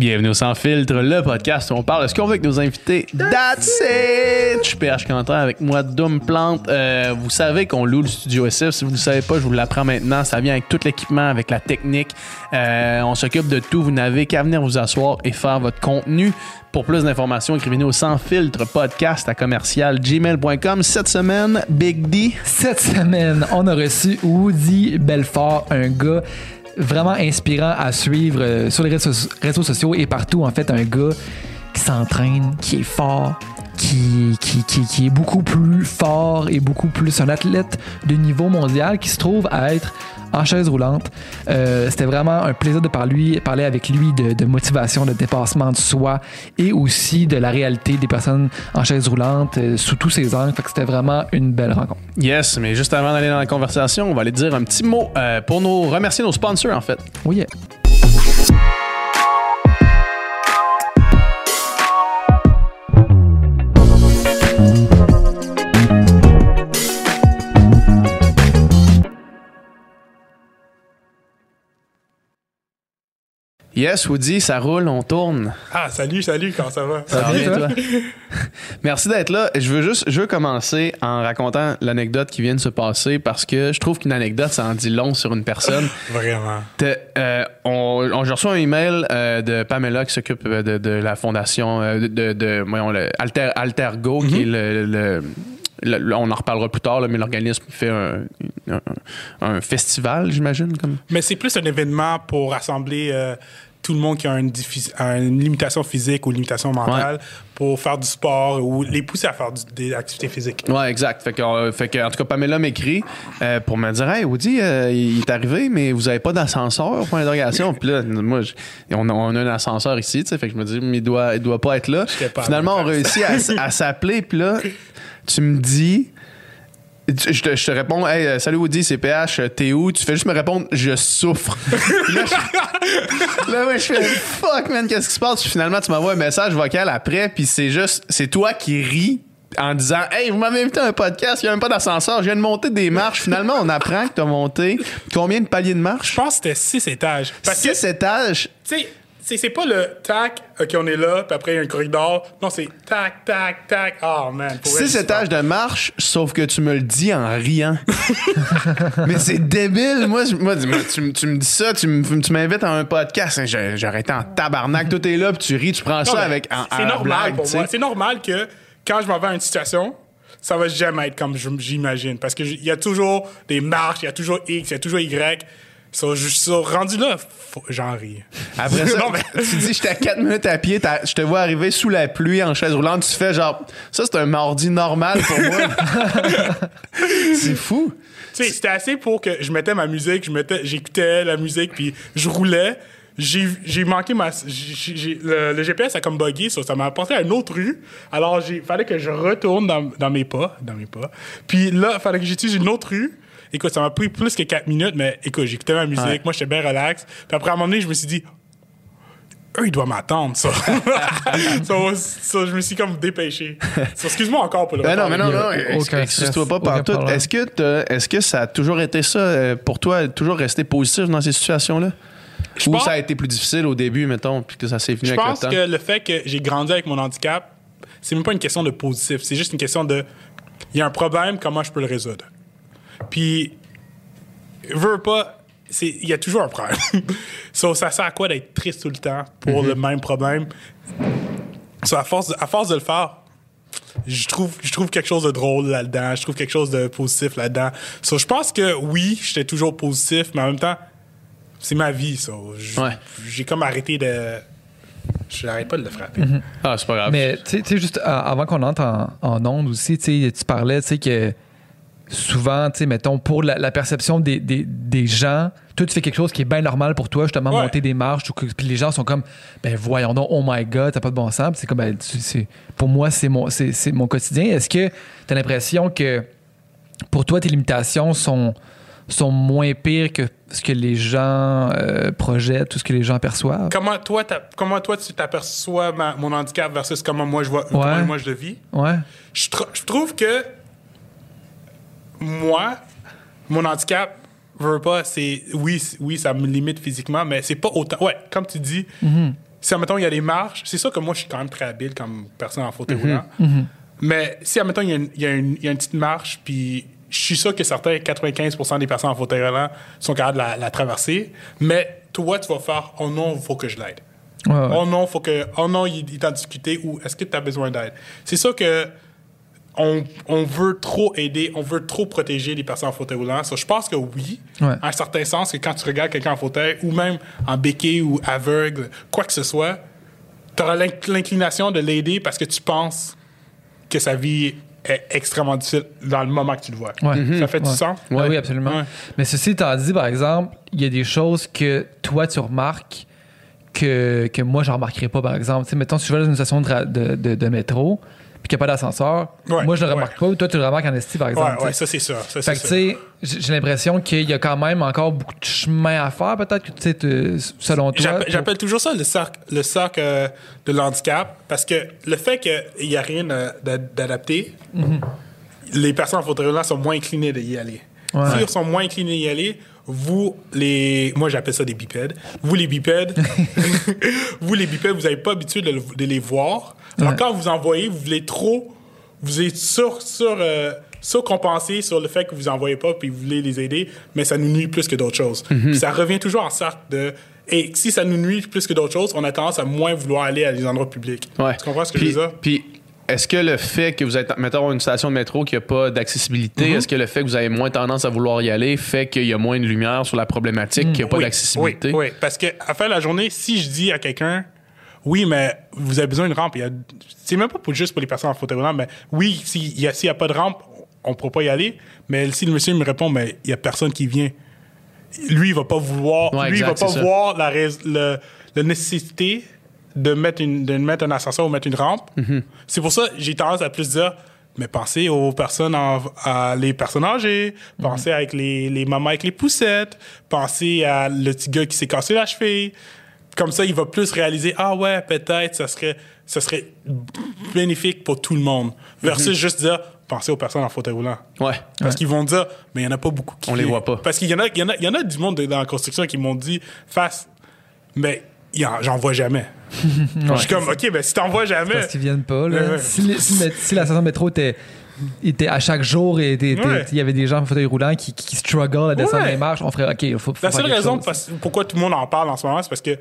Bienvenue au Sans Filtre, le podcast où on parle de ce qu'on veut avec nos invités. That's it! Je suis PH Quentin avec moi, Doom Plante. Euh, vous savez qu'on loue le Studio SF. Si vous ne le savez pas, je vous l'apprends maintenant. Ça vient avec tout l'équipement, avec la technique. Euh, on s'occupe de tout. Vous n'avez qu'à venir vous asseoir et faire votre contenu. Pour plus d'informations, écrivez-nous au Sans Filtre podcast à commercial gmail.com. Cette semaine, Big D. Cette semaine, on a reçu Woody Belfort, un gars vraiment inspirant à suivre euh, sur les réseaux, réseaux sociaux et partout. En fait, un gars qui s'entraîne, qui est fort, qui, qui, qui, qui est beaucoup plus fort et beaucoup plus un athlète de niveau mondial qui se trouve à être en chaise roulante. Euh, C'était vraiment un plaisir de parler, parler avec lui de, de, motivation, de dépassement de soi et aussi de la réalité des personnes en chaise roulante euh, sous tous ses angles. C'était vraiment une belle rencontre. Yes, mais juste avant d'aller dans la conversation, on va aller dire un petit mot euh, pour nous remercier nos sponsors en fait. Oui. Yeah. Yes, Woody, ça roule, on tourne. Ah, salut, salut, comment ça va? Ça va bien, toi? Merci d'être là. Je veux juste, je veux commencer en racontant l'anecdote qui vient de se passer parce que je trouve qu'une anecdote, ça en dit long sur une personne. Vraiment. Euh, on, on, j'ai reçu un email euh, de Pamela qui s'occupe de, de, la fondation euh, de, de, de voyons, le Alter, Altergo, mm -hmm. qui est le, le le, on en reparlera plus tard, là, mais l'organisme fait un, un, un festival, j'imagine. Comme. Mais c'est plus un événement pour rassembler euh, tout le monde qui a une, une, limitation physique ou limitation mentale ouais. pour faire du sport ou les pousser à faire du, des activités physiques. Ouais, exact. Fait que, euh, fait que en tout cas, Pamela m'écrit euh, pour me dire Hey, Woody, euh, il est arrivé, mais vous avez pas d'ascenseur pour l'interrogation. Puis là, moi, je, on, a, on, a, un ascenseur ici, tu sais. Fait que je me dis, mais il doit, il doit pas être là. Pas Finalement, on réussit à, à s'appeler, puis là, tu me dis. Je te, je te, réponds, hey, salut Woody, c'est PH, t'es où? Tu fais juste me répondre, je souffre. là, je, là, ouais, je fais, fuck, man, qu'est-ce qui se passe? Puis finalement, tu m'envoies un message vocal après, puis c'est juste, c'est toi qui ris en disant, hey, vous m'avez invité à un podcast, il n'y a même pas d'ascenseur, je viens de monter des marches. Finalement, on apprend que tu as monté combien de paliers de marche? Je pense que c'était six étages. Parce six que, étages? Tu sais, c'est pas le tac, OK, on est là, puis après, il y a un corridor. Non, c'est tac, tac, tac. Oh, man. Six étages de marche, sauf que tu me le dis en riant. Mais c'est débile. Moi, moi, tu, tu, me dis ça, tu m'invites à un podcast. J'aurais été en tabarnak. Tout est là, puis tu ris, tu prends non, ça avec C'est normal blague, pour moi. C'est normal que quand je m'en vais à une situation, ça va jamais être comme j'imagine. Parce qu'il y a toujours des marches, il y a toujours X, il y a toujours Y. So, je suis rendu là, j'en ris. Après ça, non, mais... tu dis, j'étais à 4 minutes à pied, je te vois arriver sous la pluie en chaise roulante, tu fais genre, ça c'est un mardi normal pour moi. c'est fou. Tu sais, c'était assez pour que je mettais ma musique, je mettais, j'écoutais la musique, puis je roulais. J'ai manqué ma. J ai, j ai, le, le, GPS a comme bugué, so, ça m'a apporté à une autre rue. Alors, il fallait que je retourne dans, dans, mes pas. Dans mes pas. Puis là, il fallait que j'utilise une autre rue. Écoute, ça m'a pris plus que 4 minutes, mais écoute, j'écoutais ma musique, ouais. moi j'étais bien relax. Puis après, à un moment donné, je me suis dit, eux, ils doivent m'attendre, ça. so, so, je me suis comme dépêché. So, Excuse-moi encore pour le ben Non, mais non, non, excuse-toi pas partout. Est-ce que, est que ça a toujours été ça pour toi, toujours rester positif dans ces situations-là? Je Ou pense, ça a été plus difficile au début, mettons, puis que ça s'est fini avec le temps? Je pense que le fait que j'ai grandi avec mon handicap, c'est même pas une question de positif. C'est juste une question de, il y a un problème, comment je peux le résoudre? Puis, veux pas, il y a toujours un problème. so, ça sert à quoi d'être triste tout le temps pour mm -hmm. le même problème? So, à, force de, à force de le faire, je trouve, je trouve quelque chose de drôle là-dedans. Je trouve quelque chose de positif là-dedans. So, je pense que oui, j'étais toujours positif, mais en même temps, c'est ma vie. So. J'ai ouais. comme arrêté de. Je n'arrête pas de le frapper. Mm -hmm. Ah, c'est pas grave. Mais tu sais, juste avant qu'on entre en, en onde aussi, tu parlais, tu sais, que souvent, tu sais, mettons, pour la, la perception des, des, des, gens, toi, tu fais quelque chose qui est bien normal pour toi, justement, ouais. monter des marches, puis les gens sont comme, ben voyons donc, oh my god, t'as pas de bon sens. C'est comme, ben, c'est, pour moi, c'est mon, mon quotidien. Est-ce que tu as l'impression que pour toi, tes limitations sont, sont moins pires que ce que les gens euh, projettent, tout ce que les gens perçoivent? Comment toi, comment toi tu t'aperçois mon handicap versus comment moi je vois, ouais. comment moi je le vis? Ouais. Je, tr je trouve que moi, mon handicap, veux pas, c'est oui, oui, ça me limite physiquement, mais c'est pas autant. Ouais, comme tu dis, si admettons il y a des marches, c'est sûr que moi je suis quand même très habile comme personne en fauteuil roulant. Mais si admettons il y, a une- il y a une il y a une petite marche, puis je suis sûr que certains 95% des personnes en fauteuil roulant sont capables de la, la traverser, mais toi tu vas faire oh non, il faut que je l'aide. Ouais, ouais. Oh non, faut que oh non, il, il t'a discuté ou est-ce que tu as besoin d'aide? C'est sûr que on, on veut trop aider, on veut trop protéger les personnes en fauteuil roulant. So, je pense que oui, Ouais. à un certain sens, que quand tu regardes quelqu'un en fauteuil, ou même en béquille ou aveugle, quoi que ce soit, tu auras l'inclination de l'aider parce que tu penses que sa vie est extrêmement difficile dans le moment que tu le vois. Ouais. Ça fait du Ouais. sens? Ah oui, absolument. Ouais. Mais ceci étant dit, par exemple, il y a des choses que toi, tu remarques que, que moi, je remarquerais pas, par exemple. Tu sais, mettons, si je vais dans une station de, de, de- de métro, qu'il n'y a pas d'ascenseur, Ouais, moi, je le ouais. remarque pas, ou toi, tu le remarques en esti, par exemple. Ouais, tu ouais, ça c'est sûr. Ça, Fait que, tu sais, j'ai l'impression qu'il y a quand même encore beaucoup de chemin à faire, peut-être, que, tu sais, selon toi. J'appelle- toujours ça le cercle, le cercle euh, de l'handicap parce que le fait qu'il n'y a rien euh, d'a- d'adapté, les personnes en fauteuil roulant sont moins inclinées d'y aller. Ouais. Si ils sont moins inclinés d'y aller, vous, les. Moi, j'appelle ça des bipèdes. Vous, les bipèdes, vous, les bipèdes, vous n'avez pas l'habitude de les voir. Alors, Ouais. quand vous en voyez, vous voulez trop. Vous êtes sur. sur euh, surcompensé sur le fait que vous en voyez pas puis vous voulez les aider, mais ça nous nuit plus que d'autres choses. Puis ça revient toujours en cercle de et si ça nous nuit plus que d'autres choses, on a tendance à moins vouloir aller à des endroits publics. Ouais. Tu comprends ce que puis, je veux dire? Puis, est-ce que le fait que vous êtes, mettons, une station de métro qui n'a pas d'accessibilité, Mm-hmm. est-ce que le fait que vous avez moins tendance à vouloir y aller fait qu'il y a moins de lumière sur la problématique, qu'il n'y a pas Oui, d'accessibilité? Oui, oui, parce qu'à la fin de la journée, si je dis à quelqu'un, oui, mais vous avez besoin d'une rampe, il y a- c'est même pas pour, juste pour les personnes en fauteuil roulant, mais oui, s'il n'y a, pas de rampe, on ne pourra pas y aller. Mais si le monsieur me répond, mais il n'y a personne qui vient, lui, il va pas vouloir, Ouais, lui, il va pas voir la, rais- le- la nécessité de mettre, une, de mettre un ascenseur ou mettre une rampe. Mm-hmm. C'est pour ça que j'ai tendance à plus dire, mais pensez aux personnes, en- à les personnes âgées, Mm-hmm. pensez avec les, les mamans avec les poussettes, pensez à le petit gars qui s'est cassé la cheville. Comme ça, il va plus réaliser, ah ouais, peut-être, ça serait, ça serait bénéfique pour tout le monde. Versus Mm-hmm. juste dire, pensez aux personnes en fauteuil roulant. Ouais. Parce qu'ils vont dire, mais il n'y en a pas beaucoup qui On les voit pas. Parce qu'il y en a, il y en a, il y en a du monde dans la construction qui m'ont dit, face, mais il y en- j'en vois jamais. Je suis comme, OK, ben si t'en vois jamais. Parce qu'ils viennent pas. là. Ouais. Si, le- si le- si la station de métro était, était à chaque jour et Ouais. il y avait des gens en fauteuil roulant qui, qui struggle à descendre Ouais. les marches, on ferait OK, il faut, faut La seule raison parce- pourquoi tout le monde en parle en ce moment, c'est parce que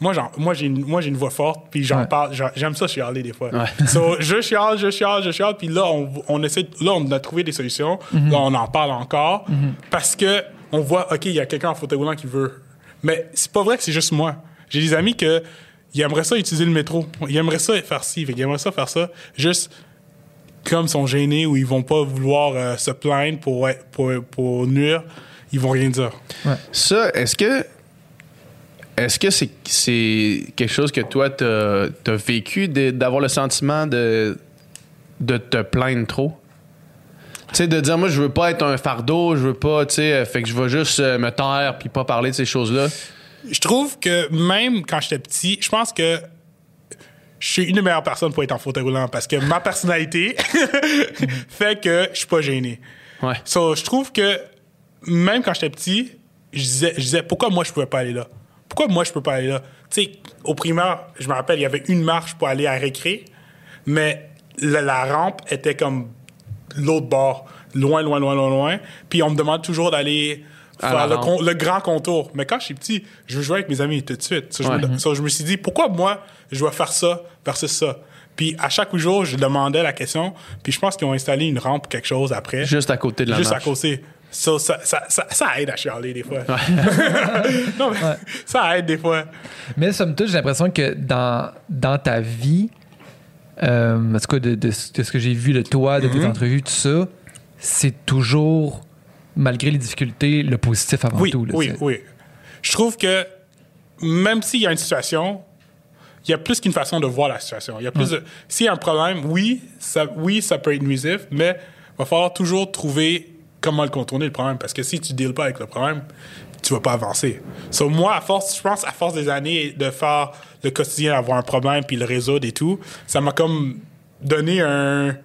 moi, j'en- moi, j'ai une, moi, j'ai une voix forte, puis j'en Ouais. parle. J'aime ça chialer des fois. Ouais. So, je chiale, je chiale, je chiale, puis là, on, on essaie, là, on a trouvé des solutions. Mhm. Là, on en parle encore parce que on voit, OK, il y a quelqu'un en fauteuil roulant qui veut. Mais c'est pas vrai que c'est juste moi. J'ai des amis que ils aimeraient ça utiliser le métro. Ils aimeraient ça faire ci, ils aimeraient ça faire ça. Juste comme ils sont gênés ou ils vont pas vouloir euh, se plaindre pour, pour, pour nuire, ils vont rien dire. Ça, est-ce que est-ce que c'est quelque chose que toi t'as as vécu d'avoir le sentiment de de te plaindre trop? Tu sais, de dire moi je veux pas être un fardeau, je veux pas, tu sais, fait que je vais juste euh, me taire puis pas parler de ces choses-là. je trouve que même quand j'étais petit, je pense que je suis une des meilleures personnes pour être en fauteuil roulant parce que ma personnalité fait que je suis pas gêné. Ouais. So, je trouve que même quand j'étais petit, je disais, je disais pourquoi moi je pouvais pas aller là? Pourquoi moi je peux pas aller là? Tu sais, au primaire, je me rappelle, il y avait une marche pour aller à récré, mais la, la rampe était comme l'autre bord, loin, loin, loin, loin, loin. Puis on me demande toujours d'aller faire le, rampe. con- le grand contour. Mais quand je suis petit, je veux jouer avec mes amis tout de suite. So, je, me, so, je me suis dit, pourquoi moi, je dois faire ça versus ça? Puis à chaque jour, je demandais la question. Puis je pense qu'ils ont installé une rampe ou quelque chose après. Juste à côté de la Juste marche. à côté. So, ça, ça, ça, ça aide à chialer des fois. non, mais ça aide des fois. Mais somme toute, j'ai l'impression que dans, dans ta vie, euh, en tout cas de, de- de ce que j'ai vu de toi, de tes Mm-hmm. entrevues, tout ça, c'est toujours, malgré les difficultés, le positif avant Oui, tout. là, oui, oui. Je trouve que même s'il y a une situation, il y a plus qu'une façon de voir la situation. Il y a plus S'il y a un problème, oui ça, oui, ça peut être nuisif, mais il va falloir toujours trouver comment le contourner, le problème? Parce que si tu ne deals pas avec le problème, tu vas pas avancer. So, moi, à force, je pense, à force des années de faire le quotidien, avoir un problème, puis le résoudre et tout, ça m'a comme donné un,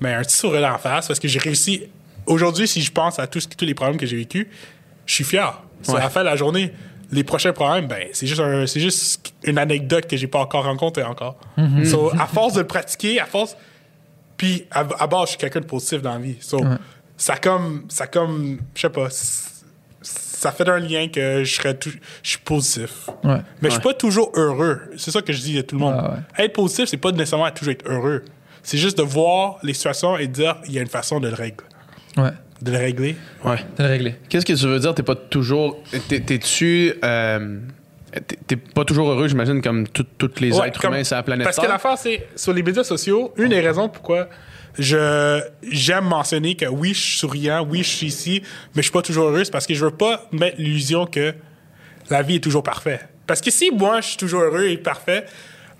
ben, un petit sourire en face parce que j'ai réussi. Aujourd'hui, si je pense à tous, tous les problèmes que j'ai vécus, je suis fier. Ouais. la fin de la journée. Les prochains problèmes, ben, c'est juste, un- c'est juste une anecdote que j'ai pas encore rencontrée encore. So, à force de le pratiquer, à force. Puis, à, à base, je suis quelqu'un de positif dans la vie. So, ça comme. Ça comme. Je sais pas. Ça fait un lien que je serais tout- je suis positif. Ouais. Mais je suis pas toujours heureux. C'est ça que je dis à tout le monde. Ouais, Être positif, c'est pas nécessairement toujours être heureux. C'est juste de voir les situations et de dire il y a une façon de le régler. Ouais. De le régler? Ouais. C'est réglé. Qu'est-ce que tu veux dire? T'es pas toujours. t'es- T'es-tu. euh, t'es- T'es pas toujours heureux, j'imagine, comme tous les Ouais, êtres comme- humains sur la planète Parce que l'affaire, c'est sur les médias sociaux, une des raisons pourquoi je j'aime mentionner que oui, je suis souriant, oui, je suis ici, mais je suis pas toujours heureux, c'est parce que je veux pas mettre l'illusion que la vie est toujours parfaite. Parce que si moi, je suis toujours heureux et parfait,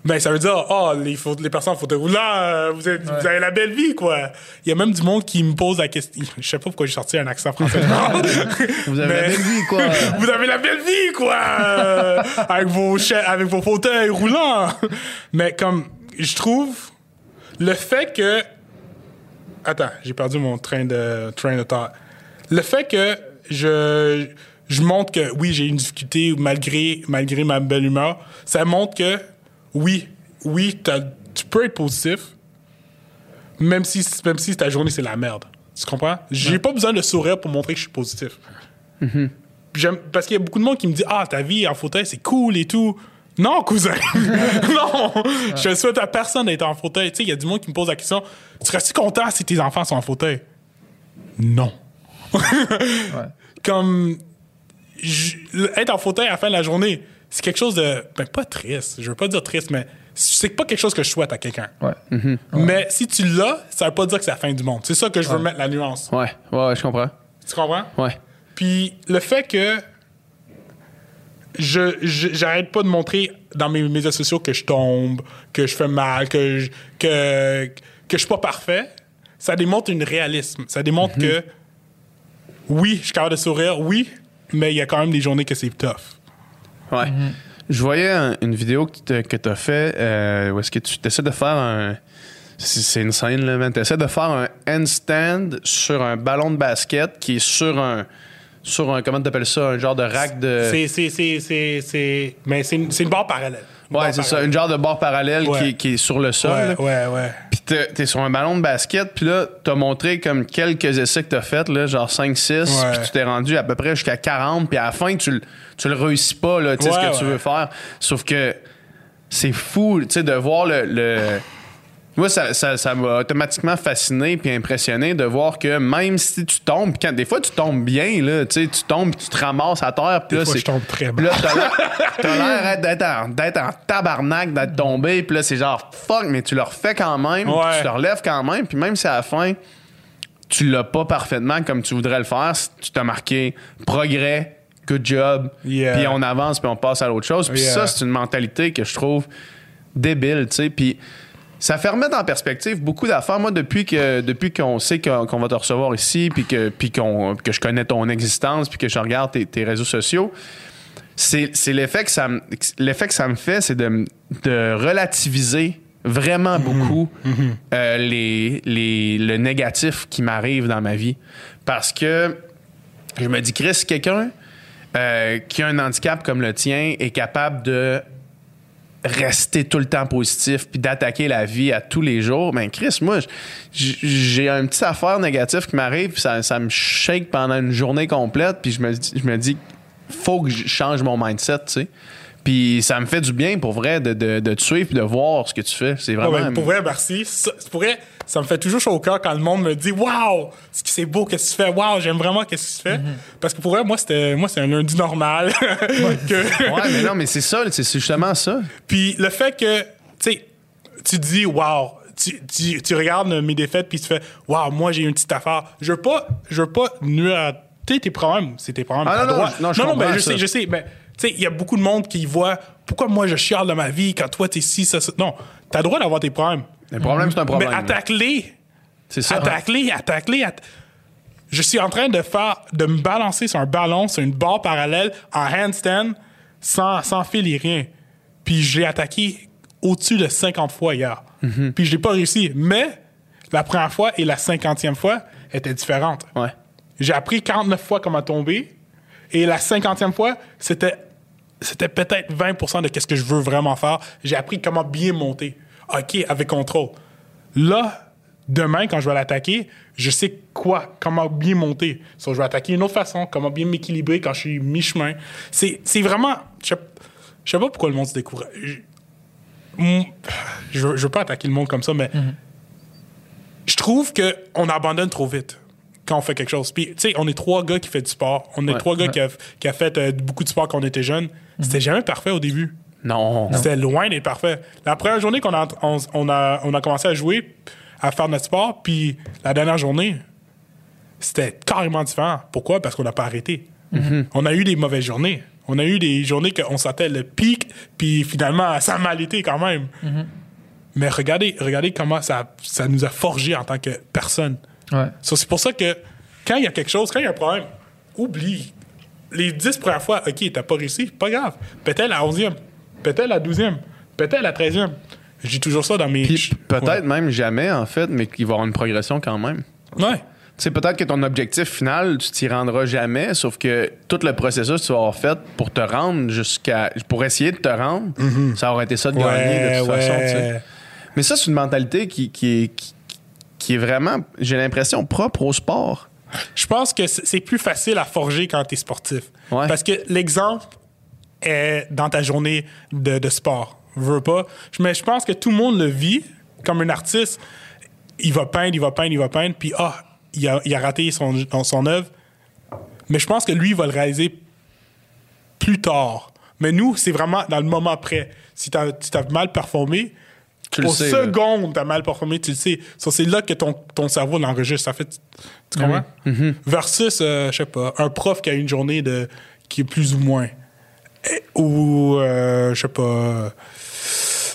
ben ça veut dire, oh, les, les personnes en fauteuil roulant, euh, vous, êtes- vous avez la belle vie, quoi. Il y a même du monde qui me pose la question. Je sais pas pourquoi j'ai sorti un accent français. Vous avez la belle vie, quoi. vous avez la belle vie, quoi! euh, avec, vos avec vos fauteuils roulants. Mais comme, je trouve, le fait que. Attends, j'ai perdu mon train de, train de thought. Le fait que je, je montre que oui, j'ai une difficulté malgré, malgré ma belle humeur, ça montre que oui, oui, tu peux être positif, même si, même si ta journée c'est la merde. Tu comprends? J'ai pas besoin de sourire pour montrer que je suis positif. J'aime- parce qu'il y a beaucoup de monde qui me dit Ah, ta vie en fauteuil, c'est cool et tout. Non, cousin. non. Je ne souhaite à personne d'être en fauteuil. Tu sais, il y a du monde qui me pose la question Tu serais-tu content si tes enfants sont en fauteuil? Non. Comme. être en fauteuil à la fin de la journée, c'est quelque chose de. Ben, pas triste. Je veux pas dire triste, mais c'est pas quelque chose que je souhaite à quelqu'un. Ouais. Mais si tu l'as, ça veut pas dire que c'est la fin du monde. C'est ça que je veux mettre la nuance. Ouais, ouais, ouais, je comprends. Tu comprends? Ouais. Puis le fait que je je- j'arrête pas de montrer dans mes médias sociaux que je tombe, que je fais mal, que je, que que je suis pas parfait, ça démontre une réalisme. Ça démontre que oui, je suis capable de sourire, oui, mais il y a quand même des journées que c'est tough. Ouais. Je voyais un- une vidéo que tu as fait euh, où est-ce que tu essaies de faire un. C'est une scène, là, man. Tu essaies de faire un handstand sur un ballon de basket qui est sur un. Sur un. Comment t'appelles ça? Un genre de rack de. C'est c'est c'est c'est c'est mais c'est une barre parallèle. Ouais, c'est ça. Une genre de barre parallèle Ouais. qui, qui est sur le sol. Ouais, ouais, ouais. Puis t'es t'es sur un ballon de basket, puis là, t'as montré comme quelques essais que t'as fait, là, genre 5-6, Ouais. puis tu t'es rendu à peu près jusqu'à 40, puis à la fin, tu, le- tu le réussis pas, là, tu sais, ce que tu veux faire. Sauf que c'est fou, tu sais, de voir le... le- Moi, ça, ça, ça m'a automatiquement fasciné puis impressionné de voir que même si tu tombes, quand des fois tu tombes bien, là, tu sais, tu tombes tu te ramasses à terre, puis là, fois, c'est... je tombe très là, t'as l'air- d'être en, d'être en tabarnak, d'être tombé. Puis là, c'est genre fuck, mais tu le refais quand même. Ouais. Tu te relèves quand même. Puis même si à la fin, tu l'as pas parfaitement comme tu voudrais le faire, tu t'as marqué progrès, good job. Yeah. Puis on avance, puis on passe à l'autre chose. Puis Yeah. ça, c'est une mentalité que je trouve débile, tu sais. Puis ça fait remettre en perspective beaucoup d'affaires. Moi, depuis que depuis qu'on sait qu'on va te recevoir ici, puis que, puis qu'on, que je connais ton existence, puis que je regarde tes, tes réseaux sociaux, c'est c'est l'effet que ça me l'effet que ça me fait, c'est de, de relativiser vraiment beaucoup euh, les, les, le négatif qui m'arrive dans ma vie. Parce que je me dis, Chris, quelqu'un euh, qui a un handicap comme le tien est capable de rester tout le temps positif puis d'attaquer la vie à tous les jours, ben Chris, moi, j'ai un petit affaire négatif qui m'arrive, puis ça, ça me shake pendant une journée complète, puis je me, dis- je me dis, faut que je change mon mindset, tu sais. Puis ça me fait du bien, pour vrai, de, de, de te suivre puis de voir ce que tu fais. C'est Ouais, vraiment... ben, pour vrai, merci. Ça, pour vrai, ça me fait toujours chaud au cœur quand le monde me dit Waouh, c'est beau, qu'est-ce que tu fais? Waouh, j'aime vraiment qu'est-ce que tu fais. Parce que pour vrai, moi, c'était moi, c'est un lundi normal. que- Ouais, mais non, mais c'est ça, c'est justement ça. Puis le fait que, tu sais, tu dis Waouh, tu, tu, tu regardes mes défaites, puis tu fais Waouh, moi, j'ai une petite affaire. Je veux pas, je veux pas nuire à tes problèmes. C'est tes problèmes. Ah, non, non, droit. non, je non, ben, je sais, je sais. Mais, tu sais, il y a beaucoup de monde qui voit pourquoi moi, je chiale de ma vie quand toi, t'es ci, ça, ça. Non, t'as le droit d'avoir tes problèmes. Le problème, c'est un problème. Mais attaque-les. C'est ça. Attaque-les, attaque-les. atta- Je suis en train de faire, de me balancer sur un ballon, sur une barre parallèle, en handstand, sans, sans fil et rien. Puis je l'ai attaqué au-dessus de 50 fois hier. Mhm. Puis je l'ai pas réussi. Mais la première fois et la cinquantième fois étaient différentes. Ouais. J'ai appris 49 fois comment tomber. Et la cinquantième fois, c'était c'était peut-être 20% de ce que je veux vraiment faire. J'ai appris comment bien monter. OK, avec contrôle. Là, demain, quand je vais l'attaquer, je sais quoi, comment bien monter. So, je vais attaquer d'une autre façon, comment bien m'équilibrer quand je suis mi-chemin. C'est c'est vraiment... Je sais pas pourquoi le monde se découvre. Je, Mm, je, veux- pas attaquer le monde comme ça, mais je trouve qu'on abandonne trop vite quand on fait quelque chose. Puis, tu sais, on est trois gars qui fait du sport. On est Ouais. trois gars qui, a, qui a fait euh, beaucoup de sport quand on était jeunes. C'était jamais parfait au début. Non. C'était loin d'être parfait. La première journée qu'on a, on, on a, on a commencé à jouer, à faire notre sport, puis la dernière journée, c'était carrément différent. Pourquoi? Parce qu'on n'a pas arrêté. On a eu des mauvaises journées. On a eu des journées qu'on sentait le pic, puis finalement, ça a mal été quand même. Mais regardez, regardez comment ça, ça nous a forgé en tant que personne. Ouais. So, c'est pour ça que quand il y a quelque chose, quand il y a un problème, oublie. Les dix premières fois, OK, t'as pas réussi, pas grave. Peut-être la onzième, peut-être la douzième, peut-être la treizième. Je dis toujours ça dans mes... Puis peut-être même jamais, en fait, mais qu'il va y avoir une progression quand même. Ouais. Ouais. Tu sais, peut-être que ton objectif final, tu t'y rendras jamais, sauf que tout le processus que tu vas avoir fait pour te rendre jusqu'à. pour essayer de te rendre, ça aurait été ça de gagner de toute façon, tu sais. Mais ça, c'est une mentalité qui, qui, est, qui, qui est vraiment, j'ai l'impression, propre au sport. Je pense que c'est plus facile à forger quand tu es sportif. Ouais. Parce que l'exemple est dans ta journée de, de sport. Veux pas. Mais je pense que tout le monde le vit comme un artiste. Il va peindre, il va peindre, il va peindre, puis ah, il a, il a raté son, son œuvre. Mais je pense que lui, il va le réaliser plus tard. Mais nous, c'est vraiment dans le moment près. Si tu as, mal performé, Tu au seconde, tu as mal performé, tu le sais. So, c'est là que ton, ton cerveau l'enregistre. Ça fait. Tu comprends? Mm-hmm. Versus, euh, je sais pas, un prof qui a une journée de, qui est plus ou moins. Ou, euh, je sais pas.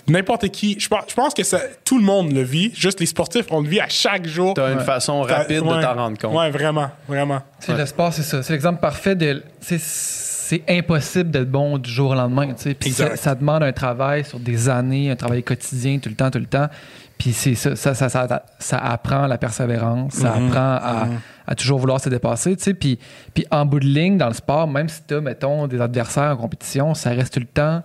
N'importe qui. Je pense, je pense que ça, tout le monde le vit. Juste les sportifs, on le vit à chaque jour. Tu as une façon T'as- rapide ouais. de t'en rendre compte. Ouais, vraiment, vraiment. Tu sais, Le sport, c'est ça. C'est l'exemple parfait de. C'est, c'est impossible d'être bon du jour au lendemain. tu sais. Puis ça, Exact. ça demande un travail sur des années, un travail quotidien, tout le temps, tout le temps. Puis c'est ça, ça, ça, ça, ça apprend la persévérance, ça apprend à, à toujours vouloir se dépasser. Tu sais. Puis, puis en bout de ligne, dans le sport, même si tu as, mettons, des adversaires en compétition, ça reste tout le temps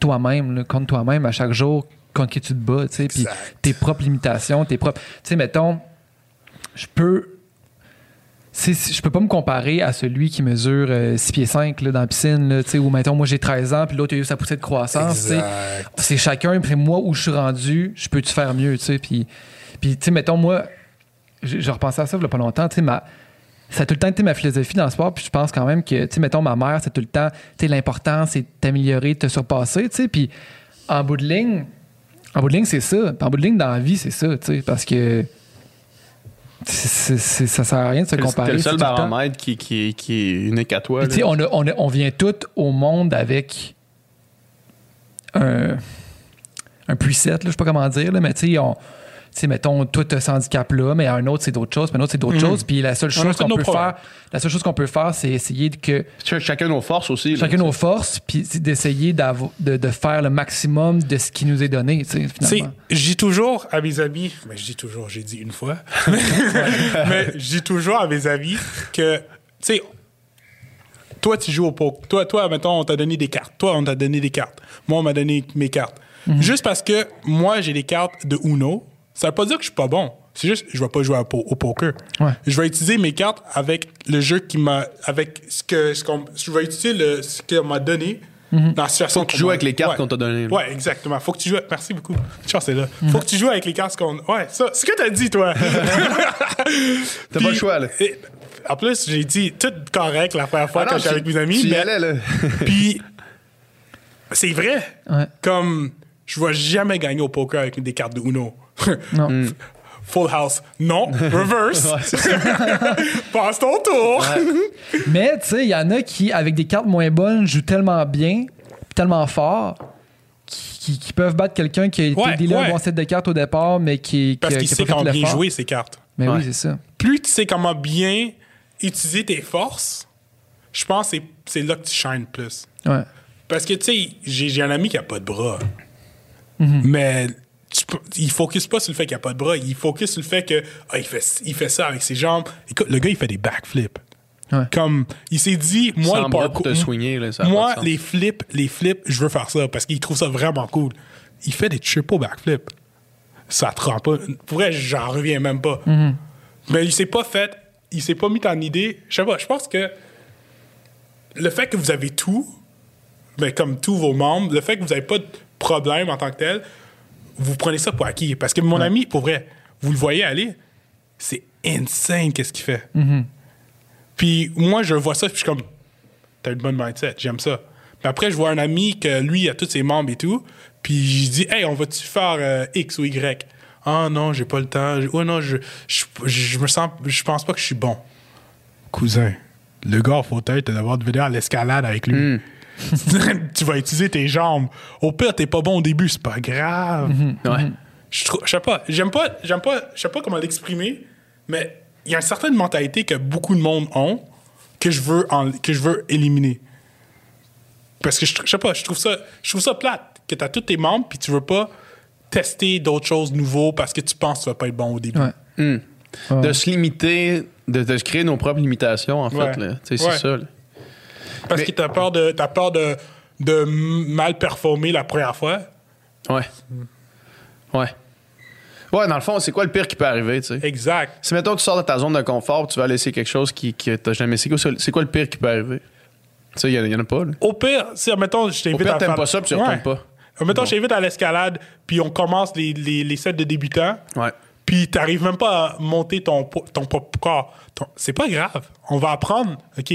toi-même, contre toi-même à chaque jour, contre qui tu te bats. Tu sais. Puis tes propres limitations, tes propres. Tu sais, mettons, je peux je peux pas me comparer à celui qui mesure 6 pieds 5 là, dans la piscine, là, où mettons, moi j'ai 13 ans, puis l'autre a eu sa poussée de croissance. C'est chacun, puis moi où je suis rendu, je peux-tu faire mieux, tu sais. Puis, puis tu sais, mettons, moi, je, repensais à ça il y a pas longtemps, tu sais, ma. Ça a tout le temps été ma philosophie dans le sport, puis je pense quand même que, tu sais, mettons, ma mère, c'est tout le temps, tu sais, l'important, c'est de t'améliorer, de te surpasser, tu sais, puis en bout de ligne, en bout de ligne, c'est ça. Puis en bout de ligne, dans la vie, c'est ça, tu sais, parce que c'est- c'est- ça sert à rien de se comparer. T'es le c'est seul tout le baromètre qui, qui, qui est unique à toi. Là. on, a- on, a- on vient tous au monde avec un, un preset, là, je sais pas comment dire, là, mais tu sais, on. Tu sais, mettons, toi, tu as ce handicap-là, mais un autre, c'est d'autres choses, puis un autre, c'est d'autres choses. Puis la seule Mhm. Chose qu'on peut problèmes. faire, la seule chose qu'on peut faire, c'est essayer de que Ch- Chacun nos forces aussi. chacun nos forces, puis c'est d'essayer de, de faire le maximum de ce qui nous est donné, tu sais, Tu sais, finalement. je dis toujours à mes amis, mais je dis toujours, j'ai dit une fois, mais je dis toujours à mes amis que, tu sais, toi, tu joues au poker. Toi, toi, mettons, on t'a donné des cartes. Toi, on t'a donné des cartes. Moi, on m'a donné mes cartes. Juste parce que moi, j'ai des cartes de Uno, ça veut pas dire que je suis pas bon. C'est juste, je vais pas jouer au, po- au poker. Ouais. Je vais utiliser mes cartes avec le jeu qui m'a, avec ce que, ce qu'on, je vais utiliser le, ce qu'on m'a donné dans la situation. Faut que tu joues avec les cartes Ouais. qu'on t'a données, là. Ouais, exactement. Faut que tu joues. Merci beaucoup. Chance, c'est là. Faut que tu joues avec les cartes qu'on. Ouais, ça. Ce que t'as dit, toi. T'as pas le choix, là. Et- en plus, j'ai dit tout correct la première fois Ah quand j'étais avec mes amis. Tu y mais- allais, là. Puis, c'est vrai. Ouais. Comme, je vais jamais gagner au poker avec des cartes de Uno. Non. Mm. Full house. Non. Reverse. Passe ton tour. Mais, tu sais, il y en a qui, avec des cartes moins bonnes, jouent tellement bien, tellement fort, qui, qui- qui peuvent battre quelqu'un qui a été Ouais, dealé ouais. un bon set de cartes au départ, mais qui, qui, Parce qu'il qui a sait comment bien jouer ses cartes. Mais Ouais. oui, c'est ça. plus tu sais comment bien utiliser tes forces, je pense que c'est- là que tu shines plus. Ouais. Parce que, tu sais, j'ai j'ai un ami qui a pas de bras. Mhm. Mais tu peux- il focus pas sur le fait qu'il a pas de bras. Il focus sur le fait que ah, il, fait, il fait ça avec ses jambes. Écoute, le gars, il fait des backflips. Ouais. Comme, il s'est dit, moi, Sans le parcours. pour te swinguer, là, ça a pas moi, les flips, les flips, je veux faire ça parce qu'il trouve ça vraiment cool. Il fait des triple backflips. Ça te rend pas. Pour vrai, j'en reviens même pas. Mm-hmm. Mais il s'est pas fait. Il s'est pas mis en idée. Je sais pas, je pense que le fait que vous avez tout, ben, comme tous vos membres, le fait que vous n'avez pas de problème en tant que tel, vous prenez ça pour acquis. Parce que mon ami, pour vrai, vous le voyez aller, c'est insane qu'est-ce qu'il fait. Puis moi, je vois ça, puis je suis comme, t'as une bonne mindset, j'aime ça. Mais après, je vois un ami que lui, il a tous ses membres et tout, puis je dis, hey, on va-tu faire euh, X ou Y? Ah non, j'ai pas le temps. Ouais, non, je, je, je me sens, je pense pas que je suis bon. Cousin, le gars, faut être d'avoir de venir à l'escalade avec lui. tu vas utiliser tes jambes. Au pire, t'es pas bon au début, c'est pas grave. Ouais. Je trou- je sais pas, j'aime pas, j'aime pas, je sais pas comment l'exprimer, mais il y a une certaine mentalité que beaucoup de monde ont que je veux en- que je veux éliminer. Parce que je, sais pas, je trouve ça, je trouve ça plate que t'as tous tes membres puis tu veux pas tester d'autres choses nouveaux parce que tu penses que tu vas pas être bon au début. Ouais. Hmm. Ouais. De se limiter, de, de se créer nos propres limitations, en Ouais. fait. Ouais. C'est ça. là. Parce Mais- que t'as peur de, t'as peur de, de mal performer la première fois? Ouais. Ouais. Ouais, dans le fond, c'est quoi le pire qui peut arriver, tu sais? Exact. Si, mettons, tu sors de ta zone de confort, tu vas laisser quelque chose qui, que t'as jamais essayé, c'est quoi le pire qui peut arriver? Tu sais, il y, en a pas, là. Au pire, si, admettons, je t'invite Au pire, à t'aimes faire- pas ça, puis tu retournes pas. Admettons, je t'invite à l'escalade, puis on commence les, les, les sets de débutants. Ouais. Puis t'arrives même pas à monter ton, ton propre corps. C'est pas grave. On va apprendre. OK.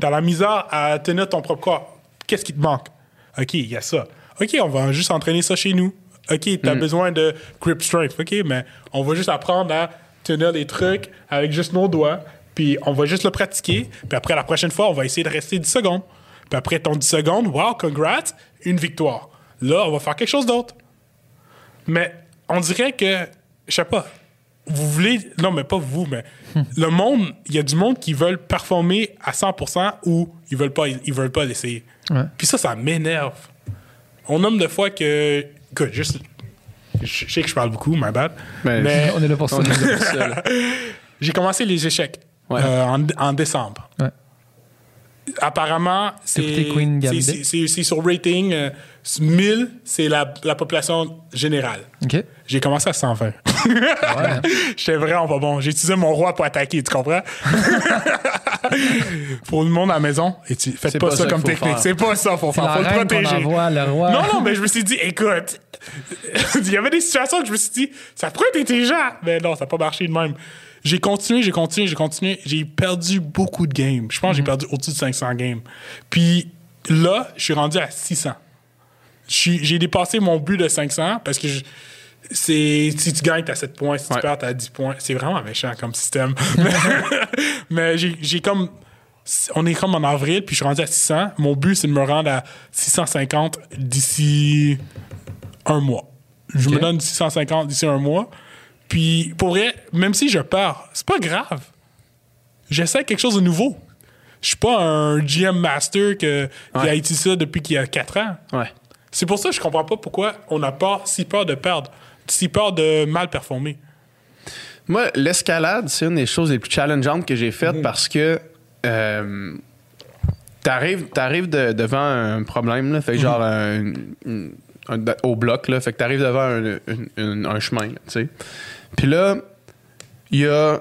T'as la misère à tenir ton propre corps. Qu'est-ce qui te manque? OK, il y a ça. OK, on va juste entraîner ça chez nous. OK, t'as besoin de grip strength. OK, mais on va juste apprendre à tenir des trucs avec juste nos doigts. Puis on va juste le pratiquer. Puis après, la prochaine fois, on va essayer de rester 10 secondes. Puis après ton 10 secondes, wow, congrats, une victoire. Là, on va faire quelque chose d'autre. Mais on dirait que, je sais pas, vous voulez, non, mais pas vous, mais le monde, il y a du monde qui veulent performer à 100% ou ils veulent pas, ils veulent pas l'essayer. Ouais. Puis ça, ça m'énerve. On nomme de fois que, écoute, juste, je sais que je parle beaucoup, my bad, Mais- mais On est là pour ça. J'ai commencé les échecs Ouais. euh, en, en décembre. Ouais. Apparemment, c'est sur rating. euh, 1000, c'est la, la population générale. J'ai commencé à 120. Ouais. J'étais vraiment pas bon. J'ai utilisé mon roi pour attaquer, tu comprends? pour le monde à la maison, et tu, faites pas, pas ça ça comme technique. C'est pas ça, faut faire. Faut le protéger. envoie, le roi. Non, non, mais je me suis dit, écoute, il y avait des situations que je me suis dit, ça pourrait être intelligent. Mais non, ça n'a pas marché de même. J'ai continué, j'ai continué, j'ai continué. J'ai perdu beaucoup de games. Je pense que j'ai perdu au-dessus de 500 games. Puis là, je suis rendu à 600. Je suis- J'ai dépassé mon but de 500 parce que je- c'est si tu gagnes, t'as 7 points. Si tu perds, t'as 10 points. C'est vraiment méchant comme système. Mais, j'ai comme. On est comme en avril, puis je suis rendu à 600. Mon but, c'est de me rendre à 650 d'ici un mois. Je me donne 650 d'ici un mois. Puis, pour vrai, même si je perds, c'est pas grave. J'essaie quelque chose de nouveau. Je suis pas un GM Master que, qui a utilisé ça depuis qu'il y a 4 ans. Ouais. C'est pour ça que je comprends pas pourquoi on a peur, si peur de perdre, si peur de mal performer. Moi, l'escalade, c'est une des choses les plus challengeantes que j'ai faites parce que euh, t'arrives, t'arrives de- devant un problème, là, fait que genre un- un- un- au bloc, là, fait que t'arrives devant un, chemin, tu sais. Puis là, il y a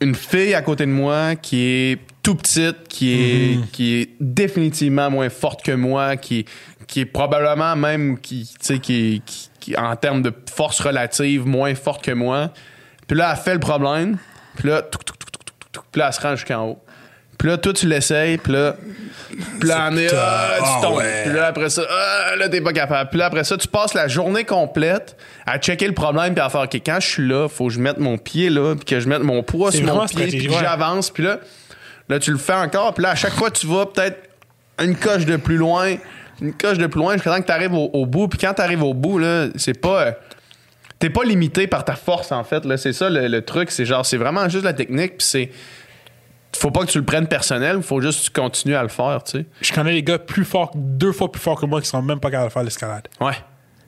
une fille à côté de moi qui est tout petite, qui est, qui est définitivement moins forte que moi, qui, qui est probablement même qui, tu sais, qui, qui- qui, en termes de force relative, moins forte que moi. Puis là, elle fait le problème. Puis là, touc, puis là, elle se rend jusqu'en haut. Puis là, toi, tu l'essayes. Puis là, est, ah, tu tombes. ouais. Puis là, après ça, ah, là, t'es pas capable. Puis là, après ça, tu passes la journée complète à checker le problème puis à faire, OK, quand je suis là, faut que je mette mon pied là, puis que je mette mon poids sur mon pied, puis que ouais. j'avance. Puis là, là, tu le fais encore. Puis là, à chaque fois, tu vas peut-être une coche de plus loin, une coche de plus loin jusqu'à temps que tu arrives au, au bout. Puis quand tu arrives au bout, là, c'est pas. euh, T'es pas limité par ta force, en fait. Là. C'est ça le, le truc. C'est genre, c'est vraiment juste la technique. Puis c'est. Faut pas que tu le prennes personnel. Faut juste que tu continues à le faire, tu sais. Je connais des gars plus forts, deux fois plus forts que moi, qui sont même pas capables de faire l'escalade. Ouais.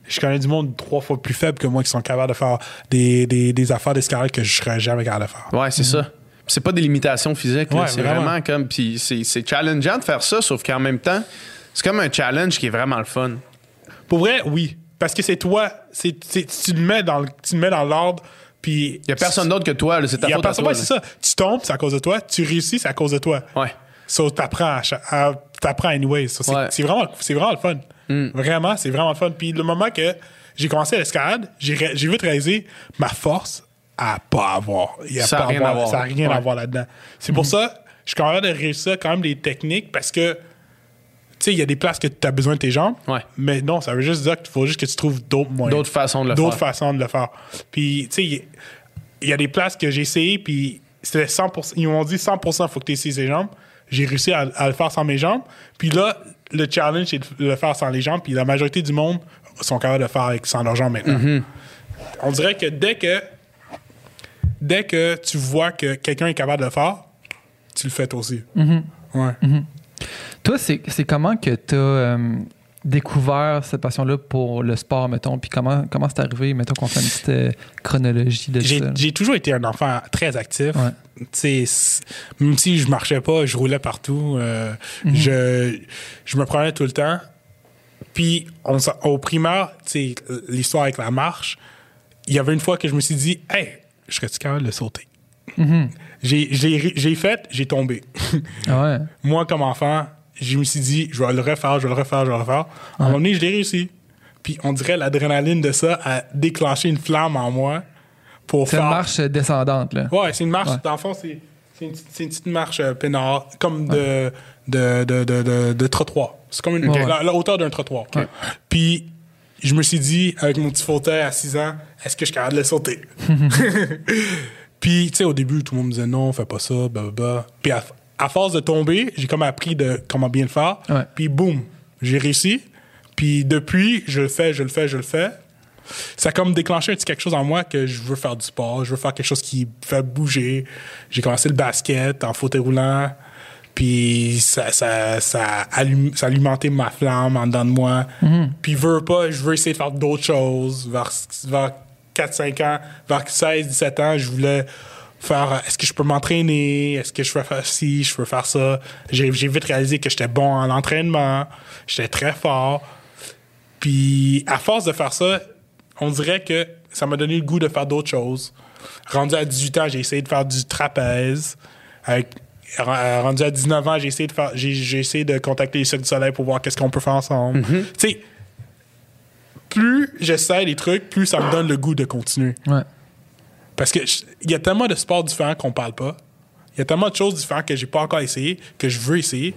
Je connais du monde trois fois plus faible que moi qui sont capables de faire des, des, des affaires d'escalade que je serais jamais capable de faire. Ouais, c'est ça. c'est pas des limitations physiques. Ouais, c'est vraiment. vraiment, comme. Puis c'est c'est challengeant de faire ça, sauf qu'en même temps, c'est comme un challenge qui est vraiment le fun. Pour vrai, oui. Parce que c'est toi, c'est, c'est- tu le mets dans le- tu le mets dans l'ordre, puis... Il y a personne d'autre que toi, c'est ta y a faute à personne, toi. ouais, c'est ça. Tu tombes, c'est à cause de toi. Tu réussis, c'est à cause de toi. Ouais. So, t'apprends, à t'apprends anyway. So, c'est, Ouais. c'est vraiment, c'est vraiment le fun. Vraiment, c'est vraiment le fun. Puis le moment que j'ai commencé l'escalade, j'ai, j'ai vite réalisé ma force à pas avoir. Il a Ça a rien à voir. Ça n'a rien à voir là-dedans. C'est pour ça, je suis quand même de réussir quand même des techniques parce que, sais, il y a des places que tu as besoin de tes jambes. Ouais. Mais non, ça veut juste dire qu'il faut juste que tu trouves d'autres moyens. D'autres façons de le D'autres faire. façons de le faire. Puis, tu sais, il y- a des places que j'ai essayé, puis c'était 100%. Ils m'ont dit 100% il faut que tu essayes tes jambes. J'ai réussi à, à le faire sans mes jambes. Puis là, le challenge, c'est de le faire sans les jambes. Puis la majorité du monde sont capables de le faire avec, sans leurs jambes maintenant. Mm-hmm. On dirait que dès que dès que tu vois que quelqu'un est capable de le faire, tu le fais toi aussi. Mm-hmm. Ouais. Toi, c'est comment que tu as découvert cette passion-là pour le sport, mettons, puis comment comment c'est arrivé, mettons qu'on fait une petite euh, chronologie de ça. j'ai toujours été un enfant très actif. Ouais. Même si je marchais pas, je roulais partout. euh, je, je me prenais tout le temps. Puis on, au primaire, l'histoire avec la marche, il y avait une fois que je me suis dit, hey, je serais-tu capable de sauter? J'ai- J'ai j'ai fait, j'ai tombé. Ah ouais. Moi, comme enfant, je me suis dit, je vais le refaire, je vais le refaire, je vais le refaire. À un moment donné, je l'ai réussi. Puis on dirait l'adrénaline de ça a déclenché une flamme en moi pour C'est faire. une marche descendante, là. Ouais, c'est une marche. Ouais. Dans le fond, c'est c'est une, petite- c'est une petite marche euh, peinard, comme de, de, de, de, de- de trottoir. C'est comme une, Ouais. la, la hauteur d'un trottoir. Puis je me suis dit, avec mon petit fauteuil à 6 ans, est-ce que je suis capable de le sauter? Puis, tu sais, au début, tout le monde me disait non, fais pas ça, blablabla. Puis, à, à force de tomber, j'ai comme appris de comment bien le faire. Ouais. Puis, boum, j'ai réussi. Puis, depuis, je le fais, je le fais, je le fais. Ça a comme déclenché un petit quelque chose en moi que je veux faire du sport, je veux faire quelque chose qui me fait bouger. J'ai commencé le basket en fauteuil roulant. Puis ça, ça, ça, allume, ça a alimenté ma flamme en dedans de moi. Puis veux pas, je veux essayer de faire d'autres choses. Vers, vers 4-5 ans, vers 16-17 ans, je voulais faire euh, est-ce que je peux m'entraîner? Est-ce que je peux faire ci? Je peux faire ça. J'ai vite réalisé que j'étais bon en entraînement. J'étais très fort. Puis à force de faire ça on dirait que ça m'a donné le goût de faire d'autres choses. Rendu à 18 ans j'ai essayé de faire du trapèze. Avec r- rendu à 19 ans j'ai essayé de faire j'ai essayé de contacter les Cirques du Soleil pour voir qu'est-ce qu'on peut faire ensemble. Tu sais plus j'essaie des trucs plus ça me donne le goût de continuer. Ouais. Parce que je- il y a tellement de sports différents qu'on parle pas. Il y a tellement de choses différentes que j'ai pas encore essayé, que je veux essayer,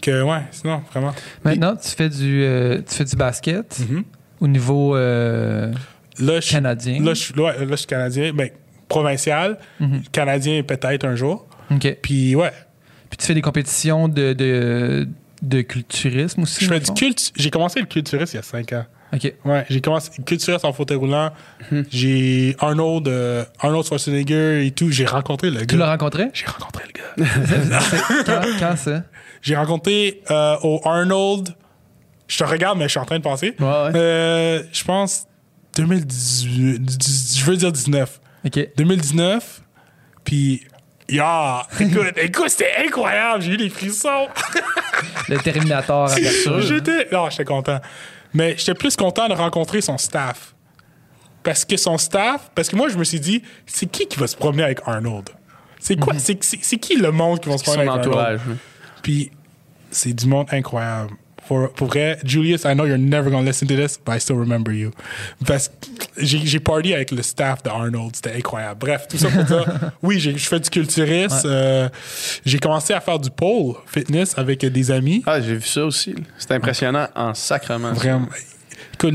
que ouais, sinon, vraiment. Maintenant, tu fais du, euh, tu fais du basket Mhm. au niveau euh, Là, Canadien. Là, je, là, je suis canadien, ben, provincial, canadien peut-être un jour. Puis ouais, Puis tu fais des compétitions de, de, de culturisme aussi? je fais du. J'ai commencé le culturiste il y a 5 ans. OK. Ouais, j'ai commencé culturiste en fauteuil roulant. J'ai Arnold, euh, Arnold Schwarzenegger et tout. J'ai rencontré le Tu l'as gars. rencontré? J'ai rencontré le gars. quand, quand ça? J'ai rencontré euh, au Arnold. Je te regarde, mais je suis en train de penser. Ouais, ouais. Euh, je pense 2018. dix- Je veux dire 19. OK. 2019. Puis, ya, écoute, écoute, c'était incroyable. J'ai eu des frissons. Le Terminator. à j'étais, non, j'étais content. Mais j'étais plus content de rencontrer son staff. Parce que son staff, parce que moi, je me suis dit, c'est qui qui va se promener avec Arnold? C'est quoi? c'est, c'est- c'est qui le monde qui va se Son promener avec Arnold? entourage. hein. Puis c'est du monde incroyable. Pour, pour vrai, Julius, I know you're never gonna listen to this, but I still remember you. Parce j'ai, party avec le staff de Arnold, c'était incroyable. Bref, tout ça pour dire, oui, je fais du culturisme. euh, j'ai commencé à faire du pole fitness avec des amis. Ah, j'ai vu ça aussi. C'est impressionnant en sacrement. Vraiment.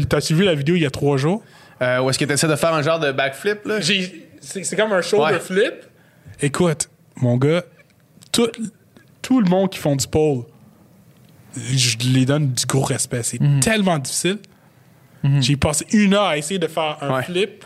T'as-tu vu la vidéo il y a trois jours? Euh, où est-ce que tu essaies de faire un genre de backflip, là? J'ai, c'est, c'est comme un shoulder Ouais. flip. Écoute, mon gars, tout, tout le monde qui font du pole, je les donne du gros respect. C'est tellement difficile. J'ai passé une heure à essayer de faire un Ouais. flip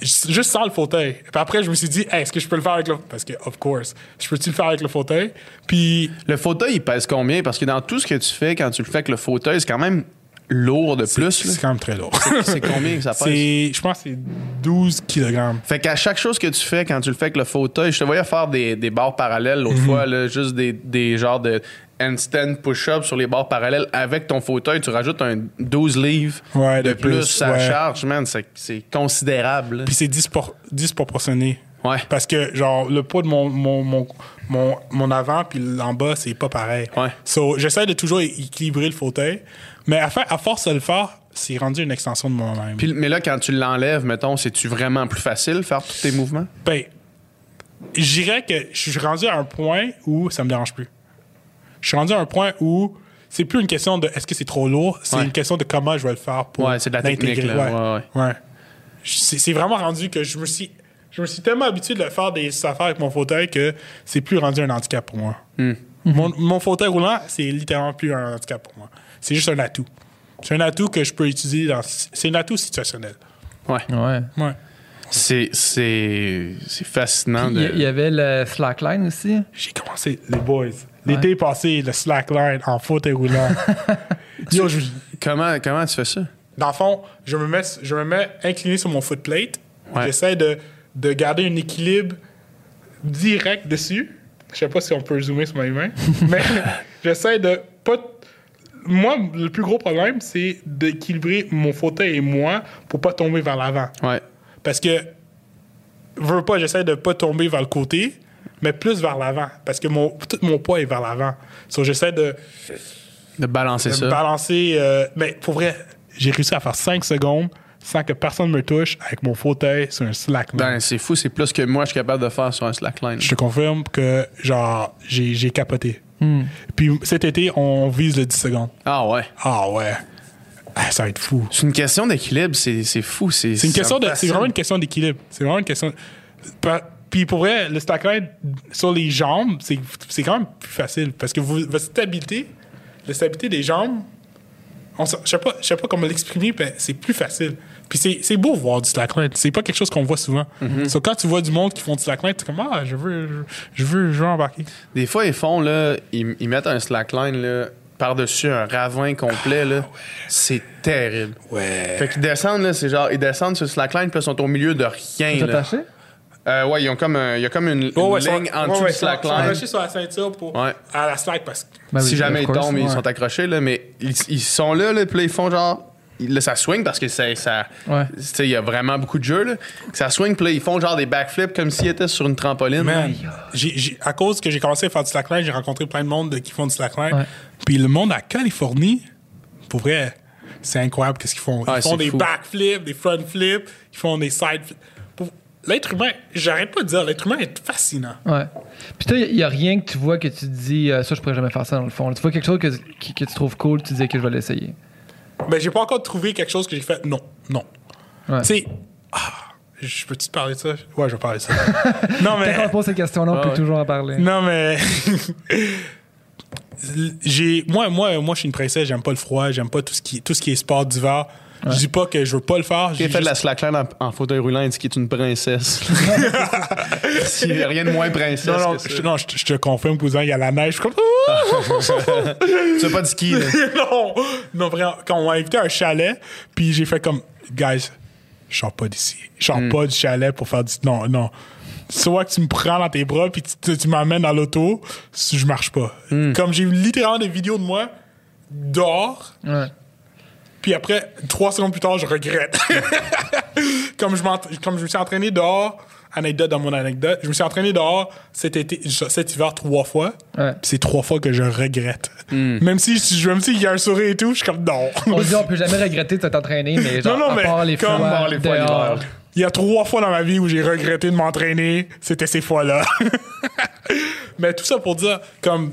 juste sans le fauteuil. Puis après, je me suis dit, Hey, est-ce que je peux le faire avec le... Parce que, of course, je peux-tu le faire avec le fauteuil? Puis, Le fauteuil, il pèse combien? Parce que dans tout ce que tu fais, quand tu le fais avec le fauteuil, c'est quand même lourd de plus. C'est quand même très lourd. C'est combien que ça pèse? C'est, je pense que c'est 12 kg. Fait qu'à chaque chose que tu fais, quand tu le fais avec le fauteuil, je te voyais faire des, des barres parallèles Mhm. l'autre fois, là, juste des, des genres de handstand push-up sur les barres parallèles. Avec ton fauteuil, tu rajoutes un 12 livres Ouais, de, de plus, plus, à ouais. charge, man. C'est, considérable. là. Puis c'est 10, por- 10 proportionné. Ouais. Parce que, genre, le poids de mon, mon, mon, mon, mon avant puis en bas, c'est pas pareil. Ouais. So, j'essaie de toujours équilibrer le fauteuil. Mais à, à force de le faire, c'est rendu une extension de moi-même. Mais là, quand tu l'enlèves, mettons, c'est-tu vraiment plus facile faire tous tes mouvements? Ben, je dirais que je suis rendu à un point où ça me dérange plus. Je suis rendu à un point où c'est plus une question de est-ce que c'est trop lourd, c'est Ouais. une question de comment je vais le faire pour Ouais, c'est de la technique, là. Ouais. Ouais. C'est c'est vraiment rendu que je me suis je me suis tellement habitué de le faire des affaires avec mon fauteuil que c'est plus rendu un handicap pour moi. Hmm. Mon, mon fauteuil roulant, c'est littéralement plus un handicap pour moi. C'est juste un atout. C'est un atout que je peux utiliser dans. C'est un atout situationnel. Ouais. Ouais. Ouais. C'est, c'est, c'est fascinant. Il De... y, il y avait le slackline aussi. J'ai commencé, les boys. L'été passé, le slackline en fauteuil roulant. Yo, je- Comment, comment tu fais ça? dans le fond, je me mets, je me mets incliné sur mon footplate. Ouais. J'essaie de, de garder un équilibre direct dessus. Je sais pas si on peut zoomer sur ma main, mais j'essaie de pas. Moi, le plus gros problème, c'est d'équilibrer mon fauteuil et moi pour pas tomber vers l'avant. Ouais. Parce que, veux pas, j'essaie de pas tomber vers le côté, mais plus vers l'avant. Parce que mon, tout mon poids est vers l'avant. So, j'essaie de, De balancer de ça. balancer. euh, mais pour vrai, j'ai réussi à faire 5 secondes sans que personne me touche avec mon fauteuil sur un slackline. Ben, c'est fou, c'est plus que moi je suis capable de faire sur un slackline. Je te confirme que, genre, j'ai capoté. Hmm. Puis cet été, on vise le 10 secondes. Ah ouais. Ah ouais. Ah, ça va être fou. C'est une question d'équilibre, c'est, c'est fou. C'est, C'est une question de. C'est vraiment une question d'équilibre. C'est vraiment une question. Puis pour vrai, le slackline sur les jambes, c'est c'est quand même plus facile parce que vous, votre stabilité, la stabilité des jambes, je sais pas, je sais pas comment l'exprimer, mais c'est plus facile. Puis c'est c'est beau voir du slackline. C'est pas quelque chose qu'on voit souvent. Mm-hmm. So, quand tu vois du monde qui font du slackline, tu es comme ah, je veux, je, je veux, je veux embarquer. Des fois, ils font, là, ils, ils mettent un slackline, là, par-dessus un ravin complet, là. C'est terrible. Ouais. Fait qu'ils descendent, là, c'est genre, ils descendent sur le slackline, puis ils sont au milieu de rien, T'es là. attaché? Euh, ouais, ils ont comme un- il y a comme une, une Oh, ouais, ligne sont- en dessous ouais, du sont- sont slackline. attachés sur la ceinture pour, Ouais. à la slack parce que. Ben si jamais ils course. tombent, ils sont accrochés, là, mais ils, ils sont là, là, puis là, ils font genre. Là, ça swing parce que ça. ça Ouais. tu sais, Il y a vraiment beaucoup de jeux, là. Ça swing, puis là, ils font genre des backflips comme s'ils étaient sur une trampoline. Man, à cause que j'ai commencé à faire du slackline, j'ai rencontré plein de monde de- qui font du slackline. Puis le monde à Californie, pour vrai, c'est incroyable qu'est-ce qu'ils font. Ils Ouais, font des fou. backflips, des front flips, ils font des side flips. Pour- L'être humain, j'arrête pas de dire, l'être humain est fascinant. Ouais. Puis toi, il n'y a rien que tu vois que tu te dis, euh, ça, je pourrais jamais faire ça dans le fond. Tu vois quelque chose que, qui- que tu trouves cool, tu dis que je vais l'essayer. Mais j'ai pas encore trouvé quelque chose que j'ai fait. Non, non. Ouais. Tu sais, ah, je peux-tu te parler de ça? Ouais, je vais parler de ça. non, mais. Quand on pose cette question-là, on peut ouais. toujours en parler. Non, mais. j'ai moi moi moi je suis une princesse j'aime pas le froid j'aime pas tout ce qui tout ce qui est sport d'hiver je dis pas que je veux pas le faire j'ai fait de la slackline en, en fauteuil roulant, il dit qu'il est une princesse. S'il y a rien de moins princesse non non, que ça. je, non je, je te confirme cousin il y a la neige je suis comme Tu fais pas de ski, là. non non vraiment quand on m'a invité à un chalet puis j'ai fait comme guys je sors pas d'ici je sors Hmm. pas du chalet pour faire du non non soit que tu me prends dans tes bras puis tu, tu- tu m'amènes dans l'auto je marche pas Hmm. comme j'ai eu littéralement des vidéos de moi dehors Ouais. Puis après, trois secondes plus tard, je regrette. comme, je m'ent- comme je me suis entraîné dehors, anecdote dans mon anecdote, je me suis entraîné dehors cet, été, cet hiver trois fois. Ouais. C'est trois fois que je regrette. Hmm. Même si je même s'il y a un sourire et tout, je suis comme non. On dit, on peut jamais regretter de t'être entraîné, mais genre, Non, non, à mais part les comme- fois, les. Il y a trois fois dans ma vie où j'ai regretté de m'entraîner. C'était ces fois-là. Mais tout ça pour dire, comme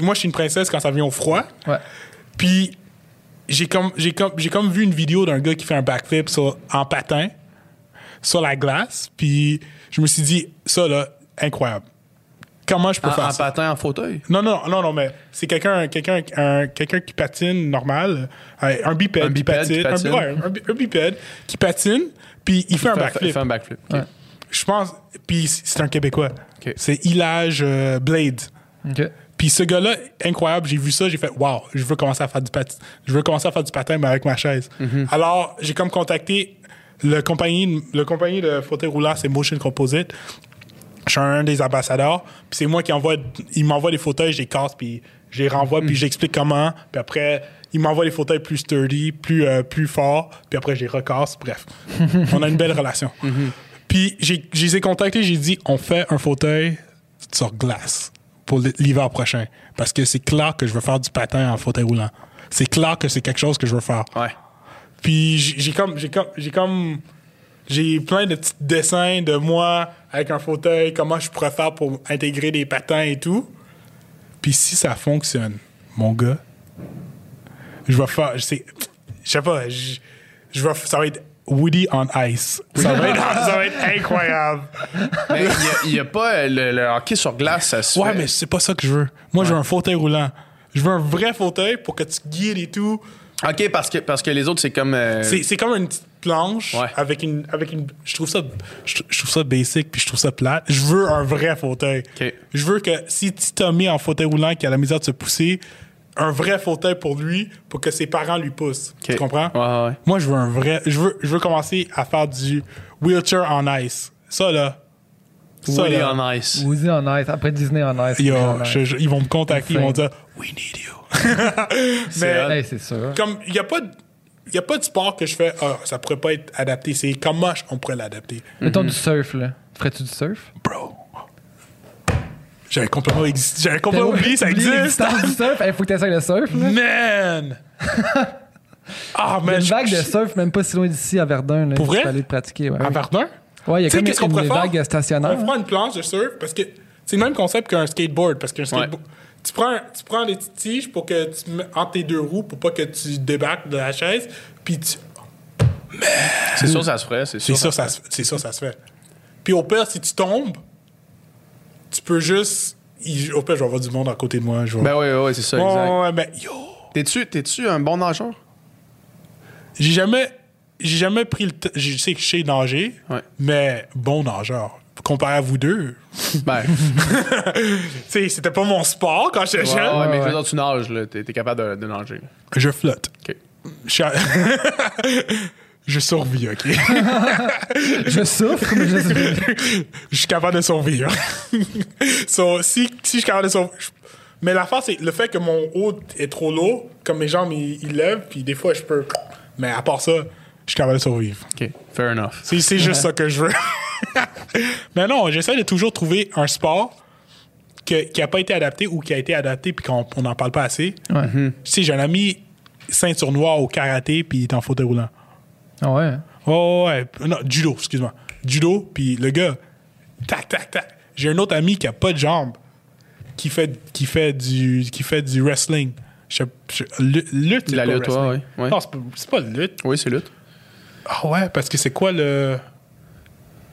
moi, je suis une princesse quand ça vient au froid. Ouais. Puis j'ai comme, j'ai comme, j'ai comme vu une vidéo d'un gars qui fait un backflip sur- en patin sur la glace. Puis je me suis dit, ça là, incroyable. Comment je peux En, faire en ça? patin en fauteuil? Non, non, non, non, mais c'est quelqu'un, quelqu'un, un- quelqu'un qui patine normal, euh, un bipède, Un qui bipède patine, qui patine. Un, ouais, un bipède qui patine, puis il fait un backflip. fait un backflip. Ouais. Je pense, puis c'est un Québécois. C'est Ilage euh, Blade. Puis ce gars-là, incroyable, j'ai vu ça, j'ai fait Wow, je veux commencer à faire du patin. Je veux commencer à faire du patin, mais avec ma chaise. Alors, j'ai comme contacté le compagnie, le compagnie de fauteuil roulant, c'est Motion Composite. Je suis un des ambassadeurs. Puis c'est moi qui envoie, il m'envoie des fauteuils, je les casse, puis je les renvoie, puis j'explique comment. Puis après, il m'envoie des fauteuils plus sturdy, plus, euh, plus forts, puis après, je les recasse. Bref, on a une belle relation. Puis j'ai- je les ai contactés, j'ai dit, on fait un fauteuil sur glace pour l'hiver prochain. Parce que c'est clair que je veux faire du patin en fauteuil roulant. C'est clair que c'est quelque chose que je veux faire. Ouais. Puis j'ai comme j'ai comme j'ai comme j'ai plein de petits dessins de moi avec un fauteuil, comment je pourrais faire pour intégrer des patins et tout. Puis si ça fonctionne, mon gars, je vais faire je sais je sais pas, je, je vais ça va être Woody on ice. Ça va être, ça va être incroyable. Il n'y a, pas euh, le, le hockey sur glace, ça se Ouais, fait. mais c'est pas ça que je veux. Moi, je veux un fauteuil roulant. Je veux un vrai fauteuil pour que tu guides et tout. OK, parce que, parce que les autres, c'est comme. euh, C'est, comme une petite planche Ouais. avec une avec une je trouve ça je, je trouve ça basic puis je trouve ça plate. Je veux un vrai fauteuil. OK. Je veux que si tu t'as mis en fauteuil roulant qui a la misère de se pousser, un vrai fauteuil pour lui pour que ses parents lui poussent. Tu comprends? Ouais, ouais. Moi, je veux un vrai je veux je veux commencer à faire du wheelchair on ice. Ça là. Ça, Woody là. on ice. Woody en ice, après Disney en ice. Yo, Woody en ice. je- je- ils vont me contacter, ils vont dire We need you. Mais Hey, c'est sûr. comme il n'y a pas de il a pas de sport que je fais ah ça pourrait pas être adapté, c'est comment on pourrait l'adapter. Mettons du surf, là. Ferais-tu du surf? Bro. J'avais complètement, exi- j'avais complètement oublié ça Oublié existe. l'existence du surf? Il faut que le surf, là. Man. Ah Il y a man, une je- vague de surf, même pas si loin d'ici, à Verdun. Là, Pour Tu vrai? peux aller te pratiquer. Ouais, à Verdun? Ouais, il y a comme une faire? vague stationnaire. On fera une planche de surf parce que c'est le même concept qu'un skateboard. Parce qu'un skateboard, tu, prends, tu prends des petites tiges pour que tu mets entre tes deux roues pour pas que tu débarques de la chaise. Puis tu- C'est sûr, ça se ferait. C'est c'est sûr. ça, ça, se- c'est ça, ça se fait. Puis au pire, si tu tombes, tu peux juste. il- Au pire, je vais avoir du monde à côté de moi. Je vais... Ben oui, oui, c'est ça, Ouais, exact. ouais, mais yo, T'es-tu, t'es-tu un bon nageur? j'ai jamais, j'ai jamais pris le temps. Je sais que je sais nager, Ouais. mais bon nageur. Comparé à vous deux, Ben. tu sais, c'était pas mon sport quand j'étais jeune. ouais, mais dire, tu nages, là. T'es, t'es capable de, de nager. Je flotte. OK. Je, je survis, OK? Je souffre, mais je je suis capable de survivre. so, si, si je suis capable de survivre. Mais l'affaire, c'est le fait que mon haut est trop lourd, comme mes jambes, ils, ils lèvent, puis des fois, je peux. Mais à part ça, je suis capable de survivre. OK. Fair enough. C'est, c'est juste ça que je veux. Mais non, j'essaie de toujours trouver un sport que- qui n'a pas été adapté ou qui a été adapté puis qu'on n'en parle pas assez. Ouais. Tu sais, j'ai un ami ceinture noire au karaté puis il est en fauteuil roulant. Ah ouais? Oh, ouais. Non, judo, excuse-moi. Judo, puis le gars, tac, tac, tac. J'ai un autre ami qui a pas de jambes, qui fait, qui fait, du, qui fait du wrestling. Je, je- lu- lutte, c'est La pas lutte, ouais, ouais. Non, c'est pas, lutte. Oui, c'est lutte. Ah ouais, parce que c'est quoi le.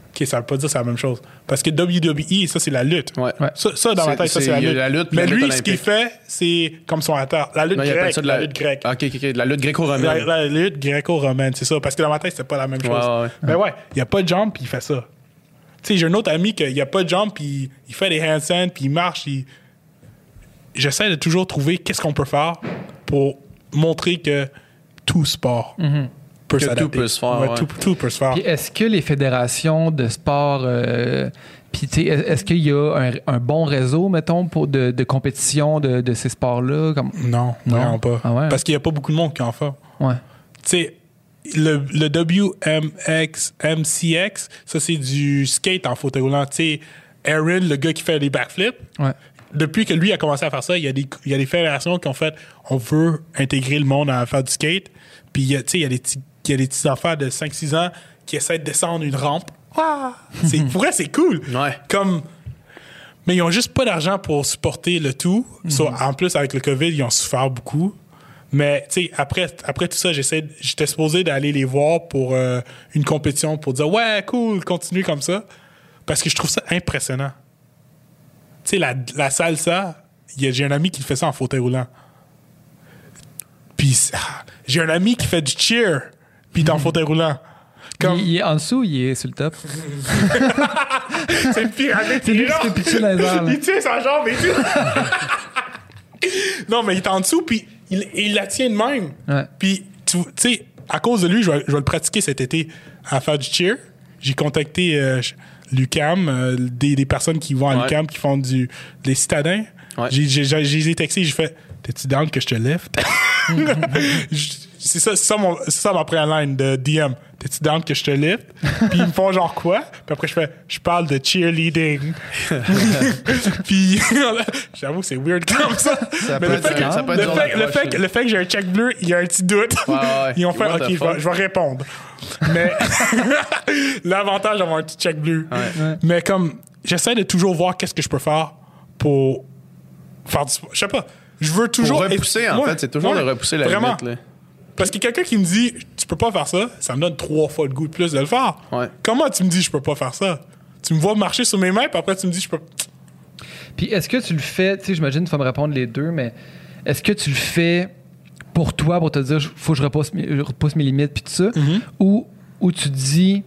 Ok, ça veut pas dire que c'est la même chose. Parce que WWE, ça, c'est la lutte. Ouais. Ça, ça, dans ma C'est- tête, ça, c'est- c'est la lutte. la lutte puis Mais la lutte lui, ce qu'il fait, c'est comme son atteur. La lutte Non, grecque. ça de la... la, lutte grecque. Ah, OK, OK, OK. De la lutte gréco-romaine. la lutte gréco-romaine, c'est ça. Parce que dans ma tête, c'était pas la même chose. Ouais, ouais. Mais ouais, il n'y a pas de jambes, puis il fait ça. Tu sais, j'ai un autre ami qui n'y a pas de jambes, puis il fait des handstands, puis il marche. il- J'essaie de toujours trouver qu'est-ce qu'on peut faire pour montrer que tout sport peut. Que tout peut se faire, ouais. tout, tout peut se faire. Puis est-ce que les fédérations de sport, euh, est-ce qu'il y a un, un bon réseau, mettons, pour de, de compétition de, de ces sports-là? Comme... Non, Non? vraiment pas. Ah ouais? Parce qu'il n'y a pas beaucoup de monde qui en fait. Ouais. Tu sais, le, le WMX, MCX, ça c'est du skate en fauteuil roulant. Tu sais, Aaron, le gars qui fait les backflips, Ouais. depuis que lui a commencé à faire ça, il y a des, il y a des fédérations qui ont fait on veut intégrer le monde à faire du skate. Puis, il y a- tu sais, il y a des petits, il y a des petits enfants de 5-6 ans qui essaient de descendre une rampe. Ouah! C'est, pour vrai, c'est cool. Ouais. Comme. Mais ils ont juste pas d'argent pour supporter le tout. So, en plus, avec le COVID, ils ont souffert beaucoup. Mais, tu sais, après, après tout ça, j'essaie, j'étais supposé d'aller les voir pour euh, une compétition pour dire Ouais, cool, continue comme ça. Parce que je trouve ça impressionnant. Tu sais, la, la salsa, il y a- j'ai un ami qui fait ça en fauteuil roulant. Puis, ah, j'ai un ami qui fait du cheer, puis est en fauteuil roulant. Comme, Il, il est en dessous ou il est sur le top? c'est une pyramide. C'est lui qui se pitcher dans les airs, là. Il tient sa jambe et tout. Non, mais il est en dessous, puis il, il la tient de même. Ouais. Puis, tu sais, à cause de lui, je vais, je vais le pratiquer cet été à faire du cheer. J'ai contacté euh, Lucam, euh, des, des personnes qui vont à Ouais. Lucam, qui font du, des citadins. Ouais. J'ai, j'ai, j'ai, j'ai texté, j'ai fait T'es-tu down que je te lift Je- C'est ça, c'est ça, mon, c'est ça ma première line de DM. T'es-tu down que je te lift? Puis ils me font genre quoi? Puis après, je fais Je parle de cheerleading. Puis j'avoue, c'est weird comme ça. Ça Mais peut le être- fait que- ça peut être le fait- le d'approche, fait que- le fait que j'ai un check bleu, il y a un petit doute. Ouais, ouais. Ils ont fait, What OK, je vais, je vais répondre. Mais l'avantage d'avoir un petit check bleu. Ouais. Mais comme, j'essaie de toujours voir qu'est-ce que je peux faire pour faire du sport. Je sais pas. Je veux toujours. Pour repousser, en Ouais, fait, c'est toujours ouais, de repousser la vraiment. limite. Là. Parce que quelqu'un qui me dit, tu peux pas faire ça, ça me donne trois fois le goût de plus de le faire. Ouais. Comment tu me dis, je peux pas faire ça? Tu me vois marcher sur mes mains, puis après, tu me dis, je peux. Puis est-ce que tu le fais, tu sais, j'imagine tu vas me répondre les deux, mais est-ce que tu le fais pour toi, pour te dire, faut que je repousse mes, je repousse mes limites, puis tout ça, Mm-hmm. ou, ou tu te dis,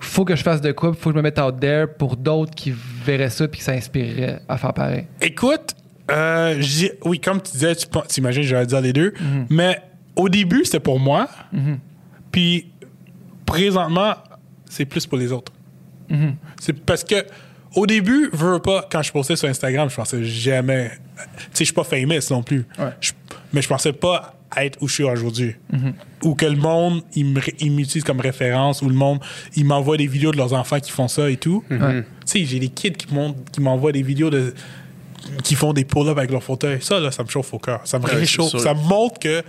faut que je fasse de quoi, faut que je me mette out there pour d'autres qui verraient ça, puis qui s'inspireraient à faire pareil? Écoute, euh, j'ai- oui, comme tu disais, tu pen- t'imagines, j'allais dire les deux. Mais au début, c'était pour moi. Puis présentement, c'est plus pour les autres. C'est parce que au début, veux veux pas, quand je postais sur Instagram, je pensais jamais. Tu sais, je suis pas famous non plus. Ouais. Je- mais je pensais pas être où je suis aujourd'hui. Ou que le monde, il m'utilise comme référence, ou le monde, il m'envoie des vidéos de leurs enfants qui font ça et tout. Ouais. Tu sais, j'ai des kids qui m'envoient des vidéos de qui font des pull-ups avec leur fauteuil. Ça, là, ça me chauffe au cœur. Ça me Ouais, réchauffe. Ça me montre que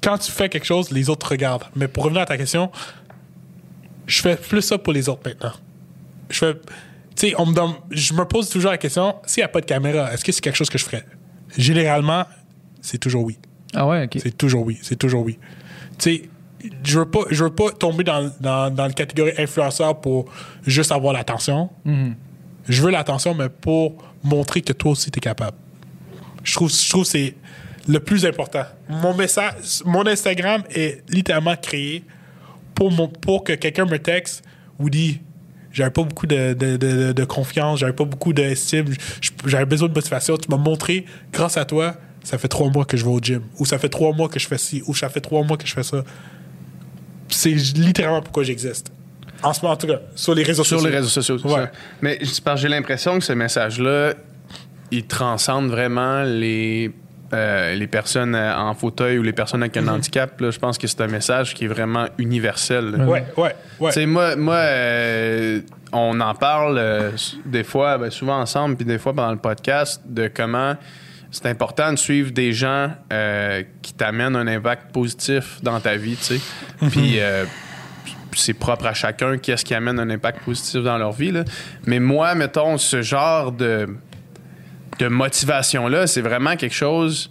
quand tu fais quelque chose, les autres regardent. Mais pour revenir à ta question, je fais plus ça pour les autres maintenant. Je fais. Tu sais, on me donne- je me pose toujours la question s'il n'y a pas de caméra, est-ce que c'est quelque chose que je ferais? Généralement, c'est toujours oui. Ah ouais, ok. C'est toujours oui. C'est toujours oui. Tu sais, je veux pas, je veux pas tomber dans, dans, dans la catégorie influenceur pour juste avoir l'attention. Je veux l'attention, mais pour montrer que toi aussi, tu es capable. Je trouve, je trouve que c'est le plus important. Mon message, mon Instagram est littéralement créé pour, mon, pour que quelqu'un me texte ou dit j'avais pas beaucoup de, de, de- de confiance, j'avais pas beaucoup d'estime, j'avais besoin de motivation. Tu m'as montré, grâce à toi, ça fait trois mois que je vais au gym, ou ça fait trois mois que je fais ci, ou ça fait trois mois que je fais ça. C'est littéralement pourquoi j'existe. En ce moment, en tout cas, sur les réseaux Sur sociaux. les réseaux sociaux, Ouais. ça. Mais j'ai l'impression que ce message-là, il transcende vraiment les, euh, les personnes euh, en fauteuil ou les personnes avec un handicap. Là, je pense que c'est un message qui est vraiment universel. Tu sais, moi, moi euh, on en parle euh, des fois, ben, souvent ensemble, puis des fois pendant le podcast, de comment c'est important de suivre des gens qui t'amènent un impact positif dans ta vie, tu sais. Puis euh, c'est propre à chacun qu'est-ce qui amène un impact positif dans leur vie, là. Mais moi, mettons, ce genre de, de motivation-là, c'est vraiment quelque chose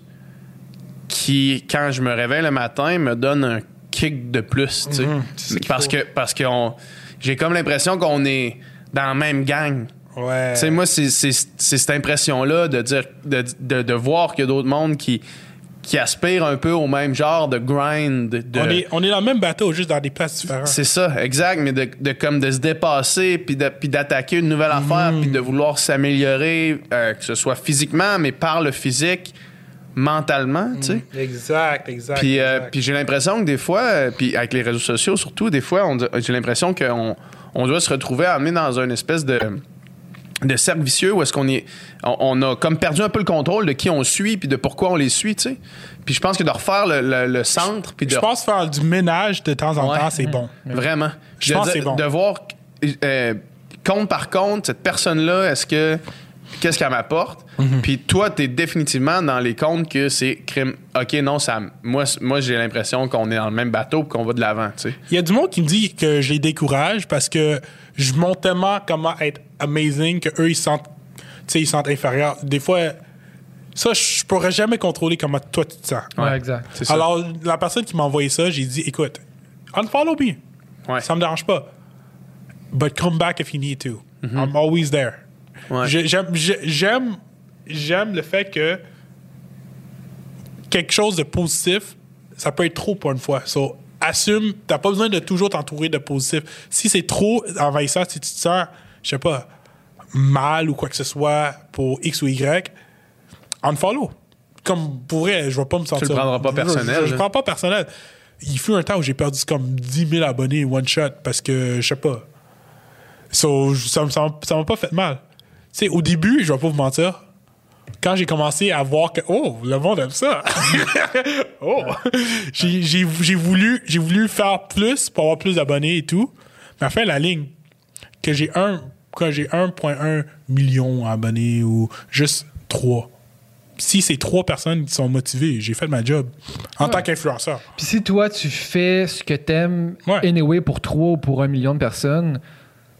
qui, quand je me réveille le matin, me donne un kick de plus, qu'il Parce que, parce que on- j'ai comme l'impression qu'on est dans la même gang. ouais. Tu sais, moi, c'est c'est- c'est cette impression-là de dire, de, de, de voir qu'il y a d'autres mondes qui, qui aspirent un peu au même genre de grind. De, on, est, on est dans le même bateau, juste dans des places différentes. c'est ça, exact, mais de, de comme de se dépasser puis d'attaquer une nouvelle affaire puis de vouloir s'améliorer, euh, que ce soit physiquement, mais par le physique, mentalement, tu sais. Exact, exact. Puis, euh, puis j'ai l'impression que des fois, euh, puis avec les réseaux sociaux surtout, des fois, j'ai l'impression qu'on on doit se retrouver amené dans une espèce de de cercle vicieux où est-ce qu'on est on, on a comme perdu un peu le contrôle de qui on suit puis de pourquoi on les suit tu sais puis je pense que de refaire le, le- le centre puis de je pense faire du ménage de temps en Ouais. temps, c'est bon. Vraiment. Je De pense que c'est bon. De voir, euh, compte par compte, cette personne-là, est-ce que. Qu'est-ce qu'elle m'apporte? Mhm. Puis toi, t'es définitivement dans les comptes que c'est crime. OK, non, ça. Moi, moi j'ai l'impression qu'on est dans le même bateau et qu'on va de l'avant, tu sais. Il y a du monde qui me dit que je les décourage parce que je montre tellement comment être amazing que eux ils se sentent, tu sais, ils se sentent inférieurs. Des fois, ça, je pourrais jamais contrôler comment toi tu te sens. Ouais, exact. Alors, la personne qui m'a envoyé ça, j'ai dit, écoute, unfollow me. Ouais. Ça me dérange pas. But come back if you need to. I'm always there. Mm-hmm. Ouais. J'aime, j'aime le fait que quelque chose de positif, ça peut être trop pour une fois. So, assume, t'as pas besoin de toujours t'entourer de positif. Si c'est trop envahissant, si tu te sens, je sais pas, mal ou quoi que ce soit pour X ou Y, unfollow. Comme pour vrai, je vais pas me sentir. le prendras pas personnel, Je, prends pas personnel. Il fut un temps où j'ai perdu comme 10 000 abonnés one shot parce que je sais pas. So, ça, m'a- pas fait mal. Tu sais, au début, je vais pas vous mentir. Quand j'ai commencé à voir que oh le monde aime ça, oh j'ai voulu j'ai voulu faire plus pour avoir plus d'abonnés et tout. Mais à la fin la ligne, que j'ai un quand j'ai 1.1 million d'abonnés ou juste 3. Si c'est trois personnes qui sont motivées, j'ai fait ma job en tant qu'influenceur. Puis si toi, tu fais ce que t'aimes, Ouais. anyway, pour 3 ou pour un million de personnes,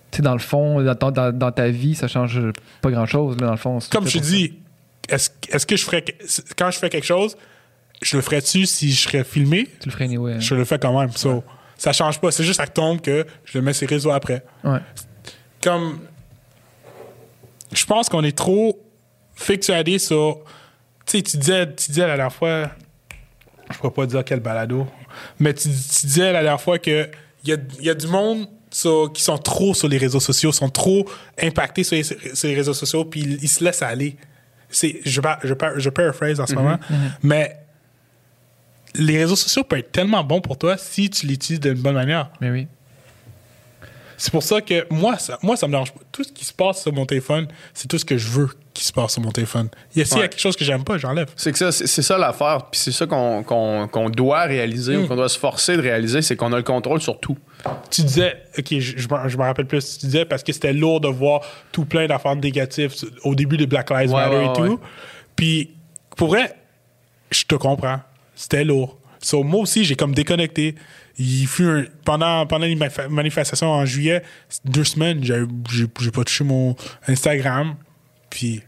tu sais, dans le fond, dans, ton- dans- dans ta vie, ça change pas grand-chose, dans le fond. Comme je te dis, est-ce que je ferais quand je fais quelque chose, je le ferais-tu si je serais filmé? Tu le ferais anyway. hein. Je le fais quand même. So, Ça change pas. C'est juste ça tombe que je le mets sur les réseaux après. Comme je pense qu'on est trop fixé sur tu sais tu disais tu disais la dernière fois je pourrais pas dire quel balado mais tu, tu disais la dernière fois que il y y a du monde sur- qui sont trop sur les réseaux sociaux sont trop impactés sur les, sur les réseaux sociaux puis ils, ils se laissent aller. C'est je je, je paraphrase en ce moment mais les réseaux sociaux peuvent être tellement bons pour toi si tu l'utilises d'une bonne manière. Mais oui. C'est pour ça que moi, ça, moi, ça me dérange pas. Tout ce qui se passe sur mon téléphone, c'est tout ce que je veux qui se passe sur mon téléphone. S'il y a quelque chose que j'aime pas, j'enlève. C'est que ça, c'est ça l'affaire. Puis c'est ça qu'on qu'on- qu'on doit réaliser ou qu'on doit se forcer de réaliser, c'est qu'on a le contrôle sur tout. Tu disais, ok, je, je, me- je me rappelle plus, tu disais parce que c'était lourd de voir tout plein d'affaires négatives au début de Black Lives Ouais, Matter ouais, et tout. Puis, pour vrai, je te comprends. C'était lourd. So, moi aussi, j'ai comme déconnecté. Il fut un- pendant, pendant les manifestations en juillet, deux semaines, j'ai pas touché mon Instagram. Puis,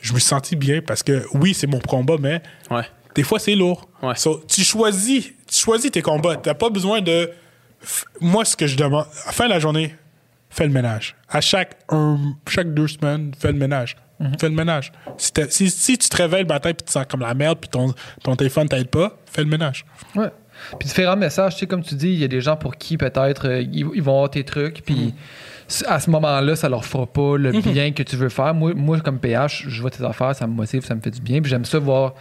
je me suis senti bien parce que oui, c'est mon combat, mais Ouais. des fois, c'est lourd. Ouais. So, tu choisis, tu choisis tes combats. T'as pas besoin de. Moi, ce que je demande, à la fin de la journée, fais le ménage. À chaque, un, chaque deux semaines, fais le ménage. Fais le ménage. Si, si tu te réveilles le matin et tu te sens comme la merde puis ton, ton téléphone t'aide pas, fais le ménage. Ouais. Puis différents messages, tu sais, comme tu dis, il y a des gens pour qui peut-être euh, ils, ils vont avoir tes trucs, puis c- à ce moment-là, ça leur fera pas le bien que tu veux faire. Moi, moi, comme PH, je vois tes affaires, ça me motive, ça me fait du bien, puis j'aime ça voir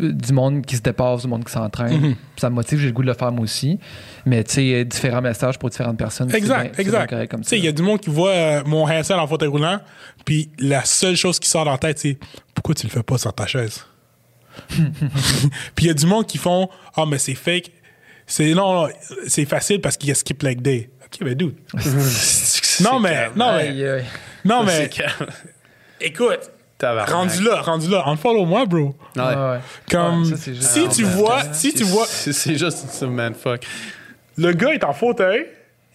euh, du monde qui se dépasse, du monde qui s'entraîne. Puis Ça me motive, j'ai le goût de le faire moi aussi. Mais tu sais, différents messages pour différentes personnes. Exact, bien exact. Tu sais, il y a du monde qui voit euh, mon handstand en fauteuil roulant, puis la seule chose qui sort dans la tête, c'est pourquoi tu le fais pas sur ta chaise? Puis il y a du monde qui font Ah, mais c'est fake. C'est non, non, c'est facile parce qu'il y a skip leg day. Ok, ben dude. Non, mais, non, mais, Aïe, aïe. non, Ça, mais, calme. écoute, rendu là, rendu là, unfollow moi, bro. Ouais. Ouais, ouais. Comme, Ouais, ça, c'est juste- si tu vois, putain. si tu vois, C'est juste ça, man, fuck. le gars est en fauteuil,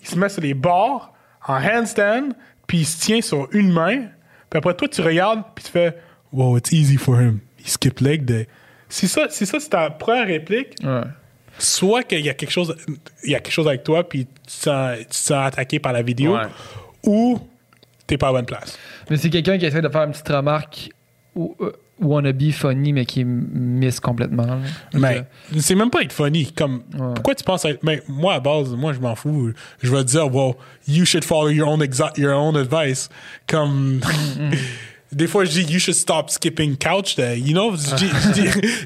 il se met sur les barres, en handstand, puis il se tient sur une main, puis après toi, tu regardes, puis tu fais, wow, it's easy for him. Skip leg day. Si ça, si ça c'est ta première réplique, Ouais. soit qu'il y a quelque chose, il y a quelque chose avec toi, puis tu te sens, tu te sens attaqué par la vidéo, Ouais. ou t'es pas à bonne place. Mais c'est quelqu'un qui essaie de faire une petite remarque ou euh, wannabe funny, mais qui miss complètement. là. Mais c'est même pas être funny. Comme, Ouais. pourquoi tu penses être. Mais moi, à base, moi, je m'en fous. Je vais te dire, well, you should follow your own, your own advice. Comme. Des fois, je dis, you should stop skipping couch day. You know?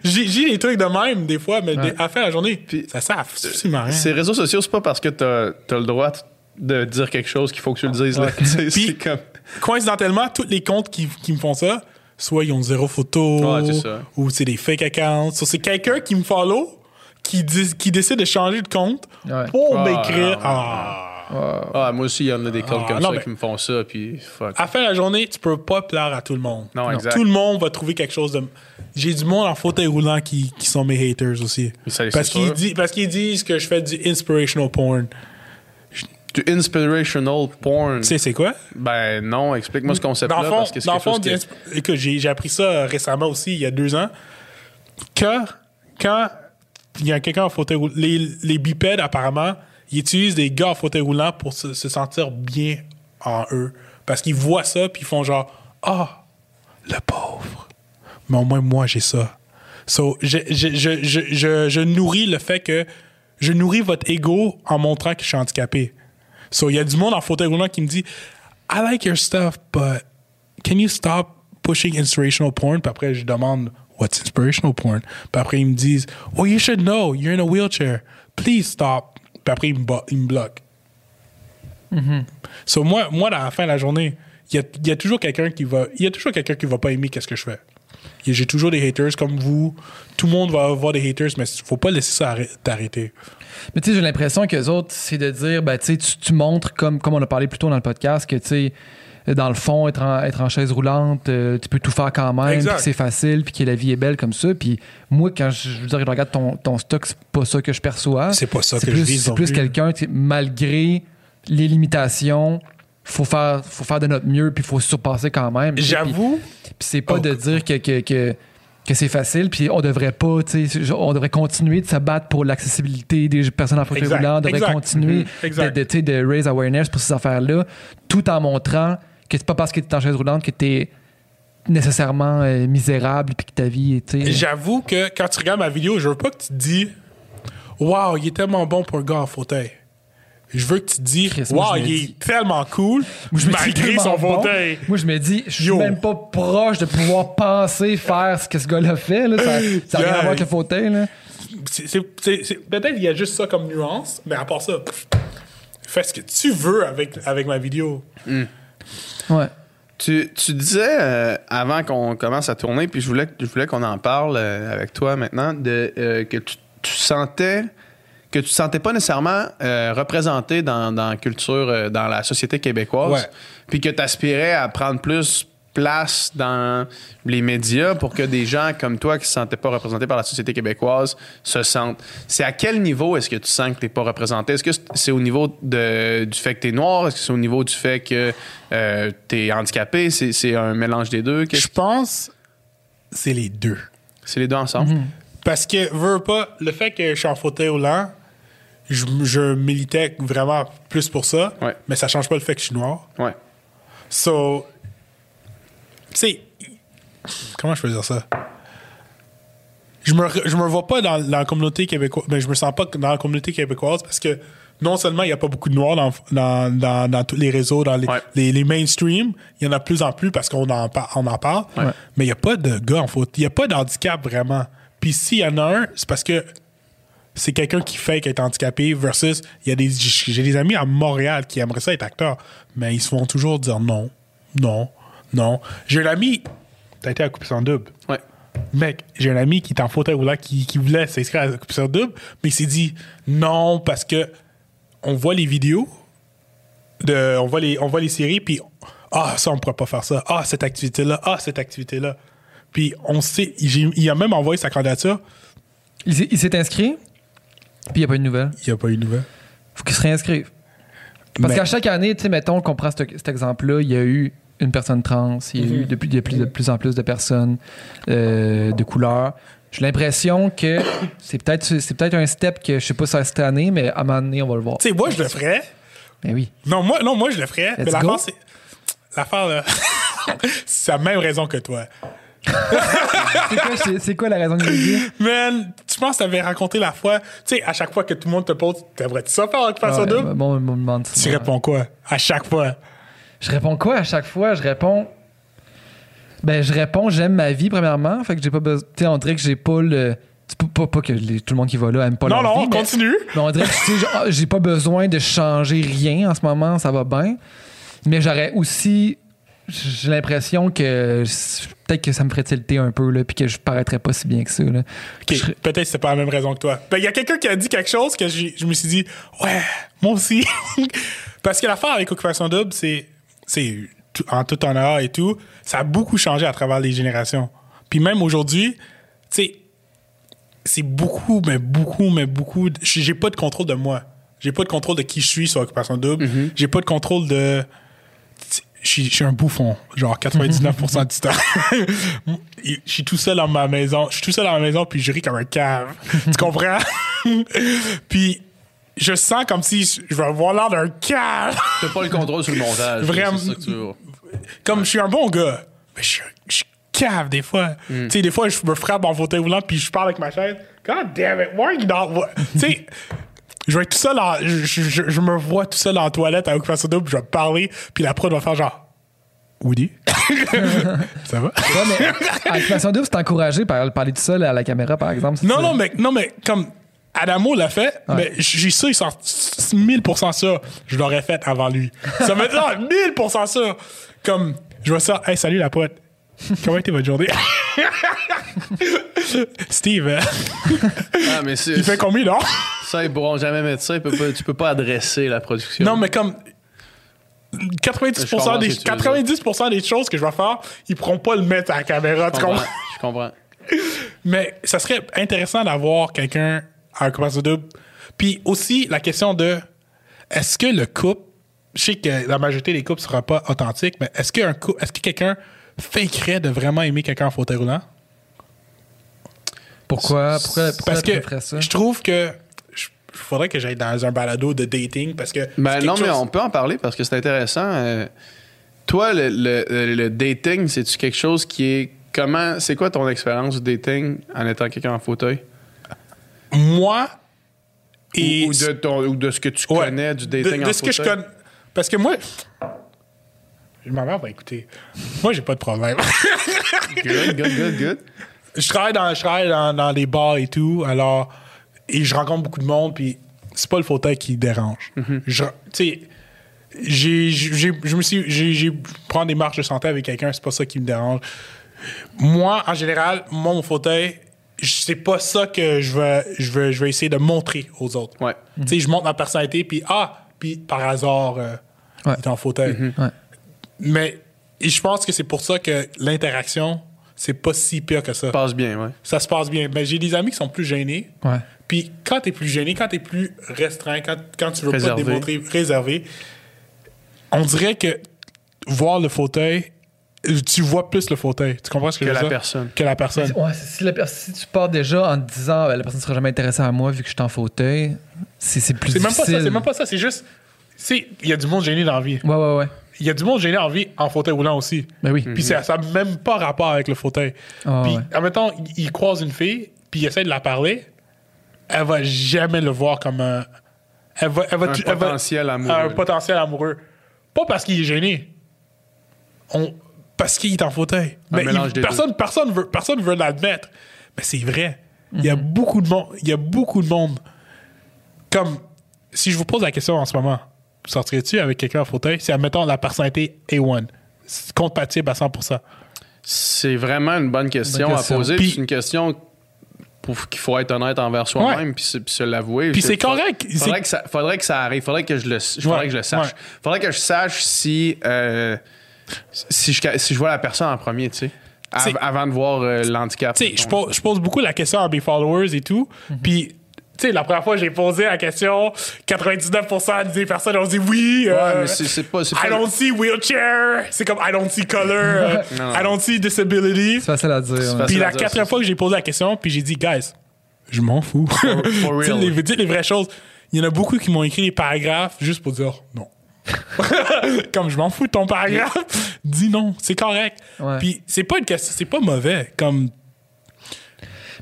J'ai des trucs de même, des fois, mais des- à de la journée, ça sert absolument rien. Ces réseaux sociaux, c'est pas parce que t'as as le droit de dire quelque chose qu'il faut que tu le dises. là. Puis- comme. Coïncidentellement, tous les comptes qui, qui me font ça, soit ils ont zéro photo, Ouais, ou c'est des fake accounts. So, c'est quelqu'un qui me follow, qui, dis- qui décide de changer de compte Ouais. pour Ah, m'écrire. ouais. Ah. Ah, moi aussi, il y en a des Ah, comme non, ça mais- qui me font ça, puis fuck. À la fin de la journée, tu peux pas plaire à tout le monde. Non, exact. Tout le monde va trouver quelque chose de. J'ai du monde en fauteuil roulant qui, qui sont mes haters aussi. Ça, c'est Parce qu'ils, parce qu'ils disent que je fais du inspirational porn. Du inspirational porn. Tu sais, c'est quoi? Ben non, explique-moi ce Dans concept-là. le fond, parce que c'est dans le quelque fond, chose qui- écoute, j'ai, j'ai appris ça euh, récemment aussi, il y a deux ans. Que quand il y a quelqu'un en fauteuil roulant, les, les bipèdes, apparemment, ils utilisent des gars en fauteuil roulant pour se, se sentir bien en eux. Parce qu'ils voient ça, puis ils font genre, ah, le pauvre. Mais au moins, moi, j'ai ça. So, je, je, je, je, nourris le fait que je nourris votre ego en montrant que je suis handicapé. So, il y a du monde en fauteuil roulant qui me dit I like your stuff, but can you stop pushing inspirational porn. Puis après, je demande, what's inspirational porn? Puis après, ils me disent, oh, you should know, you're in a wheelchair. Please stop. Puis après, ils me, me bloquent. So, moi, moi, à la fin de la journée, il y a, il toujours quelqu'un qui va, il y a toujours quelqu'un qui va pas aimer qu'est-ce que je fais. J'ai toujours des haters comme vous. Tout le monde va avoir des haters, mais faut pas laisser ça arrê- t'arrêter. Mais tu sais, j'ai l'impression que les autres, c'est de dire, ben, tu- tu montres, comme, comme on a parlé plus tôt dans le podcast, que tu sais, dans le fond, être en, être en chaise roulante, euh, tu peux tout faire quand même, puis c'est facile, puis que la vie est belle comme ça. Puis moi, quand je, je veux dire, je regarde ton, ton stock, c'est pas ça que je perçois. C'est pas ça C'est que je plus, vise C'est non plus plus. quelqu'un, malgré les limitations, faut faire, faut faire de notre mieux, puis faut se surpasser quand même. J'avoue, puis c'est pas Oh. de dire que, que, que, que c'est facile, puis on devrait pas, tu sais, on devrait continuer de se battre pour l'accessibilité des personnes en fauteuil roulant, on devrait exact. continuer Mhm, de raise awareness pour ces affaires-là, tout en montrant que c'est pas parce que tu es en chaise roulante que tu es nécessairement euh, misérable puis que ta vie sais, j'avoue que quand tu regardes ma vidéo, je veux pas que tu te dis, waouh, il est tellement bon pour un gars en fauteuil. Je veux que tu te dis, waouh, il dis- est tellement cool, Moi, je me dis malgré son bon. fauteuil. Moi, je me dis, je suis Yo. même pas proche de pouvoir penser faire ce que ce gars-là fait. Là. Ça ça n'a rien à voir avec le fauteuil. Là. C'est- c'est- c'est- c'est- Peut-être qu'il y a juste ça comme nuance, mais à part ça, pff, fais ce que tu veux avec, avec ma vidéo. Ouais. Tu, tu disais euh, avant qu'on commence à tourner, puis je voulais, je voulais qu'on en parle euh, avec toi maintenant, de, euh, que tu, tu sentais que tu te sentais pas nécessairement euh, représenté dans, dans la culture, euh, dans la société québécoise, Ouais. puis que tu aspirais à prendre plus place dans les médias pour que des gens comme toi qui se sentaient pas représentés par la société québécoise se sentent. C'est à quel niveau est-ce que tu sens que tu n'es pas représenté? Est-ce que c'est au niveau de, du fait que tu es noir? Est-ce que c'est au niveau du fait que tu es handicapé? C'est, c'est un mélange des deux? Je pense c'est les deux. C'est les deux ensemble? Parce que, veux pas, le fait que je suis en fauteuil roulant, je, je militais vraiment plus pour ça, Ouais. mais ça change pas le fait que je suis noir. Ouais. So, sais, comment je peux dire ça? Je me, je me vois pas dans, dans la communauté québécoise, mais je me sens pas dans la communauté québécoise parce que non seulement il n'y a pas beaucoup de noirs dans, dans, dans, dans tous les réseaux, dans les, Ouais. les, les mainstream, il y en a de plus en plus parce qu'on en, on en parle, mais il n'y a pas de gars en faute. Il n'y a pas d'handicap vraiment. Puis s'il y en a un, c'est parce que c'est quelqu'un qui fait être handicapé versus il y a des j'ai des amis à Montréal qui aimeraient ça être acteur mais ils se font toujours dire non non non. J'ai un ami t'as été à Coupe sans double. Ouais. mec j'ai un ami qui est en fauteuil roulant qui, qui voulait s'inscrire à Coupe sans double mais il s'est dit non parce que on voit les vidéos de on voit les on voit les séries puis ah ça on pourrait pas faire ça. Ah cette activité là ah cette activité là puis on sait il a même envoyé sa candidature. Il, s'est- inscrit, puis il n'y a pas eu de nouvelles. il n'y a pas eu de nouvelles. Faut qu'il se réinscrive. Parce qu'à chaque année, tu sais, mettons qu'on prend cet, cet exemple-là, il y a eu une personne trans, il y a Mhm. eu de plus, de, plus, de plus en plus de personnes euh, de couleur. J'ai l'impression que c'est peut-être c'est peut-être un step que je sais pas si c'est cette année, mais à un moment donné, on va le voir. Tu sais, moi, je le ferais. Mais oui. Non, moi, non, moi je le ferais. Let's mais l'affaire, go. c'est. L'affaire, là. c'est la même raison que toi. C'est quoi, c'est- c'est quoi la raison que j'ai dit? Man, tu penses que t'avais raconté la fois. Tu sais, à chaque fois que tout le monde te pose, t'aimerais-tu ça faire occupation Ouais, double? bon, on me demande Tu réponds quoi? À chaque fois. Je réponds quoi à chaque fois? Je réponds. Ben, je réponds, j'aime ma vie, premièrement. Fait que j'ai pas besoin. Tu sais, on dirait que j'ai pas le. pas, pas, pas que les- tout le monde qui va là aime pas non, leur non, vie, mais- continue. Mais on dirait que tu sais, genre, j'ai pas besoin de changer rien en ce moment, ça va bien. Mais j'aurais aussi. J'ai l'impression que peut-être que ça me ferait tilter un peu, là, puis que je paraîtrais pas si bien que ça. Là. Je Peut-être que c'est pas la même raison que toi. Ben, il y a quelqu'un qui a dit quelque chose que j'ai- je me suis dit, ouais, moi aussi. Parce que l'affaire avec Occupation Double, c'est, c'est tout- en tout honneur et tout, ça a beaucoup changé à travers les générations. Puis même aujourd'hui, tu sais, c'est beaucoup, mais beaucoup, mais beaucoup. J'ai pas de contrôle de moi. J'ai pas de contrôle de qui je suis sur Occupation Double. J'ai pas de contrôle de. Je suis- je suis un bouffon, genre 99% du temps. Je suis tout seul dans ma maison. Je suis tout seul dans ma maison, puis je ris comme un cave. tu comprends? puis je sens comme si je vais avoir l'air d'un cave. T'as pas le contrôle sur le montage. Vraiment. Comme je suis un bon gars, mais je suis, je cave des fois. Tu sais, des fois, je me frappe en fauteuil roulant, puis je parle avec ma chaise. God damn it, why are you not... Tu sais, je vais être tout seul en... Je, je- je me vois tout seul en toilette à Occupation Double, je vais parler, puis la prod va faire genre... Woody? ça va? Ouais, mais Occupation Double, c'est encouragé par parler tout seul à la caméra, par exemple. Non, non, mais, non, mais comme Adamo l'a fait, mais j'ai ça, il sort 1000% ça, je l'aurais fait avant lui. Ça me donne 1000% ça. Comme, je vois ça, hey, salut la pote. Comment était votre journée? Steve, hein? Ah, mais c'est- il fait combien, non? ça, ils pourront jamais mettre ça. Ils peuvent pas- tu peux pas adresser la production. Non, mais comme 90%, Je comprends des, ce que tu veux 90% des choses que je vais faire, ils pourront pas le mettre à la caméra, je tu comprends. comprends? Je comprends. Mais ça serait intéressant d'avoir quelqu'un à un couple double. Puis aussi, la question de est-ce que le couple, je sais que la majorité des couples ne sera pas authentique, mais est-ce qu'un est-ce que quelqu'un fakerait de vraiment aimer quelqu'un en fauteuil roulant? Pourquoi, pourquoi, pourquoi Parce tu que ça? je trouve que il faudrait que j'aille dans un balado de dating parce que. Ben non, mais on peut en parler parce que c'est intéressant. Euh, toi, le, le- le- le dating, c'est-tu quelque chose qui est. Comment. C'est quoi ton expérience du dating en étant quelqu'un en fauteuil? Moi et. ou, ou de ton- ou de ce que tu Ouais. connais du dating de en ce que je connais. Parce que moi. Ma mère va écouter. Moi, j'ai pas de problème. Good, good, good, good. je travaille dans je travaille dans, dans des bars et tout alors et je rencontre beaucoup de monde puis c'est pas le fauteuil qui dérange Je- tu sais j'ai je me suis j'ai j'ai prendre des marches de santé avec quelqu'un c'est pas ça qui me dérange moi en général moi mon fauteuil c'est pas ça que je vais je vais je vais essayer de montrer aux autres Ouais. tu sais je montre ma personnalité puis ah puis par hasard euh, Ouais. il est en fauteuil Ouais. mais je pense que c'est pour ça que l'interaction c'est pas si pire que ça Passe bien, ouais. ça se passe bien. Mais j'ai des amis qui sont plus gênés. Ouais. Puis quand t'es plus gêné, quand t'es plus restreint, quand, quand tu veux Réservé. pas te démontrer réservé, on dirait que voir le fauteuil, tu vois plus le fauteuil. Tu comprends ce que, Que je veux la dire? personne. Que la personne. Ouais, si, la per- si tu pars déjà en te disant ben, la personne ne sera jamais intéressée à moi vu que je suis en fauteuil, c'est c'est plus C'est même pas difficile. ça, c'est même pas ça, c'est juste. Il y a du monde gêné dans la vie. Ouais, ouais, ouais. Il y a du monde gêné en vie en fauteuil roulant aussi. Ben oui. Puis ça n'a même pas rapport avec le fauteuil. Ah, puis, ouais. admettons, il, il croise une fille, puis il essaie de la parler, elle va jamais le voir comme un. Elle va, elle va, Un va- potentiel amoureux. Un potentiel amoureux. Pas parce qu'il est gêné. On, parce qu'il est en fauteuil. Mais il- des personne, personne veut, personne veut l'admettre. Mais c'est vrai. Il Mhm. y a beaucoup de monde. Il y a beaucoup de monde. Comme si je vous pose la question en ce moment, sortirais-tu avec quelqu'un en fauteuil? Si, admettons, la personnalité A1, c'est compatible à 100%? C'est vraiment une bonne question, Bonne question. à poser. C'est une question pour qu'il faut être honnête envers soi-même Ouais. puis se, l'avouer. Puis c'est correct. Faudrait que, ça, faudrait que ça arrive. Faudrait que je le, faudrait Ouais. que je le sache. Ouais. Faudrait que je sache si, euh, si, je, si je vois la personne en premier, tu sais. Av- avant de voir euh, l'handicap. Tu sais, je pose, je pose beaucoup la question à mes followers et tout. Puis, tu sais, la première fois que j'ai posé la question, 99% des personnes ont dit oui. Ouais, euh, mais c'est c'est pas. c'est I pas- don't see wheelchair. C'est comme I don't see color. euh, Non, non. I don't see disability. C'est facile à dire. ouais. Puis la dire, quatrième fois que j'ai posé la question, puis j'ai dit, guys, je m'en fous. for real. Dites les, dites les vraies choses. Il y en a beaucoup qui m'ont écrit des paragraphes juste pour dire non. comme je m'en fous de ton paragraphe, dis non, c'est correct. Ouais. Puis c'est pas une question, c'est pas mauvais. Comme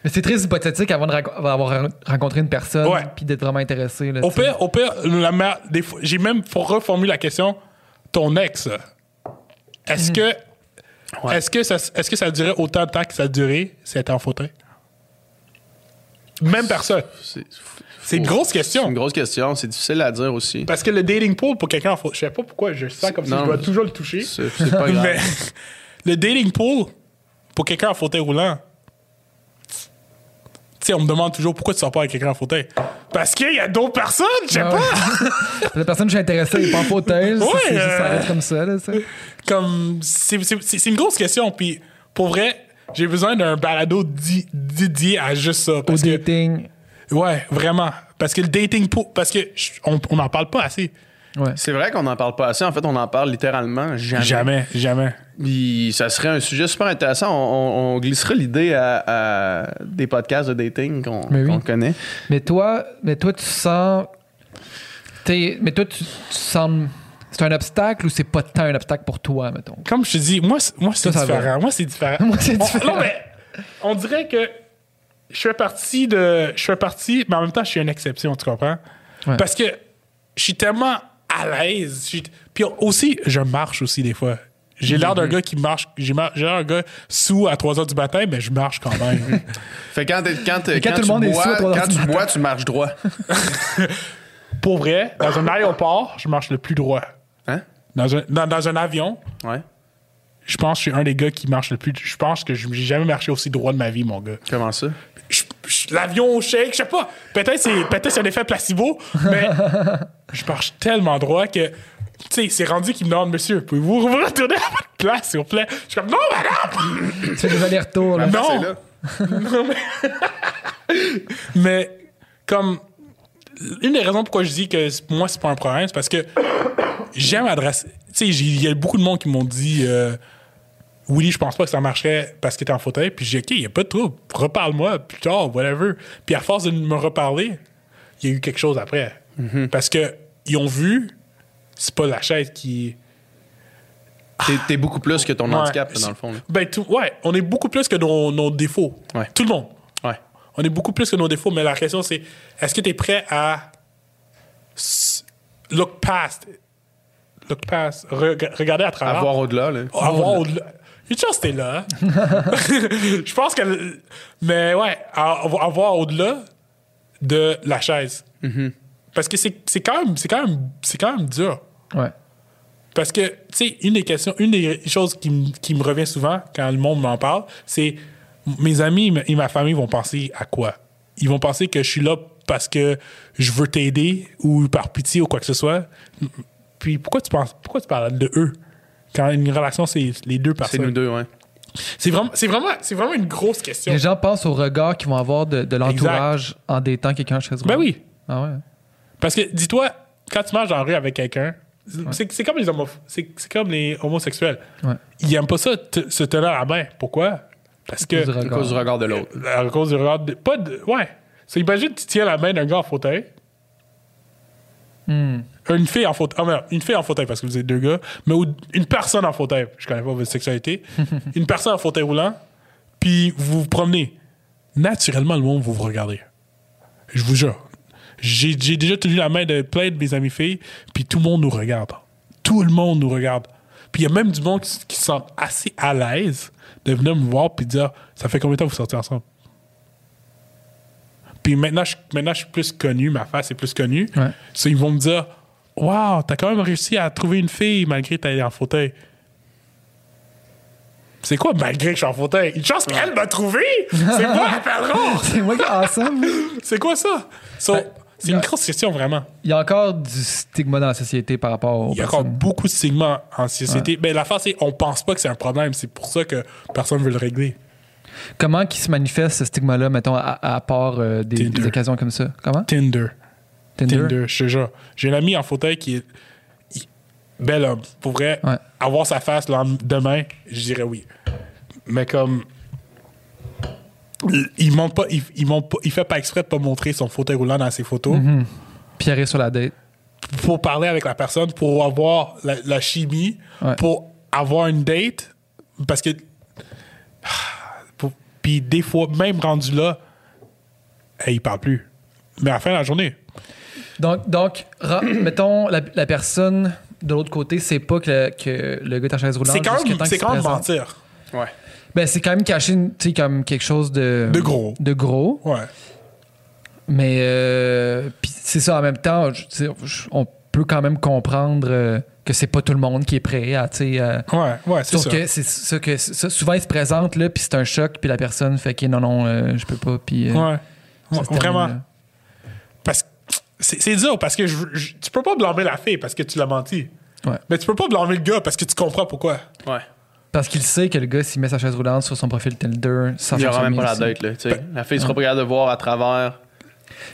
Mais c'est très hypothétique avant de raco- avoir rencontré une personne Ouais. puis d'être vraiment intéressé. Là, au pire, au pire, la mère, des fois, j'ai même reformulé la question. Ton ex, est-ce que, Ouais. est-ce que ça, est-ce que ça durait autant de temps que ça a duré si elle était en fauteuil? Même personne. C'est C'est une grosse question. c'est une grosse question. C'est difficile à dire aussi. Parce que le dating pool pour quelqu'un en fauteuil, je sais pas pourquoi, je sens comme si Non, je dois toujours le toucher. C'est pas grave. Mais le dating pool pour quelqu'un en fauteuil roulant, tu sais, on me demande toujours pourquoi tu sors pas avec quelqu'un en fauteuil. Parce qu'il y a d'autres personnes, je sais Ah pas. La personne que je suis intéressée n'est pas en fauteuil. Ouais, c'est euh, comme ça. Là. Comme, c'est une grosse question. Puis, pour vrai, j'ai besoin d'un balado di- dédié à juste ça. Au que, dating. Ouais, vraiment. Parce que le dating pool, parce que je- on on n'en parle pas assez. Ouais. C'est vrai qu'on n'en parle pas assez. En fait, on en parle littéralement jamais. Jamais, jamais. Puis ça serait un sujet super intéressant. On, on- on glisserait l'idée à, à des podcasts de dating qu'on Mais oui. qu'on connaît. Mais toi, mais toi, tu sens. t'es- mais toi, tu, tu sens. C'est un obstacle ou c'est pas tant un obstacle pour toi, mettons? Comme je te dis, moi, c'est- moi c'est Ça, ça va. différent. Moi, c'est différent. Moi, c'est On- différent. non, mais on dirait que je fais partie de. Je fais partie, mais en même temps, je suis une exception, tu comprends? Ouais. Parce que je suis tellement à l'aise. Puis aussi, je marche aussi des fois. J'ai l'air d'un gars qui marche. J'ai mar- l'air d'un gars sous à 3 h du matin, mais je marche quand même. Fait que quand, quand, t'es- quand quand tout le tu monde est sous à quand du tu matin. bois, tu marches droit. Pour vrai, dans un aéroport, je marche le plus droit. Hein? Dans un, dans, dans un avion, Ouais. Je pense que je suis un des gars qui marche le plus. Je pense que je- j'ai jamais marché aussi droit de ma vie, mon gars. Comment ça? L'avion shake, je sais pas. Peut-être c'est peut-être c'est un effet placebo, mais je marche tellement droit que. Tu sais, c'est rendu qu'il me demande, monsieur, pouvez-vous vous retourner à votre place, s'il vous plaît? Je suis comme, non, madame! Fais des allers-retours. là. Non. C'est. Non, mais... mais comme une des raisons pourquoi je dis que c'est- moi c'est pas un problème, c'est parce que j'aime adresser. Tu sais, il y a beaucoup de monde qui m'ont dit euh, Willy, je pense pas que ça marcherait parce que t'es en fauteuil. Puis j'ai dit, OK, il a pas de trouble, reparle-moi plus tard, whatever. Puis à force de me reparler, il y a eu quelque chose après. Parce que ils ont vu, c'est pas la chaise qui. T'es, beaucoup plus que ton Ouais. handicap, dans le fond. là. Ben, tout- ouais, on est beaucoup plus que nos, nos défauts. Ouais. Tout le monde. Ouais. On est beaucoup plus que nos défauts, mais la question c'est est-ce que tu es prêt à look past, look past, re- regarder à travers, À voir au-delà, là. avoir au-delà. Une chance t'es là. hein? Je pense que, mais ouais, à- à voir au-delà de la chaise, parce que c'est c'est quand même, c'est quand même, c'est quand même dur. Ouais. Parce que, tu sais, une des questions, une des choses qui, qui me revient souvent quand le monde m'en parle, c'est mes amis et ma famille vont penser à quoi? Ils vont penser que je suis là parce que je veux t'aider ou par pitié ou quoi que ce soit. Puis pourquoi tu penses, pourquoi tu parles de eux? Quand une relation, c'est les deux C'est personnes? nous deux, ouais. C'est vraiment, c'est vraiment, c'est vraiment une grosse question. Les gens pensent au regard qu'ils vont avoir de, de l'entourage en détant quelqu'un chez eux. Ben oui. Ah ouais. Parce que, dis-toi, quand tu marches la rue avec quelqu'un, c'est c'est comme les homo- c'est c'est comme les homosexuels. Ouais. Ils aiment pas ça, se tenir à la main. Pourquoi? Parce que. À cause du regard de l'autre. À cause du regard. de- pas de. Ouais. C'est imagine, tu tiens la main d'un gars en fauteuil. Hmm. Une fille en fauteuil. Ah, une fille en fauteuil parce que vous êtes deux gars. Mais une personne en fauteuil. Je connais pas votre sexualité. une personne en fauteuil roulant. Puis vous vous promenez. Naturellement, le monde va vous regarder. Je vous jure. J'ai déjà tenu la main de plein de mes amis filles. Puis tout le monde nous regarde. Tout le monde nous regarde. Puis il y a même du monde qui, qui se sent assez à l'aise de venir me voir puis dire Ça fait combien de temps que vous sortez ensemble? Puis maintenant je, maintenant, je suis plus connu, ma face est plus connue. Ouais. So, ils vont me dire Waouh, t'as quand même réussi à trouver une fille malgré que t'es en fauteuil. C'est quoi malgré que je suis en fauteuil? Une chance qu'elle m'a trouvé? C'est moi, pardon C'est moi qui ensemble. C'est quoi ça? So, Ben, C'est une grosse question, vraiment. Il y a encore du stigma dans la société par rapport aux Il y a encore beaucoup de stigma en société. Mais l'affaire, c'est on pense pas que c'est un problème. C'est pour ça que personne veut le régler. Comment qui se manifeste ce stigma-là, mettons, à, à part euh, des, des occasions comme ça? Comment? Tinder. Tinder? Tinder, je te jure. J'ai un ami en fauteuil qui est il- bel homme. Pour vrai, Ouais. avoir sa face là, demain, je dirais oui. Mais comme. Il, montre pas, il, il montre pas- il fait pas exprès de pas montrer son fauteuil roulant dans ses photos Mhm. Pierre sur la date. pour parler avec la personne, pour avoir la, la chimie, Ouais. pour avoir une date. Parce que. pour- Puis des fois, même rendu là, il parle plus. Mais à la fin de la journée, Donc, donc mettons, la, la personne de l'autre côté, c'est pas que le, que le gars est en chaise roulante. c'est quand même, c'est quand même mentir. Ouais. Ben, c'est quand même caché, tu sais, comme quelque chose de... De gros. De gros. Ouais. Mais, euh, c'est ça, en même temps, je- on peut quand même comprendre euh, que c'est pas tout le monde qui est prêt à, tu sais... à- Ouais, ouais, c'est ça. que c'est ça que ça, souvent il se présente là puis c'est un choc puis la personne fait que non non euh, je peux pas puis euh, Ouais. termine vraiment. là. Parce que c'est c'est dur parce que je, je- tu peux pas blâmer la fille parce que tu l'as menti. Ouais. Mais tu peux pas blâmer le gars parce que tu comprends pourquoi. Ouais. Parce qu'il sait que le gars s'il met sa chaise roulante sur son profil Tinder ça Il y aura même pas la date, là. tu sais. La fille sera pas capable de voir à travers.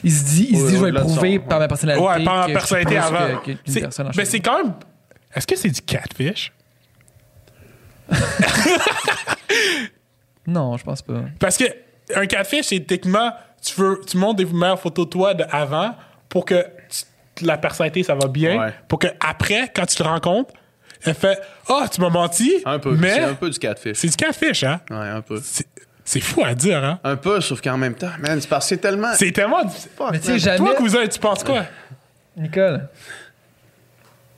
Il se dit il se dit je vais prouver son- par ma personnalité Ouais, par ma personnalité avant. que- que- personne Mais c'est quand même. Est-ce que c'est du catfish? non je pense pas Parce que un catfish, c'est techniquement, tu, veux, tu montres des meilleures photos de toi de avant pour que la personnalité, ça va bien. Ouais. Pour que après, quand tu le rencontres, elle fait Ah, tu m'as menti. Un peu. Mais C'est un peu du catfish. c'est du catfish, hein? Ouais, un peu. C'est- C'est fou à dire, hein? Un peu, sauf qu'en même temps, man, c'est parce que c'est tellement. C'est tellement. Fuck, mais tu sais jamais Toi, cousin, tu penses quoi? Nicole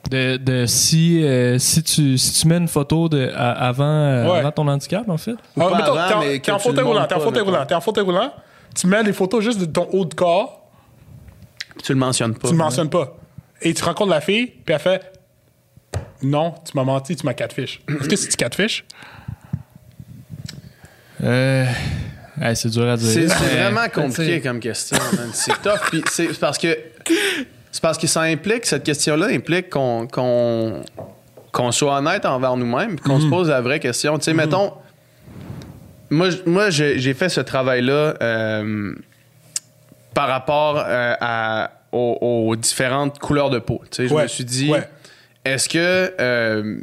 De, de si, euh, si, tu, si tu mets une photo de, à- avant, euh, Ouais. avant ton handicap, en fait? Ou Ah, pas mettons, avant, t'es en- mais t'es que en tu fauteuil roulant, t'es en fauteuil roulant, t'es en fauteuil roulant, tu mets les photos juste de ton haut de corps, Tu le mentionnes pas. tu ne mentionnes pas. Et tu rencontres la fille, puis elle fait Non, tu m'as menti, tu m'as catfish. Est-ce que c'est tu catfish? Euh, ouais, c'est dur à dire. C'est c'est mais- vraiment compliqué comme question. man. C'est tough. Puis c'est parce que c'est parce que ça implique cette question-là implique qu'on qu'on qu'on soit honnête envers nous-mêmes, qu'on se pose la vraie question. Tu sais, mettons, moi, j- moi j'ai j'ai fait ce travail-là euh, par rapport euh, à, aux, aux différentes couleurs de peau. Je me suis dit, ouais. est-ce que euh,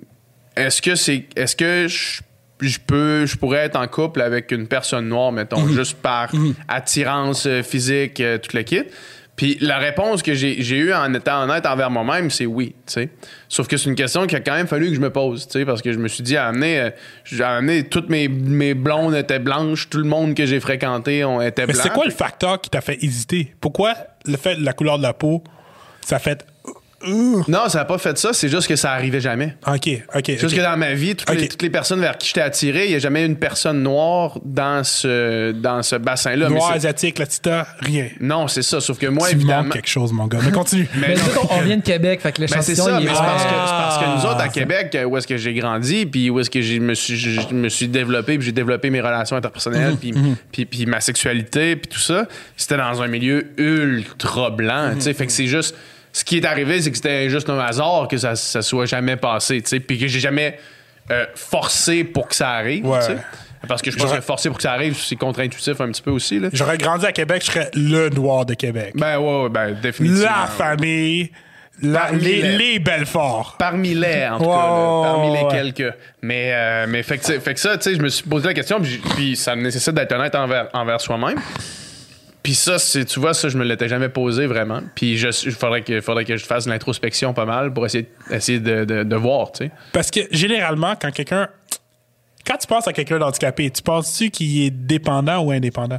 est-ce que c'est est-ce que je, je peux je pourrais être en couple avec une personne noire mettons Mhm. juste par attirance euh, physique tout le kit? Puis la réponse que j'ai eue en étant honnête envers moi-même c'est oui tu sais sauf que c'est une question qu'il a quand même fallu que je me pose tu sais parce que je me suis dit à amener euh, j'ai amené toutes mes, mes blondes étaient blanches tout le monde que j'ai fréquenté on était Mais blanc c'est quoi le facteur qui t'a fait hésiter? Pourquoi le fait de la couleur de la peau, ça fait. Non ça n'a pas fait ça c'est juste que ça arrivait jamais Ok, ok. Juste que dans ma vie, toutes, les, Ok. toutes les personnes vers qui j'étais attiré, il n'y a jamais une personne noire dans ce, dans ce bassin-là. Noir, asiatique, latita, rien. Non, c'est ça. Sauf que moi, tu évidemment. quelque chose, mon gars. Mais continue. Mais Mais non, on vient de Québec, fait que ben, c'est ça, mais est c'est parce, que, vraiment- c'est parce que nous autres, à Ah, Québec, euh, où est-ce que j'ai grandi, puis où est-ce que j'ai- me suis, je, me suis développé, puis j'ai développé mes relations interpersonnelles, Mhm, puis, puis, puis ma sexualité, puis tout ça, c'était dans un milieu ultra blanc, tu sais. Fait que c'est juste... Ce qui est arrivé, c'est que c'était juste un hasard que ça, ça soit jamais passé, tu sais, puis que j'ai jamais euh, forcé pour que ça arrive, Ouais. tu sais. Parce que je pense que forcer pour que ça arrive, c'est contre-intuitif un petit peu aussi, là. J'aurais grandi à Québec, je serais le noir de Québec. Ben ouais, ouais, ben définitivement. la famille, la- les, les- les Belfort. Parmi les, en tout cas, là, parmi les quelques. Mais, euh, mais fait, que, fait que ça, tu sais, je me suis posé la question, puis ça nécessite d'être honnête envers, envers soi-même. Puis ça, c'est, tu vois, ça, je me l'étais jamais posé vraiment. Puis il faudrait que, faudrait que je fasse de l'introspection pas mal pour essayer, essayer de, de, de voir, tu sais. Parce que généralement, quand quelqu'un. Quand tu penses à quelqu'un d'handicapé, tu penses-tu qu'il est dépendant ou indépendant?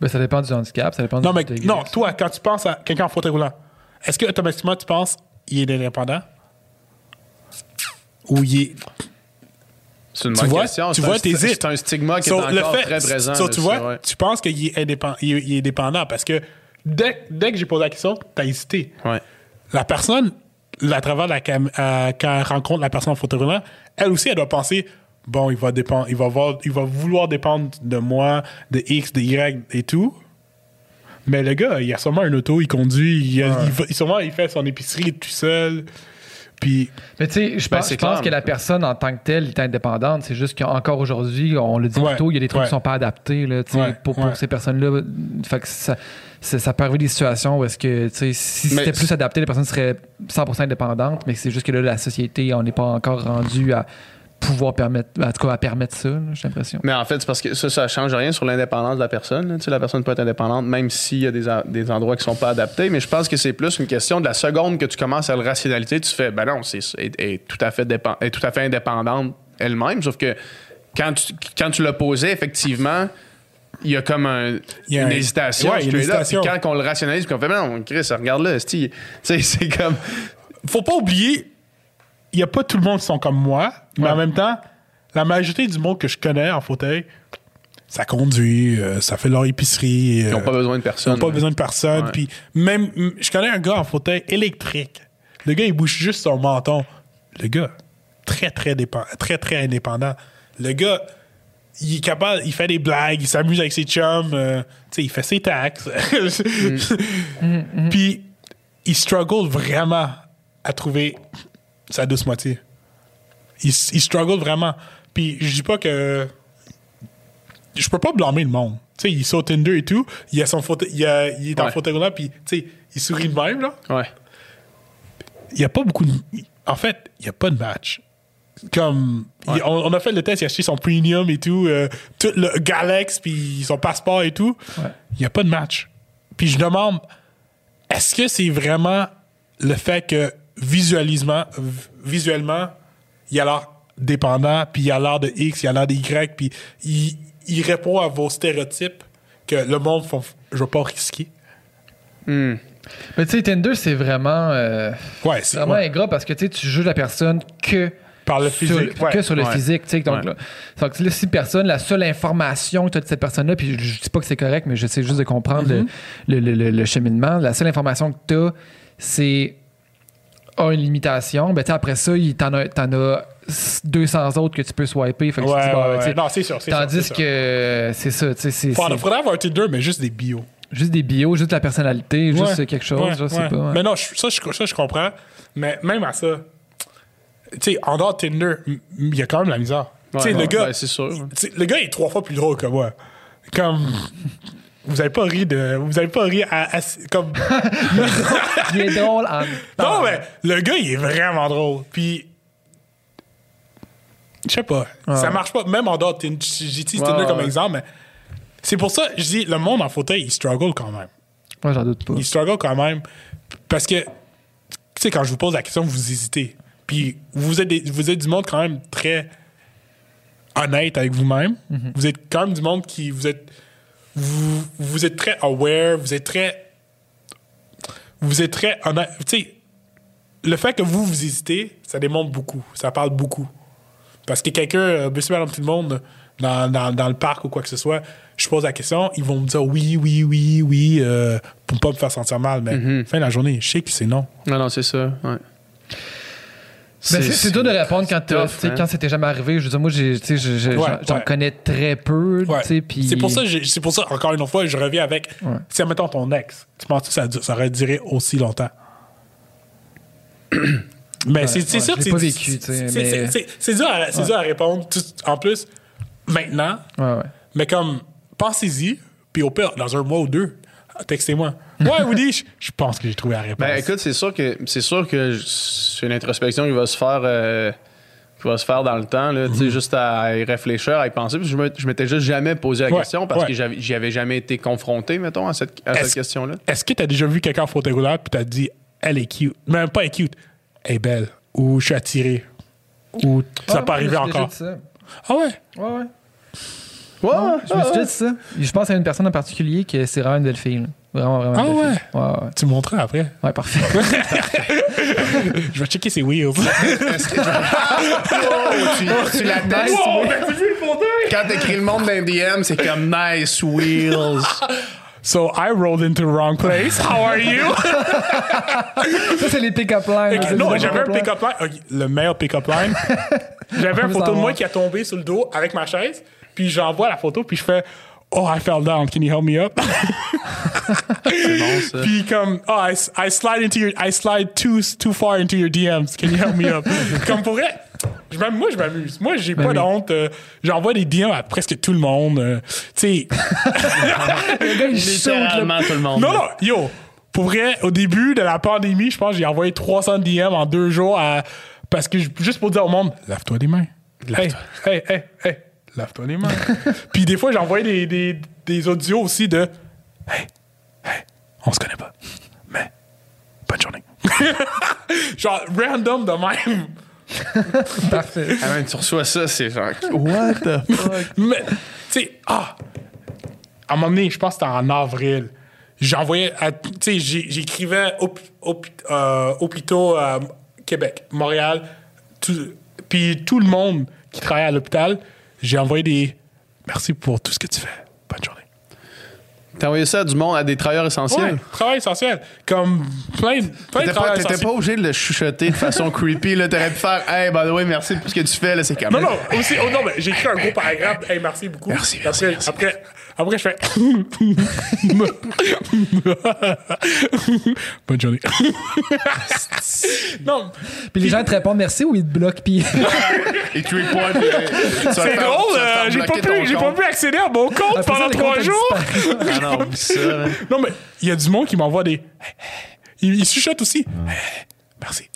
Ben, ça dépend du handicap, ça dépend Non, du mais non, toi, quand tu penses à quelqu'un en fauteuil roulant, est-ce que automatiquement tu penses qu'il est indépendant? Ou il est. C'est une Tu vois, question. tu vois, t'hésites. c'est un stigma qui So, est le encore fait- très présent. so, tu vois, ouais. tu penses qu'il est, il est- il est dépendant parce que dès, dès que j'ai posé la question, t'as hésité. Ouais. La personne, à travers la cam- euh, quand elle rencontre la personne en fauteuil roulant, elle aussi, elle doit penser bon, il va dépendre, il va il va vouloir dépendre de moi, de X, de Y et tout. Mais le gars, il a sûrement un auto, il conduit, il, a- il va- il- sûrement il fait son épicerie tout seul. Puis Mais tu sais, je Ben, pense, que la personne en tant que telle est indépendante. C'est juste qu'encore aujourd'hui, on le dit Ouais, plus tôt, il y a des trucs ouais. qui sont pas adaptés là, Ouais, pour, pour ces personnes-là. Fait que ça, ça, peut arriver des situations où est-ce que tu sais, si c'était plus adapté, les personnes seraient 100% indépendantes, mais c'est juste que là, la société, on n'est pas encore rendu à pouvoir permettre, en tout cas à permettre ça, j'ai l'impression. Mais en fait, c'est parce que ça, ça change rien sur l'indépendance de la personne. Tu sais, la personne peut être indépendante même s'il y a des, des endroits qui sont pas adaptés. Mais je pense que c'est plus une question de la seconde que tu commences à le rationaliser, tu fais, ben non, c'est elle est tout à fait dépen- elle est tout à fait indépendante elle-même. Sauf que quand tu, quand tu l'as posé, effectivement, il y a comme un- Il y a une un- hésitation. Ouais, il y a une hésitation. Puis quand on le rationalise, puis qu'on fait, ben non, Chris, regarde là, esti. Tu sais, c'est comme. faut pas oublier, il n'y a pas tout le monde qui sont comme moi, mais Ouais. en même temps, la majorité du monde que je connais en fauteuil, ça conduit, euh, ça fait leur épicerie. Ils n'ont pas besoin de personne. Ils n'ont pas besoin de personne. Ouais. Puis même, je connais un gars en fauteuil électrique. Le gars, il bouge juste son menton. Le gars, très, très, dépen- très, très indépendant. Le gars, il est capable, il fait des blagues, il s'amuse avec ses chums, euh, tu sais, il fait ses taxes. Puis, il struggle vraiment à trouver sa douce moitié. Il, il struggle vraiment. Puis, je dis pas que. Je peux pas blâmer le monde. Tu sais, il est sur Tinder et tout, il, a son fauteuil, il, a- il est en Ouais. fauteuil roulant, puis, tu sais, il sourit de même, là. Ouais. Il y a pas beaucoup de. En fait, il y a pas de match. Comme. il- on, on a fait le test, il a acheté son premium et tout, euh, tout le Galax, puis son passeport et tout. Ouais. Il y a pas de match. Puis je demande, est-ce que c'est vraiment le fait que visualisement, v- visuellement, il a l'air dépendant, puis il a l'air de X, il a l'air de Y, puis il, il répond à vos stéréotypes que le monde, font, je vais pas risquer. Mais tu sais, Tinder, c'est vraiment, euh, Ouais, c'est vraiment ouais. ingrat parce que tu juges la personne que par le sur, physique. ouais. que sur le Ouais. physique. tu sais. Donc, Ouais. là, donc là, si personne, la seule information que tu as de cette personne-là, puis je, je dis pas que c'est correct, mais j'essaie juste de comprendre Mm-hmm. le, le- le- le cheminement. La seule information que tu as, c'est a une limitation. Ben, tu sais, après ça, il t'en a, t'en as 200 autres que tu peux swiper. Fait que Ouais, tu te dis, bah, ouais, tu sais, ouais. Non, c'est sûr. Tandis sûr. que c'est ça, tu sais, c'est Faudrait, avoir Tinder, mais juste des bios. juste des bios, juste la personnalité, juste quelque chose, ouais, je sais ouais. pas. Mais non, ça, je, ça, je comprends. Mais même à ça, tu sais, en dehors de Tinder, il y a quand même la misère. tu sais, Ouais, le gars, ben, sûr. le gars est trois fois plus drôle que moi. Comme. Vous avez pas ri de. Vous avez pas ri à. à- comme. Il est drôle en. non, mais le gars, il est vraiment drôle. Puis. Je sais pas. Ça marche pas. Même en dehors de Tinder. Ouais, ouais, comme ouais. exemple, mais. C'est pour ça, je dis, le monde en fauteuil, il struggle quand même. Moi, j'en doute pas. Il struggle quand même. Parce que, tu sais, quand je vous pose la question, vous hésitez. Puis vous êtes, des- vous êtes du monde quand même très honnête avec vous-même. Vous êtes quand même du monde qui. Vous êtes. Vous, vous êtes très aware, vous êtes très. Vous êtes très honnête. Tu sais, le fait que vous, vous hésitez, ça démontre beaucoup. Ça parle beaucoup. Parce que quelqu'un, euh, monsieur, madame, tout le monde, dans, dans, dans le parc ou quoi que ce soit, je pose la question, ils vont me dire oui, oui, oui, oui, euh, pour pas me faire sentir mal. Mais fin de la journée, je sais que c'est non. Non, non, c'est ça. Ouais. Ben, c'est c'est dur de répondre quand, tough, hein. quand c'était jamais arrivé. Je veux dire, moi, j'en connais très peu. C'est pour ça, c'est pour ça, encore une fois, je reviens avec. Ouais. Si, admettons, ton ex, tu penses que ça, ça aurait duré aussi longtemps? mais c'est sûr c'est. vécu, c'est- dur, à- c'est dur à répondre. tout- en plus, maintenant, ouais. mais comme, pensez-y, puis au pire, dans un mois ou deux, textez-moi. Ouais, Woody, je- je pense que j'ai trouvé la réponse. Ben écoute, c'est sûr que c'est sûr que c'est une introspection qui va se faire euh, qui va se faire dans le temps là, tu sais juste à y réfléchir, à y penser. Puis je m'étais juste jamais posé la Ouais, question parce ouais. que j'avais- j'y avais jamais été confronté, mettons, à cette, à Est-ce- cette question-là. Est-ce que tu as déjà vu quelqu'un en fauteuil roulant puis t'as dit elle est cute, même pas elle est cute, elle est belle ou je suis attiré ou ça Ouais, n'a pas ouais, arrivé je me suis déjà encore. dit ça. Ah ouais? Ouais, ouais. Ouais, Ouais, je me suis déjà dit ça. Je pense à une personne en particulier que c'est vraiment une belle fille. là. Vraiment, vraiment. Ah ouais? fille. Ouais, ouais. Tu me montreras après. Ouais, parfait. Je vais checker ses wheels. tu, tu la nice Wow, ben, t'as vu le fauteuil? Quand t'écris le monde d'un DM, c'est comme nice wheels. So I rolled into the wrong place. How are you? ça, c'est les pick-up lines. C'est non, les j'avais un pick-up lines. pick-up line. Ok, le meilleur pick-up line. J'avais une photo de savoir. moi qui a tombé sur le dos avec ma chaise. Puis j'envoie la photo, puis je fais Oh, I fell down. Can you help me up? Bon ça. Puis comme, oh, I, I slide into your, I slide too, too far into your DMs. Can you help me up? comme pour vrai, je moi, je m'amuse. Moi, j'ai pas Ben oui. de honte. euh, J'envoie des DM à presque tout le monde. euh, tu sais. Littéralement tout le monde. non, non, yo, pour vrai, au début de la pandémie, je pense que j'ai envoyé 300 DM en deux jours à- parce que, juste pour dire au monde, lave-toi les mains. Hey, hey, hey, hey, lave-toi les mains. Puis des fois, envoyé des, des, des audios aussi de, hey, hey, on se connaît pas, mais bonne journée. Genre, random de même. Parfait. Ah, tu reçois ça, c'est genre What the fuck? Mais, tu sais, ah, à un moment donné, je pense que c'était en avril, j'envoyais, tu sais, j'écrivais au, au, euh, hôpitaux à Québec, Montréal, puis tout le monde qui travaillait à l'hôpital, j'ai envoyé des merci pour tout ce que tu fais. Bonne journée. T'as envoyé ça à du monde, à des travailleurs Ouais, essentiels? travail essentiel. Comme plein, plein de T'étais pas, travailleurs t'étais pas obligé de le chuchoter de façon creepy. Là, t'aurais pu faire Hey, by the way, merci pour ce que tu fais. Là, c'est comme. Non, non, aussi, oh non, mais j'ai écrit un gros paragraphe. Hey, merci beaucoup. Merci, merci, après, merci. après, après, je fais. Bonne journée. non, Puis les gens te répondent merci ou ils te bloquent. Puis Et tu reportes. euh, c'est drôle, euh, j'ai pas, pu, j'ai pas compte. pu accéder à mon compte Après ça, pendant trois jours. Ah non, oublie ça. là. Non, mais il y a du monde qui m'envoie des. Il, il chuchote aussi. Merci.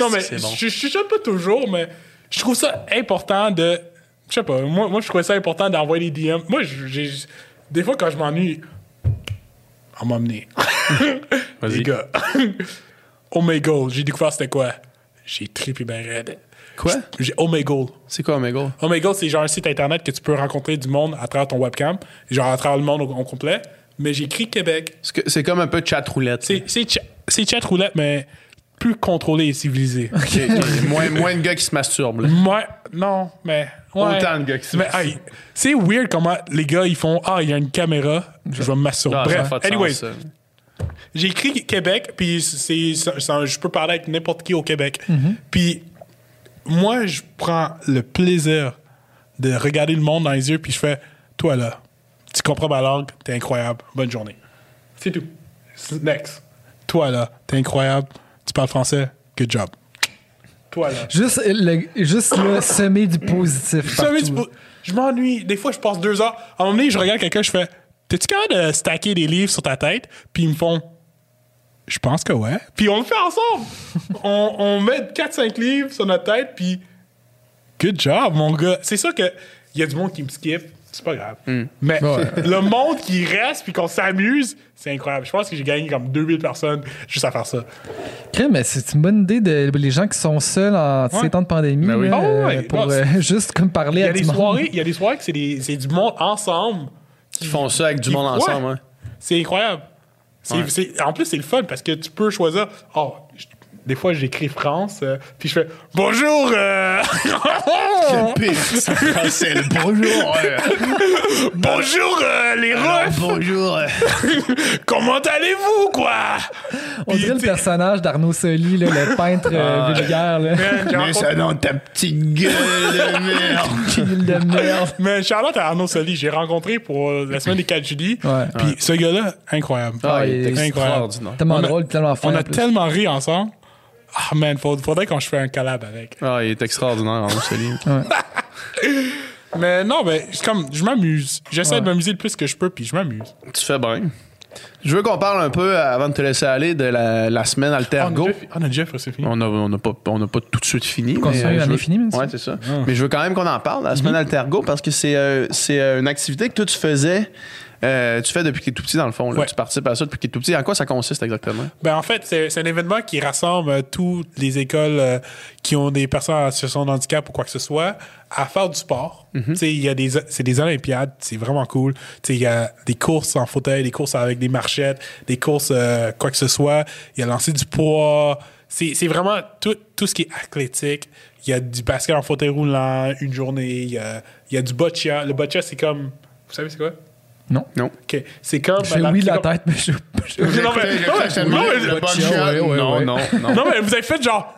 non, mais bon. je, je chuchote pas toujours, mais je trouve ça important de. Je sais pas, moi, moi je trouvais ça important d'envoyer des DM. Moi, j'ai. Des fois, quand je m'ennuie, on m'a amené. Vas-y. Les gars. Omegle, j'ai découvert c'était quoi. J'ai trippé bien raide. Quoi? J'ai Omegle. C'est quoi, Omegle? Omegle, c'est genre un site internet que tu peux rencontrer du monde à travers ton webcam, genre à travers le monde au, au complet. mais j'ai écrit Québec. C'est comme un peu chat roulette. C'est c'est cha- c'est chat roulette, mais plus contrôlé et civilisé. Moins, moins de gars qui se masturbent. là. Moi, non, mais. Ouais. Autant de gars qui se Mais hey, c'est weird comment les gars ils font Ah, il y a une caméra, je vais me masturber. Ah, ça a Bref, ça. j'ai écrit Québec, puis c'est, c'est- c'est- je peux parler avec n'importe qui au Québec. Mhm. Puis moi, je prends le plaisir de regarder le monde dans les yeux, puis je fais Toi là, tu comprends ma langue, t'es incroyable, bonne journée. C'est tout. Next. Toi là, t'es incroyable, tu parles français, good job. Toi là. Juste, le, juste le semer du positif. Je m'ennuie. Des fois, je passe deux heures. À un moment donné, je regarde quelqu'un, je fais T'es-tu capable de stacker des livres sur ta tête? Puis ils me font Je pense que ouais. Puis on le fait ensemble. on, on met 4-5 livres sur notre tête, puis good job, mon gars. C'est sûr qu'il y a du monde qui me skip. C'est pas grave. Mais le monde qui reste puis qu'on s'amuse, c'est incroyable. Je pense que j'ai gagné comme 2000 personnes juste à faire ça. Crème, mais c'est une bonne idée de les gens qui sont seuls en Ouais. ces temps de pandémie. Ben oui. là, Oh, euh, ouais. pour Non, euh, juste comme parler Il y à a des du monde. soirées, il y a des soirées que c'est des- c'est du monde ensemble. Ils font ça avec du Qui- monde ouais. ensemble. hein. C'est incroyable. C'est- Ouais. c'est- en plus, c'est le fun parce que tu peux choisir. Oh, des fois, j'écris France, euh, puis je fais Bonjour! euh, Pire, c'est français, le bonjour. euh. Bonjour, euh, les Russes! bonjour. euh. Comment allez-vous, quoi? On Puis, dirait le personnage d'Arnaud Soli, là, le peintre euh, vulgaire. Là. man, j'ai Mets ça dans ta petite gueule de merde. Île de merde. Mais Charlotte à Arnaud Soli, j'ai rencontré pour la semaine des 4 juillet. Ouais. Puis ce gars-là, incroyable. Ah, il est il est extraordinaire. Tellement On a- drôle, tellement fin. On a tellement ri ensemble. Ah, man, faudrait, faudrait qu'on se fasse un collab avec. Ah, il est extraordinaire, Arnaud Soli. Mais non, mais comme, je m'amuse. J'essaie Ouais. de m'amuser le plus que je peux, puis je m'amuse. Tu fais bien. Je veux qu'on parle un peu, avant de te laisser aller, de la, la semaine Altergo. déjà on a déjà fait, c'est fini. On n'a on a pas, on a pas tout de suite fini. Qu'on euh, finie, même, ça? Ouais, c'est ça. Mais je veux quand même qu'on en parle, la semaine Altergo, parce que c'est euh, c'est euh, une activité que toi, tu faisais. Euh, tu fais depuis que tu es tout petit, dans le fond. là. Ouais. Tu participes à ça depuis que tu es tout petit. En quoi ça consiste exactement? Ben, en fait, c'est c'est un événement qui rassemble euh, toutes les écoles euh, qui ont des personnes en situation de handicap ou quoi que ce soit à faire du sport. A des, c'est des Olympiades, c'est vraiment cool. Il y a des courses en fauteuil, des courses avec des marchettes, des courses euh, quoi que ce soit. Il y a lancé du poids. C'est c'est vraiment tout, tout ce qui est athlétique. Il y a du basket en fauteuil roulant une journée. Il y a, il y a du boccia. Le boccia, c'est comme. Vous savez, c'est quoi? Non. Non. OK. C'est fais la- oui de c'est la tête, mais je. je- Non, mais- non, mais- non, non, non, mais vous avez fait genre.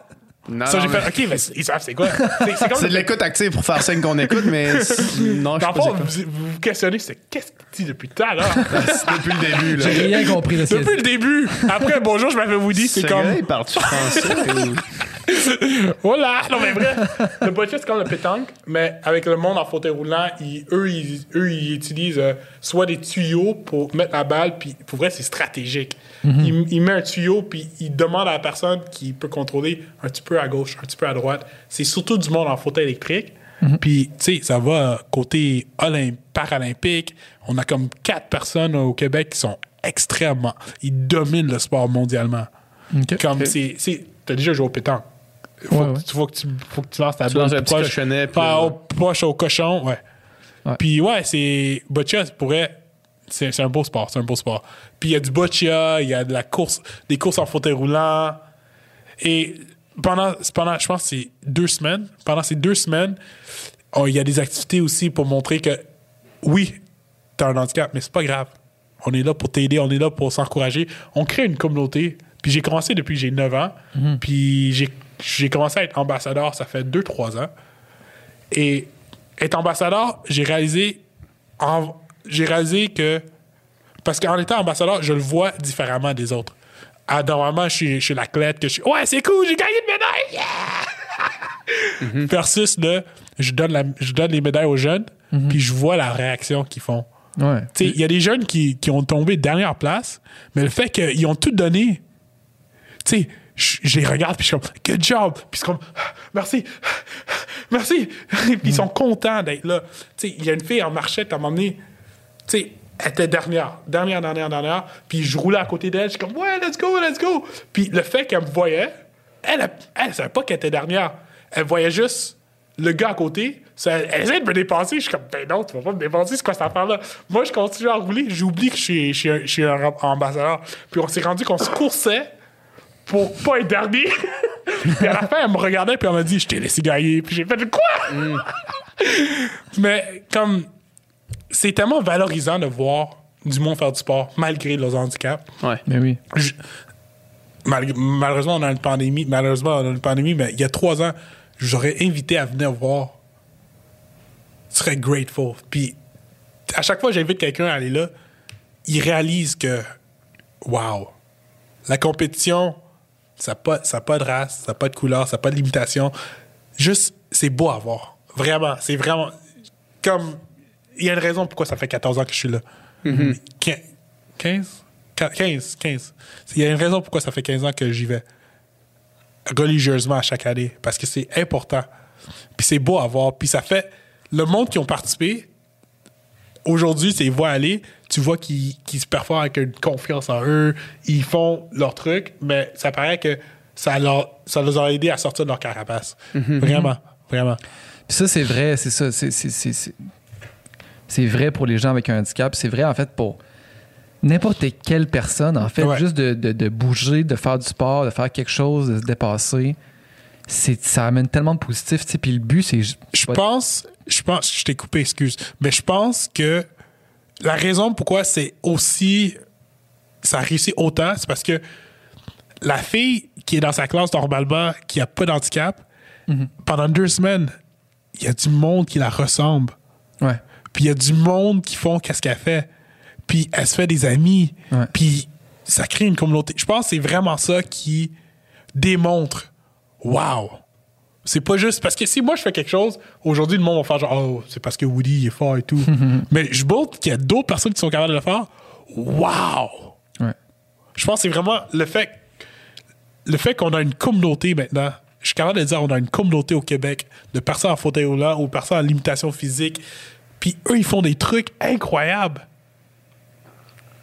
Non, Ça, j'ai fait, mais- OK, mais c'est- ils savent c'est quoi. C'est c'est C'est de l'écoute active pour faire signe qu'on écoute, mais c'est- non, je sais pas c'est vous, vous vous questionnez, c'est qu'est-ce qu'il dit depuis tout à l'heure? quoi. depuis le début. Là. J'ai rien compris de ce depuis le début. Après, bonjour, je m'appelle Woody, c'est Ce comme. il part-tu français? Voilà! Non, mais vrai. Le boccia, c'est comme le pétanque, mais avec le monde en fauteuil roulant, ils- eux, ils, eux, ils utilisent euh, soit des tuyaux pour mettre la balle, puis pour vrai, c'est stratégique. il, il met un tuyau, puis il demande à la personne qui peut contrôler un petit peu à gauche, un petit peu à droite. C'est surtout du monde en fauteuil électrique. Puis, tu sais, ça va côté olymp- paralympique. On a comme quatre personnes au Québec qui sont extrêmement. Ils dominent le sport mondialement. Ok. Comme c'est. c'est- T'as déjà joué au pétanque. Faut, Ouais, que, ouais. faut, que tu, faut que tu lances ta Tu lances un petit cochonnet, Pas au poche au cochon, ouais. Ouais. Puis ouais, c'est. Boccia, pourrait. C'est c'est un beau sport, c'est un beau sport. Puis il y a du boccia, il y a de la course, des courses en fauteuil roulant. Et pendant, pendant je pense, que c'est deux semaines. Pendant ces deux semaines, oh, il y a des activités aussi pour montrer que oui, t'as un handicap, mais c'est pas grave. On est là pour t'aider, on est là pour s'encourager. On crée une communauté. Puis j'ai commencé depuis que j'ai 9 ans. Puis j'ai- j'ai commencé à être ambassadeur, ça fait 2-3 ans. Et être ambassadeur, j'ai réalisé, en- j'ai réalisé que, parce qu'en étant ambassadeur, je le vois différemment des autres. Ah, normalement, je suis, je suis l'athlète que je suis. Ouais, c'est cool, j'ai gagné une médaille! Yeah! Versus le, je donne, la, je donne les médailles aux jeunes, puis je vois la réaction qu'ils font. Ouais. Il y a des jeunes qui, qui ont tombé dernière place, mais le fait qu'ils ont tout donné, tu sais, je les regarde, puis je suis comme, good job! Puis c'est comme, merci, merci! puis ils sont contents d'être là. Tu sais, il y a une fille en marchette à donné, tu sais, elle était dernière, dernière, dernière, dernière, puis je roulais à côté d'elle, je suis comme, ouais, let's go, let's go! Puis le fait qu'elle me voyait, elle, elle, elle savait pas qu'elle était dernière. Elle voyait juste le gars à côté, ça, elle essaie de me dépasser. Je suis comme, ben non, tu vas pas me dépasser, c'est quoi cette affaire-là? Moi, je continue à rouler, j'oublie que je suis, je suis un, je suis un ambassadeur. Puis on s'est rendu qu'on se coursait pour pas être dernier. puis à la fin, elle me regardait, puis elle m'a dit, je t'ai laissé gagner. Puis j'ai fait, quoi? Mais comme, c'est tellement valorisant de voir du monde faire du sport malgré leurs handicaps. Ouais. Mais oui. Je- mal- malheureusement, on a une pandémie. Malheureusement, on a une pandémie, mais il y a trois ans, j'aurais invité à venir voir. Je serais grateful. Puis, à chaque fois que j'invite quelqu'un à aller là, il réalise que, wow, la compétition, ça n'a pas, ça pas de race, ça n'a pas de couleur, ça n'a pas de limitation. Juste, c'est beau à voir. Vraiment, c'est vraiment. Comme. Il y a une raison pourquoi ça fait 14 ans que je suis là. Quin- 15 Qua- 15, 15. Il y a une raison pourquoi ça fait 15 ans que j'y vais religieusement à chaque année. Parce que c'est important. Puis c'est beau à voir. Puis ça fait. Le monde qui ont participé, aujourd'hui, c'est aller, tu vois qu'ils se performent avec une confiance en eux, ils font leur truc, mais ça paraît que ça, leur, ça les a aidés à sortir de leur carapace. Vraiment, vraiment. Puis ça, c'est vrai, c'est ça. C'est, vrai pour les gens avec un handicap. C'est vrai, en fait, pour n'importe quelle personne, en fait, Ouais. juste de, de- de bouger, de faire du sport, de faire quelque chose, de se dépasser. C'est, ça amène tellement de positif. tu sais. Puis le but, c'est. Je pense, je pense, je t'ai coupé, excuse, mais je pense que la raison pourquoi c'est aussi, ça a réussi autant, c'est parce que la fille qui est dans sa classe normalement, qui a pas d'handicap, pendant deux semaines, il y a du monde qui la ressemble. Ouais. Puis il y a du monde qui font qu'est-ce qu'elle fait. Puis elle se fait des amis. Ouais. Puis ça crée une communauté. Je pense que c'est vraiment ça qui démontre Wow! C'est pas juste parce que si moi je fais quelque chose, aujourd'hui le monde va faire genre Oh, c'est parce que Woody est fort et tout. Mais je montre qu'il y a d'autres personnes qui sont capables de le faire. Wow! Ouais. Je pense que c'est vraiment le fait le fait qu'on a une communauté maintenant. Je suis capable de dire on a une communauté au Québec de personnes en fauteuil roulant ou personnes en limitation physique. Puis eux, ils font des trucs incroyables.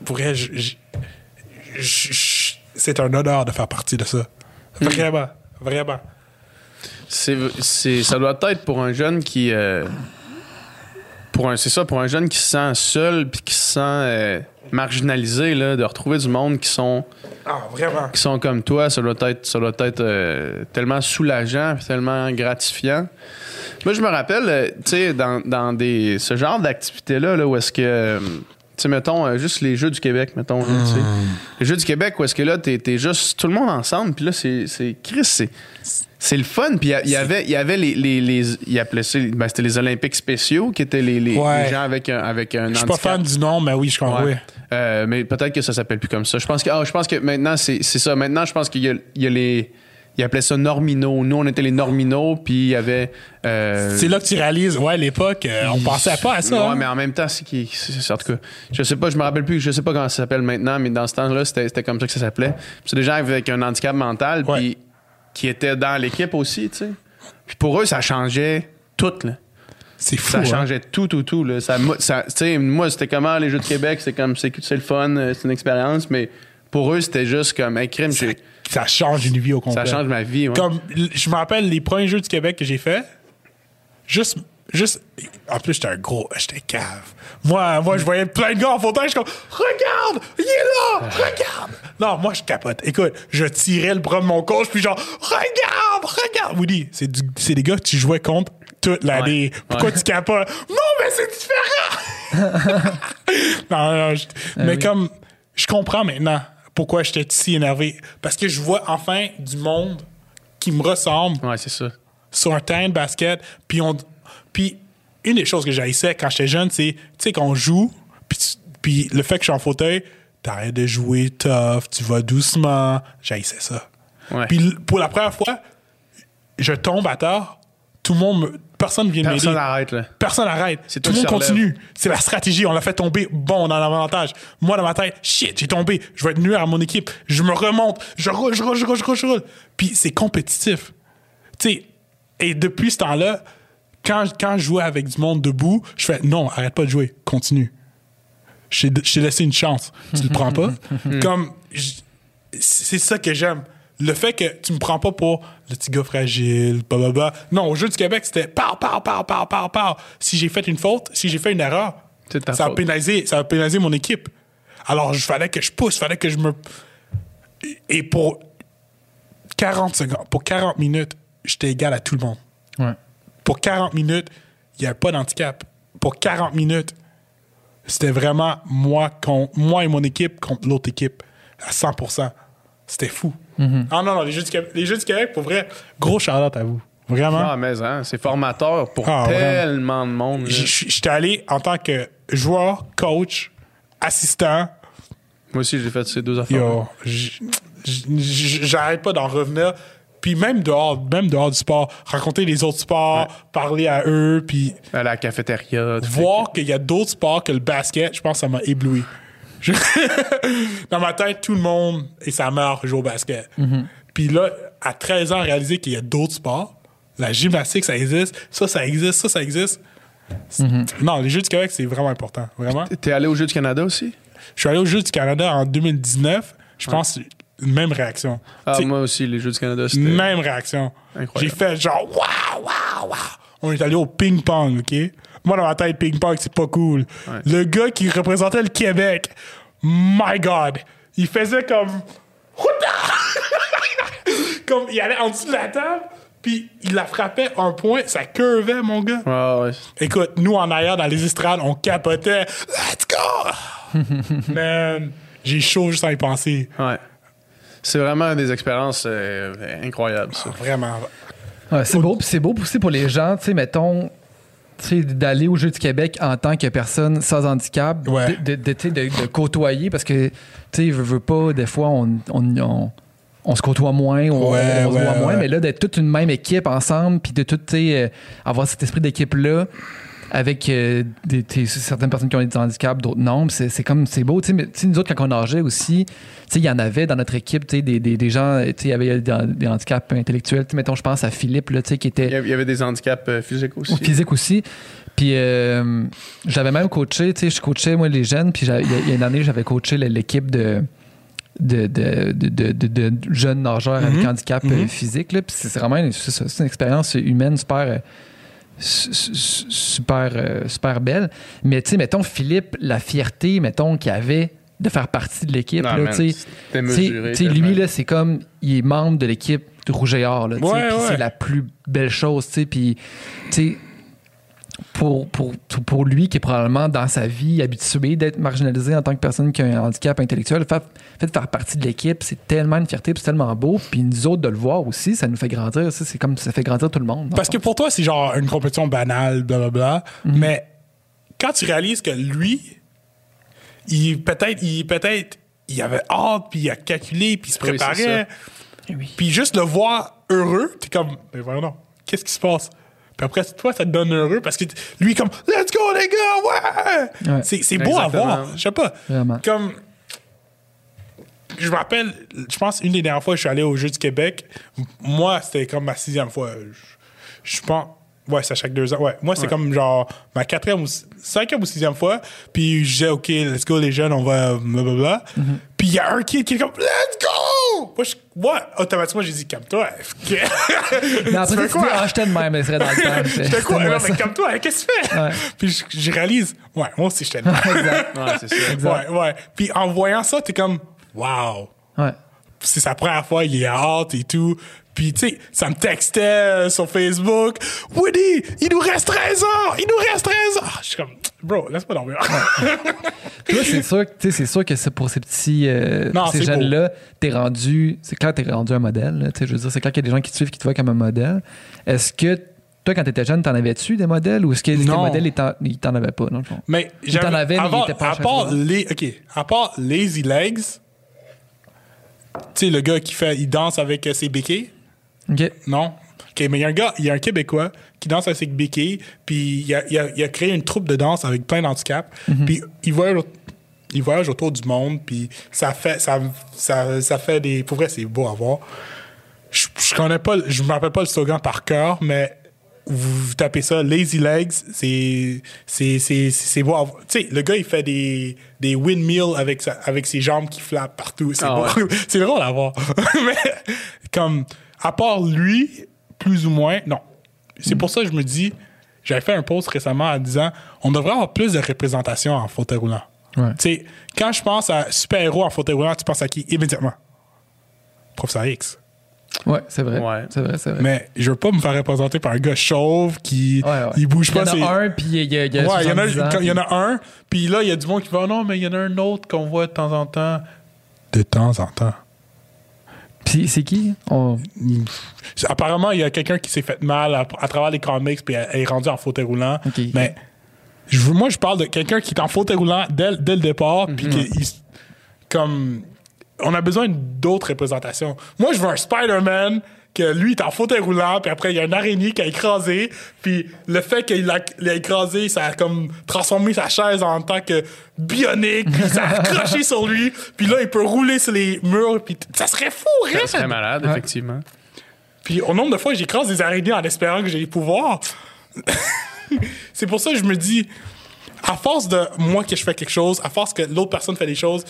Pour vrai, c'est un honneur de faire partie de ça. Vraiment, vraiment. C'est, c'est, ça doit être pour un jeune qui. euh, pour un, c'est ça, pour un jeune qui se sent seul puis qui se sent euh, marginalisé, là, de retrouver du monde qui sont, Ah, vraiment. qui sont comme toi, ça doit être, ça doit être euh, tellement soulageant puis tellement gratifiant. Moi, je me rappelle, tu sais, dans, dans des, ce genre d'activité-là, là, où est-ce que. Tu sais, mettons, euh, juste les Jeux du Québec, mettons. là, tu sais. Les Jeux du Québec, où est-ce que là, t'es, t'es juste tout le monde ensemble, puis là, c'est, Chris, c'est, c'est le fun. Puis il y avait, il y avait les, les, les- ils appelaient ça, ben, c'était les Olympiques spéciaux, qui étaient les, les, Ouais. les gens avec un, avec un Je suis pas fan du nom, mais oui, je comprends. Ouais. Euh, mais peut-être que ça s'appelle plus comme ça. Je pense que, ah, je pense que maintenant, c'est, ça. Maintenant, je pense qu'il y y a les. Ils appelaient ça Normino. Nous, on était les Normino, puis il y avait. euh, C'est là que tu réalises, ouais, à l'époque, euh, on pensait pas à ça. Ouais, hein. mais en même temps, c'est qui. En tout cas, je sais pas, je me rappelle plus, je sais pas comment ça s'appelle maintenant, mais dans ce temps-là, c'était c'était comme ça que ça s'appelait. Puis C'est des gens avec un handicap mental, Ouais. puis qui étaient dans l'équipe aussi, tu sais. Puis pour eux, ça changeait tout, là. C'est fou. Ça hein. changeait tout, tout, tout. Là. Ça, moi, ça- tu sais, moi, c'était comment les Jeux de Québec, c'est comme, c'est c'est le fun, euh, c'est une expérience, mais pour eux, c'était juste comme, hey, crime, j'ai- ça change une vie au complet. ça change ma vie. ouais. Comme, je me rappelle les premiers Jeux du Québec que j'ai fait, juste, juste, en plus, j'étais un gros, j'étais cave. Moi, moi, je voyais plein de gars en fauteuil, je suis comme, regarde, il est là, regarde. Non, moi, je capote. Écoute, je tirais le bras de mon coach, puis genre, regarde, regarde. Woody, c'est du- c'est des gars que tu jouais contre toute l'année. Ouais. Pourquoi Ouais. tu capotes? Non, mais c'est différent. non, non, je- mais oui. comme, je comprends maintenant pourquoi j'étais si énervé. Parce que je vois enfin du monde qui me ressemble Ouais, c'est ça. sur un terrain de basket. Puis, on, puis une des choses que j'haïssais quand j'étais jeune, c'est, tu sais, qu'on joue, puis, puis le fait que je suis en fauteuil, t'arrêtes de jouer tough, tu vas doucement. J'haïssais ça. Ouais. Puis pour la première fois, je tombe à terre, tout le monde personne vient Personne m'aider. n'arrête, là. Personne n'arrête. C'est Tout le monde qui continue. C'est la stratégie. On l'a fait tomber. Bon, on a l'avantage. Moi, dans ma tête, shit, j'ai tombé. Je vais être nuire à mon équipe. Je me remonte. Je roule, je roule, je roule, je roule, je roule. Puis c'est compétitif. Tu sais, et depuis ce temps-là, quand, quand je jouais avec du monde debout, je fais non, arrête pas de jouer. Continue. Je t'ai- laissé une chance. Tu le prends pas? Comme, c'est ça que j'aime. Le fait que tu me prends pas pour le petit gars fragile, blablabla. Non, au Jeu du Québec, c'était par, par, par, par, par, par. Si j'ai fait une faute, si j'ai fait une erreur, ça a pénalisé, ça a pénalisé mon équipe. Alors, il fallait que je pousse, il fallait que je me. Et pour 40 secondes, pour 40 minutes, j'étais égal à tout le monde. Ouais. Pour 40 minutes, il n'y avait pas d'handicap. Pour 40 minutes, c'était vraiment moi, contre, moi et mon équipe contre l'autre équipe à 100%. C'était fou. Ah non, non, les Jeux, du Québec, les Jeux du Québec, pour vrai, gros charlotte à vous. Vraiment. Ah, mais hein, c'est formateur pour Ah, tellement de monde. là. J'étais allé en tant que joueur, coach, assistant. Moi aussi, j'ai fait ces deux affaires. Yo, j'arrête pas d'en revenir. Puis même dehors, même dehors du sport, rencontrer les autres sports, parler à eux, puis À la cafétéria. tu voir qu'il y a d'autres sports que le basket, je pense que ça m'a ébloui. Je- Dans ma tête, tout le monde et sa mère joue au basket. Puis là, à 13 ans, réaliser qu'il y a d'autres sports. La gymnastique, ça existe. Ça, ça existe. Ça, ça existe. Non, les Jeux du Québec, c'est vraiment important. Vraiment. T'es allé aux Jeux du Canada aussi? Je suis allé aux Jeux du Canada en 2019. Je pense même réaction. Ah, T'sais, moi aussi, les Jeux du Canada, c'était... même réaction. Incroyable. J'ai fait genre waouh, waouh, waouh. On est allé au ping-pong, OK? Moi, dans ma tête, ping-pong, c'est pas cool. Le gars qui représentait le Québec, my God, il faisait comme. comme il allait en dessous de la table, puis il la frappait un point, ça curvait, mon gars. Ah, ouais. Écoute, nous en arrière dans les estrades, on capotait. Let's go! Man, j'ai chaud juste à y penser. Ouais. C'est vraiment des expériences euh, incroyables, ça. Vraiment. Ouais, c'est beau, puis c'est beau aussi pour les gens, tu sais, mettons, d'aller au Jeu du Québec en tant que personne sans handicap, Ouais. de, de, côtoyer, parce que, tu sais, veux, pas, des fois, on, on, on, on se côtoie moins, on, Ouais, on se ouais, voit moins, ouais. mais là, d'être toute une même équipe ensemble, puis de tout, euh, avoir cet esprit d'équipe-là, avec euh, des, certaines personnes qui ont des handicaps, d'autres non, c'est comme, c'est beau, tu sais, mais tu sais, nous autres, quand on nageait aussi, tu sais, il y en avait dans notre équipe, tu sais, des, des, des gens, tu sais, il y avait des, des handicaps intellectuels, tu sais, mettons, je pense à Philippe, là, tu sais, qui était Il y avait- des handicaps euh, physiques aussi. au physique aussi. Puis euh, j'avais même coaché, tu sais, je coachais moi les jeunes, puis il y, a- il y a une année, j'avais coaché l'équipe de de, de, de, de- de jeunes nageurs avec handicap euh, physique. Là. Puis c'est vraiment une, expérience humaine super, euh, su- su- super, euh, super belle. Mais tu sais, mettons, Philippe, la fierté, mettons, qu'il avait de faire partie de l'équipe. Tu sais. lui, là, c'est comme, il est membre de l'équipe de Rouge et Or, là, tu sais, Ouais, c'est la plus belle chose, puis, tu sais, pour, pour, pour lui, qui est probablement dans sa vie habitué d'être marginalisé en tant que personne qui a un handicap intellectuel, le fait, fait de faire partie de l'équipe, c'est tellement une fierté, puis c'est tellement beau, puis nous autres de le voir aussi, ça nous fait grandir, c'est comme, ça fait grandir tout le monde. Parce que pour toi, c'est genre une compétition banale, blablabla. Mais quand tu réalises que lui, il peut-être, il peut-être, il avait hâte, puis il a calculé, puis il se préparait. Eh oui. Puis juste le voir heureux, t'es comme, mais voyons donc, qu'est-ce qui se passe? Puis après, toi, ça te donne heureux parce que lui, comme, let's go, les gars, ouais! Ouais. C'est, beau à voir. Je sais pas. Vraiment. Comme, je me rappelle, je pense, une des dernières fois que je suis allé au Jeux du Québec, moi, c'était comme ma sixième fois. Je, je pense. Ouais, c'est à chaque deux ans. Ouais. Moi, c'est comme genre ma quatrième ou cinquième ou sixième fois. Puis je disais, OK, let's go, les jeunes, on va blablabla. Puis il y a un kid qui est comme, let's go! Moi, je- moi automatiquement, j'ai dit, calme-toi. Mais tu après, fais tu dis, ah, j'étais de même, mais serait dans le temps. Je fais quoi? Non, mais calme-toi, qu'est-ce que tu fais? Ouais. Puis je, je réalise, ouais, moi aussi, j'étais de même. Ouais, c'est ça. Ouais, ouais. Puis en voyant ça, t'es comme, wow. Ouais. C'est sa première fois, il est hâte et tout. Puis, tu sais, ça me textait euh, sur Facebook. Woody, il nous reste 13 ans! Il nous reste 13 ans! Je suis comme, bro, laisse-moi dormir. Toi, c'est sûr, tu c'est sûr que c'est pour ces petits, euh, Non, ces jeunes-là, t'es rendu, c'est clair t'es rendu un modèle. tu sais, je veux dire, c'est clair qu'il y a des gens qui te suivent, qui te voient comme un modèle. Est-ce que toi, quand t'étais jeune, t'en avais-tu des modèles ou est-ce que les Non. modèles, ils t'en, ils avaient pas, fond? Mais j'avais- avait, mais avant- était pas à part tu les, OK, à part Lazy Legs, tu sais, le gars qui fait, il danse avec euh, ses béquilles? OK. Non? OK, mais il y a un gars, il y a un Québécois qui danse avec ses béquilles, puis il a, il a- il a créé une troupe de danse avec plein d'handicaps, puis il voyage, il voyage autour du monde, puis ça fait, ça, ça, ça fait des... Pour vrai, c'est beau à voir. Je, je connais pas, je me rappelle pas le slogan par cœur, mais vous tapez ça, Lazy Legs, c'est. C'est. C'est. C'est beau. à voir. Tu sais, le gars, il fait des, des windmills avec, sa, avec ses jambes qui flappent partout. C'est Ah. C'est drôle à voir. Mais, comme, à part lui, plus ou moins, non. C'est pour ça que je me dis, j'avais fait un post récemment en disant, on devrait avoir plus de représentation en fauteuil roulant. Ouais. Tu sais, quand je pense à super-héros en fauteuil roulant, tu penses à qui? Immédiatement? Professeur X. Ouais, c'est vrai. Ouais. C'est vrai, c'est vrai. Mais je veux pas me faire représenter par un gars chauve qui Ouais, ouais. il bouge pas. Il y en a un, puis il y a, il y a Ouais, il y en a, 70 ans, il y en a un, puis là, il y a du monde qui va, oh non, mais il y en a un autre qu'on voit de temps en temps. De temps en temps. Puis c'est qui? On- Apparemment, il y a quelqu'un qui s'est fait mal à, à travers les comics, puis elle est rendue en fauteuil roulant. Mais je veux- moi, je parle de quelqu'un qui est en fauteuil roulant dès, dès le départ, puis Mhm. s- comme on a besoin d'autres représentations. Moi, je veux un Spider-Man que lui est en fauteuil roulant, puis après il y a une araignée qui a écrasé, puis le fait qu'il a, il a écrasé, ça a comme transformé sa chaise en tant que bionique, puis ça a accroché sur lui, puis là il peut rouler sur les murs, puis t- ça serait fou, Ça serait malade, Ouais. effectivement. Puis au nombre de fois, j'écrase des araignées en espérant que j'ai les pouvoirs. c'est pour ça que je me dis, à force de moi que je fais quelque chose, à force que l'autre personne fait des choses,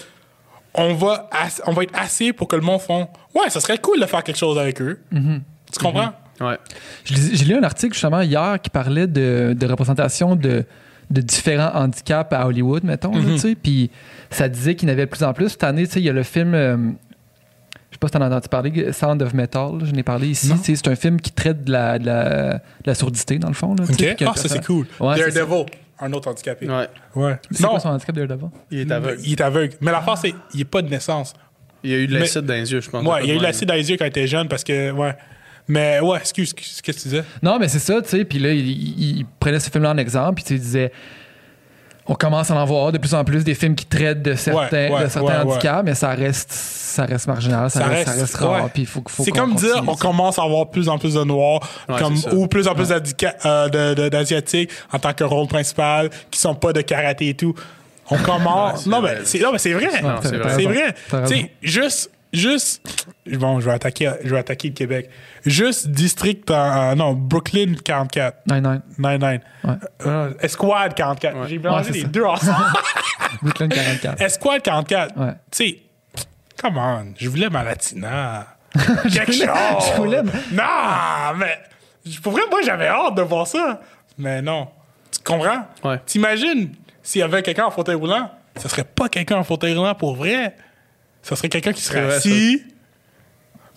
on va, on va être assez pour que le monde font Ouais, ça serait cool de faire quelque chose avec eux. Tu comprends? Ouais. Je lis- J'ai lu un article justement hier qui parlait de, de représentation de, de différents handicaps à Hollywood, mettons. Mhm. sais, Puis ça disait qu'il y en avait de plus en plus. Cette année, tu sais, il y a le film. euh, je sais pas si t'en as entendu parler, Sound of Metal. Je n'ai parlé ici. C'est un film qui traite de la, de la, de la surdité, dans le fond. Là, Ah, un ça c'est cool. Ouais. Daredevil, un autre handicapé. Ouais. Ouais. C'est Non, quoi son handicap Daredevil? Il est aveugle. il est aveugle. Mais l'affaire, c'est il est pas de naissance. Il y a eu de Mais- l'acide dans les yeux, je pense. Ouais, il y a eu l'acide dans les yeux quand il était jeune parce que. Ouais. Mais ouais, excuse, qu'est-ce que tu disais? Non, mais c'est ça, tu sais. Puis là, il, il- il prenait ce film-là en exemple, puis tu sais, il disait on commence à en voir de plus en plus des films qui traitent de certains, Ouais, ouais, de certains ouais, ouais. handicaps, mais ça reste, ça reste marginal, ça, Ça reste, ça reste- reste rare. Puis faut, faut C'est comme dire, on commence à avoir de plus en plus de noirs, Ouais, comme, ou plus en plus euh, d'asiatiques en tant que rôle principal, qui sont pas de karaté et tout. On commence. Non, mais c'est, non, mais c'est vrai. C'est vrai. C'est raison. vrai. T'as Tu raison. sais, juste, juste, bon, je vais attaquer, je vais attaquer le Québec. Juste district, euh, non, Brooklyn 44. Nine, nine. 99. Ouais. Euh, Esquad 44. J'ai Ouais, mélangé c'est les ça. deux ensemble. Brooklyn 44. Esquad 44. Ouais. Tu sais, come on, je voulais ma latina. Quelque chose. je voulais- Non, mais pour vrai, moi, j'avais hâte de voir ça. Mais non. Tu comprends? Ouais. T'imagines s'il y avait quelqu'un en fauteuil roulant? Ce serait pas quelqu'un en fauteuil roulant pour vrai. Ce serait quelqu'un qui serait assis.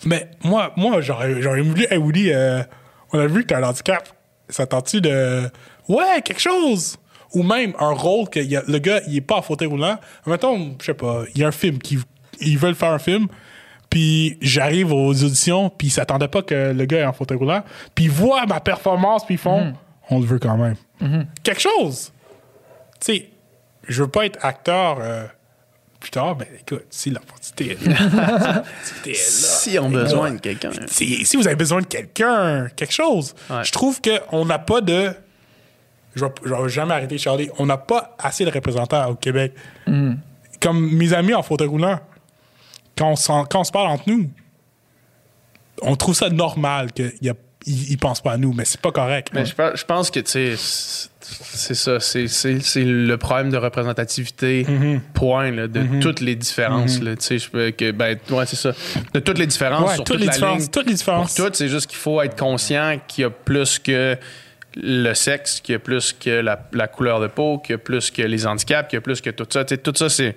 Mais moi, moi j'aurais, voulu, hey Woody, euh, on a vu que t'as un handicap. Ça tente-tu de. Ouais, quelque chose! Ou même un rôle que y a- le gars, il est pas en fauteuil roulant. Mettons, je sais pas, il y a un film qui. Ils veulent faire un film. Puis j'arrive aux auditions, puis ils s'attendaient pas que le gars est en fauteuil roulant. Puis ils voient ma performance, puis ils font On le veut quand même. Quelque chose! Tu sais, je veux pas être acteur euh, plus tard, mais écoute, si l'opportunité est là. est là. Si on a besoin de quelqu'un. Si, si vous avez besoin de quelqu'un, quelque chose, Ouais. je trouve qu'on n'a pas de. Je vais, je vais jamais arrêter Charlie. On n'a pas assez de représentants au Québec. Comme mes amis en fauteuil roulant, quand on, s'en- quand on se parle entre nous, on trouve ça normal qu'ils ne pensent pas à nous, mais c'est pas correct. Mais je, pense- je pense que, tu sais, c'est- ça. C'est, c'est- c'est le problème de représentativité, Mm-hmm. point, là, de toutes les différences. là, tu sais, je peux- que, ben, ouais, c'est ça. De toutes les différences Ouais, sur toutes toute les la différences. ligne. Toutes les Pour différences. toutes, c'est juste qu'il faut être conscient qu'il y a plus que le sexe, qu'il y a plus que la, la couleur de peau, qu'il y a plus que les handicaps, qu'il y a plus que tout ça. Tu sais, tout ça, c'est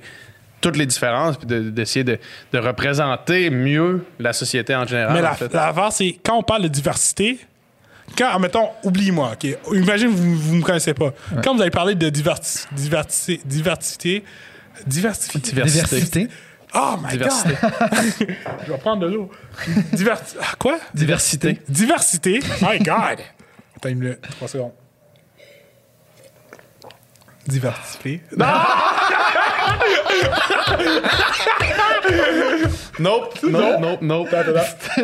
toutes les différences, puis de- d'essayer de, de représenter mieux la société en général. Mais en la, fait. l'affaire, c'est quand on parle de diversité, quand, mettons, oublie-moi, OK? Imagine, vous ne me connaissez pas. Quand vous avez parlé de diverti, diverti- diversité, diversité, Diversité. Oh my Diversité. God! Je vais prendre de l'eau. Diverti... Ah, quoi? Diversité. Diversité? My God! Attends, il me le... Trois secondes. Diversité. Non! Nope, nope, nope, nope.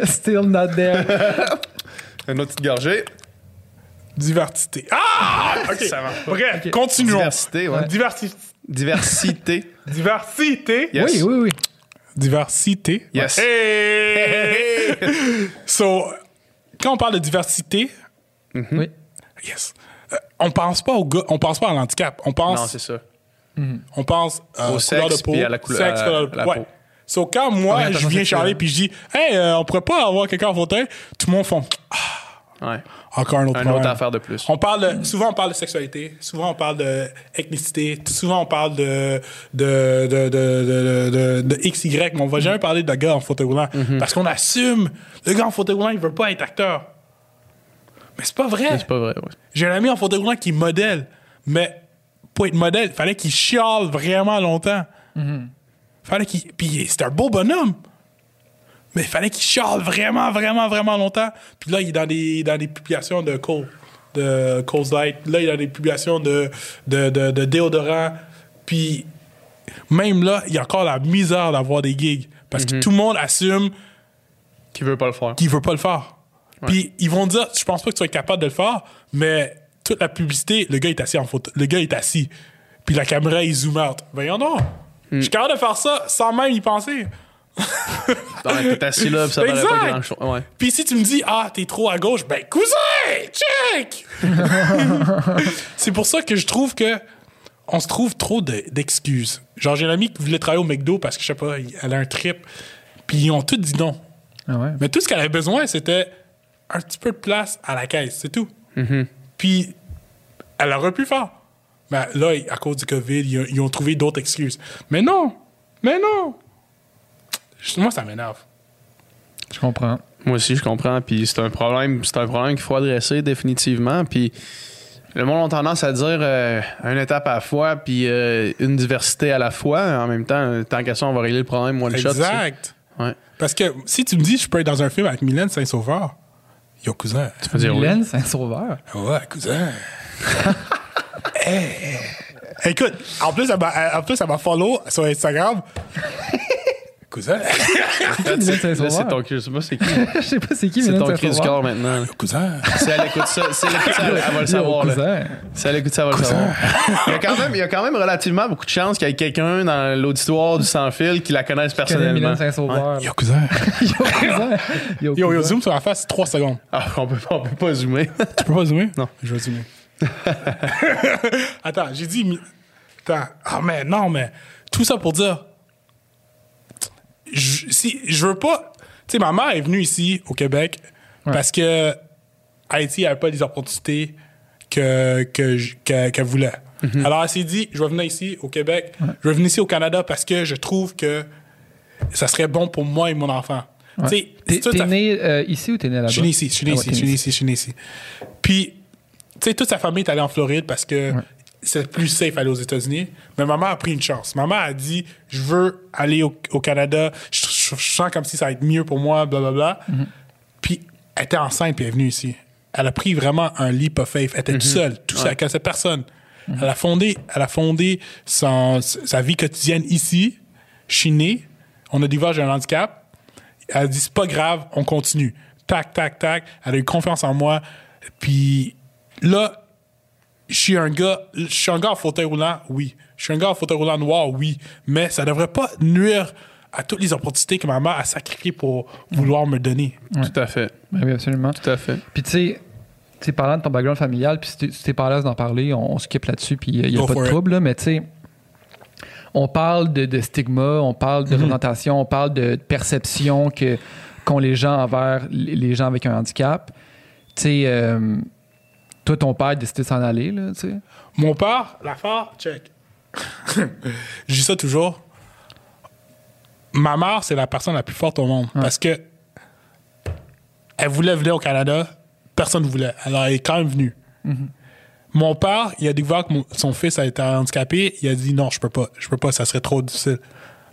Still not there. Une autre petite gorgée. Diversité. Ah! OK. Ça marche. Bref, continuons. Diversité, ouais. Diversi- Diversité. Diversité. Yes. Oui, oui, oui. Diversité. Yes. Hey! so, quand on parle de diversité, Oui. Yes. Euh, on pense pas au gars, on pense pas à l'handicap. On pense, Non, c'est ça. on pense euh, Au couleur sexe de peau, puis à la couleur- sexe, à couleur de la ouais. peau. So, quand moi, je viens charler puis je dis, hey, euh, on pourrait pas avoir quelqu'un en fauteuil, tout le monde font, Ouais. encore un autre problème. autre affaire de plus. On parle de- souvent on parle de sexualité, souvent on parle de ethnicité, souvent on parle de de de de de, XY, mais on va jamais parler de gars en fauteuil roulant Mhm. parce qu'on assume le gars en fauteuil roulant il veut pas être acteur. Mais c'est pas vrai. C'est pas vrai, ouais. J'ai un ami en fauteuil roulant qui est modèle, mais pour être modèle, il fallait qu'il chiale vraiment longtemps. Fallait qu'il puis c'est un beau bonhomme. Mais il fallait qu'il chiale vraiment, vraiment, vraiment longtemps. Puis là, il est dans des, dans des publications de Cole, de Cole's Light. Là, il est dans des publications de, de, de, de déodorant. Puis même là, il y a encore la misère d'avoir des gigs. Parce que tout le monde assume Qui veut pas le faire. qu'il veut pas le faire. Puis ils vont dire, je pense pas que tu sois capable de le faire, mais toute la publicité, le gars est assis en photo. Le gars est assis. Puis la caméra, il zoom out. Voyons donc. Je suis capable de faire ça sans même y penser. T'es assis là, puis ça paraît Exact. pas grand chose. Ouais. Puis si tu me dis, ah, t'es trop à gauche, ben, cousin, check! c'est pour ça que je trouve que on se trouve trop de- d'excuses. Genre, j'ai une amie qui voulait travailler au McDo parce que, je sais pas, elle a un trip. Puis ils ont tous dit non. Ah ouais? Mais tout ce qu'elle avait besoin, c'était un petit peu de place à la caisse, c'est tout. Puis elle aurait pu faire. Mais là, à cause du COVID, ils, ont- ils ont trouvé d'autres excuses. Mais non! Mais non! Moi, ça m'énerve. Je comprends. Moi aussi, je comprends. Puis c'est un problème, c'est un problème qu'il faut adresser définitivement. Puis le monde a tendance à dire euh, une étape à la fois, puis euh, une diversité à la fois. En même temps, tant qu'à ça, on va régler le problème one shot. tu sais. Exact. Ouais. Parce que si tu me dis je peux être dans un film avec Mylène Saint-Sauveur, yo, cousin. Tu peux dire oui. Mylène Saint-Sauveur? Ouais, cousin. Hey. Écoute, en plus, elle m'a, en plus, elle m'a follow sur Instagram. cousin? C'est ton, je sais pas c'est qui? Je sais pas c'est qui C'est Mylène ton cri du corps maintenant. cousin? Si elle écoute ça, si elle écoute ça, elle, elle va le savoir. Là. cousin. Si elle écoute ça, elle va le savoir. Il y, a quand même, il y a quand même relativement beaucoup de chances qu'il y ait quelqu'un dans l'auditoire du sans-fil qui la connaisse Connais personnellement. Yo, cousin. Yo, cousin. Yo, Yo, zoom sur la face, 3 secondes. Ah, on peut, pas- on peut pas zoomer. Tu peux pas zoomer? Non. Je vais zoomer. Attends, j'ai dit. mi- Attends. Ah, mais non, mais. Tout ça pour dire. Je, si, je veux pas. Tu sais, ma mère est venue ici, au Québec, parce que Haïti n'avait pas les opportunités que, que, qu'elle voulait. Alors, elle s'est dit je vais venir ici, au Québec. Je vais venir ici, au Canada, parce que je trouve que ça serait bon pour moi et mon enfant. Tu sais, T'es né euh, ici ou t'es né là-bas? je suis né ici, je suis né Ah ici, je suis né ici, je suis né ici. Puis, sais, toute sa famille est allée en Floride parce que c'est plus safe aller aux États-Unis. Mais maman a pris une chance. Maman a dit Je veux aller au, au Canada, je, je- je sens comme si ça va être mieux pour moi, blablabla. Puis, elle était enceinte, puis elle est venue ici. Elle a pris vraiment un leap of faith. Elle était toute seule, tout seule, elle connaissait personne. Elle a fondé, elle a fondé son- sa vie quotidienne ici. Je suis né, on a découvert j'ai un handicap. Elle a dit, c'est pas grave, on continue. Tac, tac, tac. Elle a eu confiance en moi. Puis là, je suis un gars, je suis un gars en fauteuil roulant, oui. Je suis un gars en fauteuil roulant noir, oui. Mais ça devrait pas nuire à toutes les opportunités que ma mère a sacrifiées pour vouloir me donner. Tout à fait. Ben oui, absolument. Tout à fait. Puis tu sais, tu sais, parlant de ton background familial, puis si t'es- pas à l'aise d'en parler, on, on skip là-dessus, puis il n'y a, Go pas de trouble, là, mais tu sais, on parle de, de stigma, on parle de représentation, on parle de perception que qu'ont les gens envers les les gens avec un handicap. Tu sais, euh, toi, ton père a décidé de s'en aller, là, tu sais? Mon père, l'affaire, check. je dis ça toujours. Ma mère, c'est la personne la plus forte au monde. Parce que elle voulait venir au Canada, personne ne voulait. Alors, elle est quand même venue. Mon père, il a découvert que mon- son fils a été handicapé. Il a dit non, je peux pas. Je peux pas, ça serait trop difficile.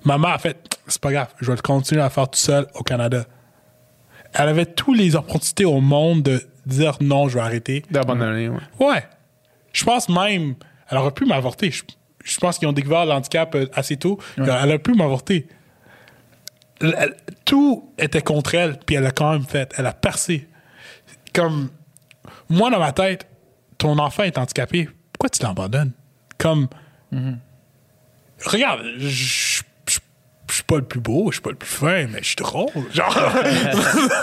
Ma mère a fait, c'est pas grave, je vais le continuer à faire tout seul au Canada. Elle avait toutes les opportunités au monde de dire non, je vais arrêter. D'abandonner, ouais. Ouais. Je pense même, elle aurait pu m'avorter. Je, je pense qu'ils ont découvert l'handicap euh, assez tôt. Elle aurait pu m'avorter. Elle- elle- tout était contre elle, puis elle a quand même fait. Elle a percé. Comme, moi, dans ma tête, ton enfant est handicapé. Pourquoi tu l'abandonnes? Comme, regarde, je, je, je pas le plus beau, je suis pas le plus fin, mais je suis drôle. Genre,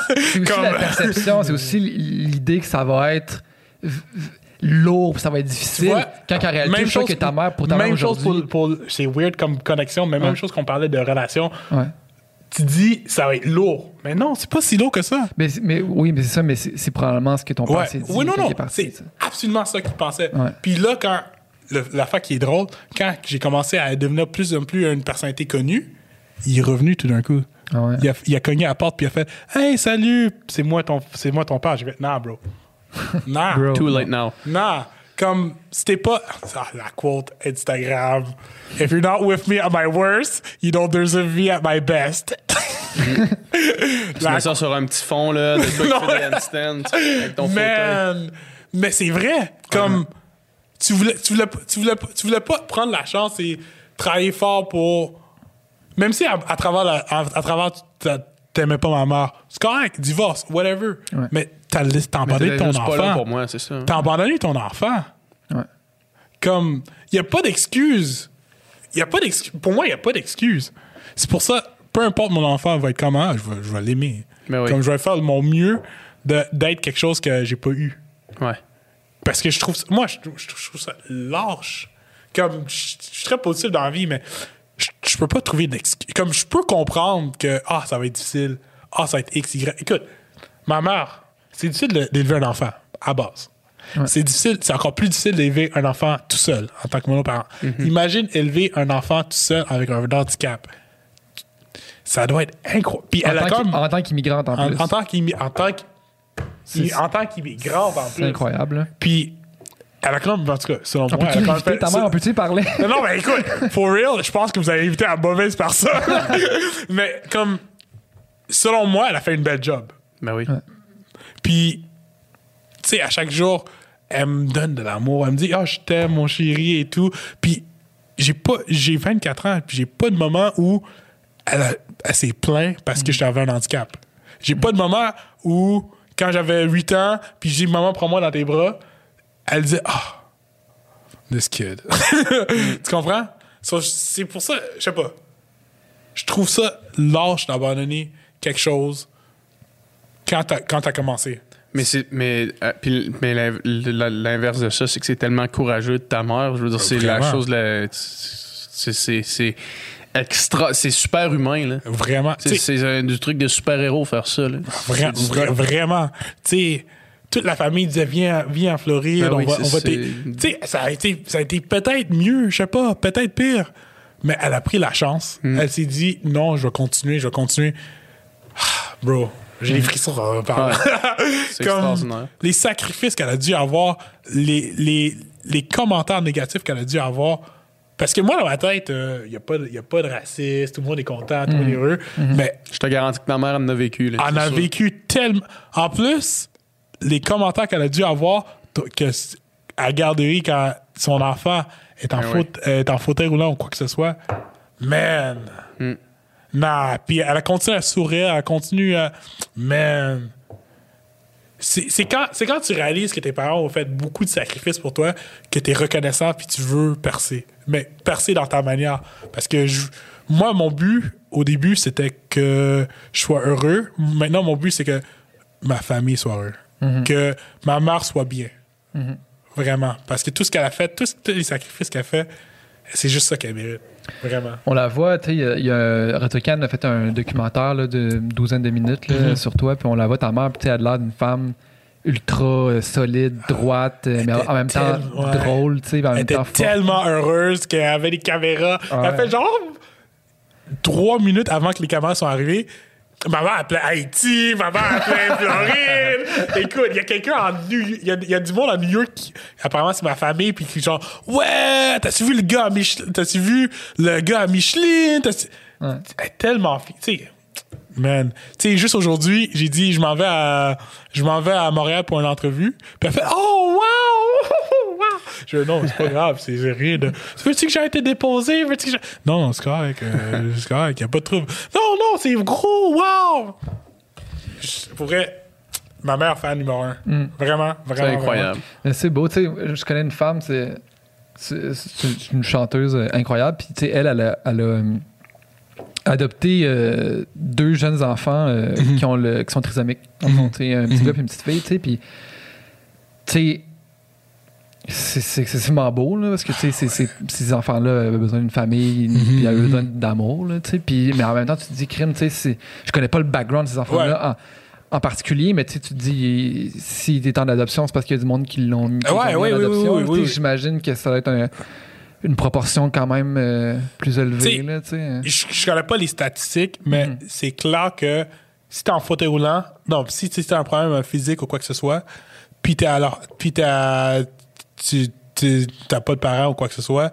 C'est aussi Comme- la perception, c'est aussi l'idée que ça va être lourd, puis ça va être difficile. vois, quand en réalité, je crois que ta mère, pour ta mère même chose aujourd'hui. pour, pour- c'est weird comme connexion, mais même Ouais. chose qu'on parlait de relation. Ouais. Tu dis, ça va être lourd. Mais non, c'est pas si lourd que ça. Mais, oui, mais c'est ça, mais c'est probablement ce que ton père Ouais. s'est dit. Oui, non, non. C'est absolument ça qu'il pensait. Puis là, quand. le- la fois qui est drôle, quand j'ai commencé à devenir plus en plus une personnalité connue, il est revenu tout d'un coup. Ah ouais. Il, a, il a cogné à la porte puis il a fait Hey, salut, c'est moi ton, c'est moi ton père. J'ai fait Nah, bro. Nah. Bro. Too late now. Nah. Comme, c'était pas. Ah, la quote Instagram. If you're not with me at my worst, you don't deserve me at my best. Tu La mets ça sur un petit fond, là, de Non, des handstands avec ton fauteuil. Man! Mais c'est vrai. Comme, tu, voulais, tu, voulais, pas- tu, voulais, pas- tu voulais pas prendre la chance et travailler fort pour. Même si à, à travers, la- à, à travers t'aimais pas ma mère, c'est correct, divorce, whatever. Ouais. Mais t'as abandonné ton juste pas là enfant. pour moi, c'est ça. T'as abandonné ton enfant. Ouais. Comme, il n'y a pas d'excuse. Y a pas d'excuse. Pour moi, il n'y a pas d'excuse. C'est pour ça, peu importe mon enfant va être comment, je vais, je vais l'aimer. Oui. Comme je vais faire de mon mieux d'être quelque chose que j'ai pas eu. Ouais. Parce que je trouve. Moi, je je trouve ça lâche. Comme, je, je suis très positif dans la vie, mais je, je peux pas trouver d'excuse. Comme, je peux comprendre que, ah, ça va être difficile. Ah, ça va être X, Y. Écoute, ma mère, c'est difficile d'élever un enfant, à base. C'est difficile, c'est encore plus difficile d'élever un enfant tout seul, en tant que monoparent. Imagine élever un enfant tout seul avec un handicap. Ça doit être incroyable. Puis En elle a tant comme. qu'im- en tant qu'immigrante en En, plus. en tant qu'immi- en tant qu'- C'est- en qu'immigrante, en C'est plus. incroyable. Puis, elle a quand même, en tout cas, selon On moi, peut-tu elle a quand même l'inviter, fait- ta mère, on peut-tu y parler? Non, non, mais écoute, for real, je pense que vous avez invité la mauvaise personne. mais comme, selon moi, elle a fait une belle job. Ben oui. Puis, tu sais, à chaque jour, elle me donne de l'amour. Elle me dit, ah, je t'aime, mon chéri, et tout. Puis, j'ai pas, j'ai 24 ans, puis j'ai pas de moment où elle, a- elle s'est plainte parce que j'avais un handicap. J'ai pas de moment où, quand j'avais 8 ans, puis j'ai dit, maman, prends-moi dans tes bras, elle disait, ah, this kid. tu comprends? So, c'est pour ça, je sais pas. Je trouve ça lâche d'abandonner quelque chose quand t'as, quand t'as commencé. Mais c'est mais euh, puis mais l'inverse de ça c'est que c'est tellement courageux de ta mère je veux dire c'est la chose la c'est c'est c'est extra c'est super humain là Vraiment. c'est du truc de super héros faire ça là vra- vra- vraiment. Tu sais, toute la famille disait viens, viens en Floride, Ben on oui, va, on va c'est- t'aider. Tu sais, ça a été, ça a été peut-être mieux, je sais pas, peut-être pire. Mais elle a pris la chance. Hmm. Elle s'est dit non, je vais continuer, je vais continuer. Ah, bro, j'ai des frissons en parlant. c'est Comme extraordinaire les sacrifices qu'elle a dû avoir, les, les, les commentaires négatifs qu'elle a dû avoir. Parce que moi, dans ma tête, il n'y a, pas de- y a pas de racisme, tout le monde est content, tout le monde est heureux. Mais je te garantis que ta mère en a vécu là, elle c'est a sûr. vécu tellement. En plus, les commentaires qu'elle a dû avoir que à garderie quand son enfant est en, Ah faute, est en fauteuil roulant ou quoi que ce soit, man. Hmm. Nah. Puis elle a continué à sourire, elle continue à. Man. C'est quand, c'est quand tu réalises que tes parents ont fait beaucoup de sacrifices pour toi que tu es reconnaissant puis tu veux percer. Mais percer dans ta manière. Parce que je- moi, mon but, au début, c'était que je sois heureux. Maintenant, mon but, c'est que ma famille soit heureuse. Que ma mère soit bien. Vraiment. Parce que tout ce qu'elle a fait, tous les sacrifices qu'elle a fait, c'est juste ça qu'elle mérite. Vraiment. On la voit, tu sais, il y a- y a, fait un documentaire là, de douzaine de minutes là, Mhm. sur toi, puis on la voit, ta mère, puis tu sais, elle a l'air d'une femme ultra euh, solide, droite, euh, mais en, même temps ouais. drôle, tu sais, en Elle même était temps tellement heureuse qu'elle avait les caméras. Ouais. Elle fait genre trois minutes avant que les caméras sont arrivées. Maman appelait Haïti, maman appelait Floride. Écoute, il y a quelqu'un en New il y, a, il y a du monde à New York qui, apparemment, c'est ma famille, puis qui genre, ouais, t'as-tu vu le gars à Michelin, t'as-tu vu le gars à Michelin, T'as-tu- Ouais. Elle est tellement, tu sais, man. Tu sais, juste aujourd'hui, j'ai dit, je m'en vais à, je m'en vais à Montréal pour une entrevue, puis elle fait, oh, wow, wow. Je dis, non, c'est pas grave, c'est c'est rien de. Veux-tu que j'ai été déposé? Veux-tu que j'ai- Non, c'est correct, euh, c'est correct, y a pas de trouble. Non, non, c'est gros, wow! Je- Pour vrai, ma mère fan numéro un. Vraiment, vraiment. c'est incroyable Mais C'est beau, tu sais, je connais une femme, c'est c'est- c'est une chanteuse euh, incroyable, puis tu sais, elle, elle a, elle a, euh, adopté euh, deux jeunes enfants euh, Mhm. qui, ont le, qui sont trisomiques. Sais, un petit gars et une petite fille, tu puis tu sais, c'est c'est excessivement beau, là, parce que tu sais, ces enfants-là avaient besoin d'une famille, Mhm. puis ils avaient besoin d'amour, là, tu sais, puis mais en même temps, tu te dis, crime, tu sais, je connais pas le background de ces enfants-là en, en particulier, mais tu te dis, s'il est en adoption, c'est parce qu'il y a du monde qui l'ont mis Ouais, en oui, adoption. oui, oui. J'imagine que ça va être un- une proportion quand même euh, plus élevée, là, tu sais. Je, je connais pas les statistiques, mais Mhm. c'est clair que si t'es en fauteuil roulant, non, si tu as un problème physique ou quoi que ce soit, puis t'es alors, puis t'as, tu tu- t'as pas de parents ou quoi que ce soit,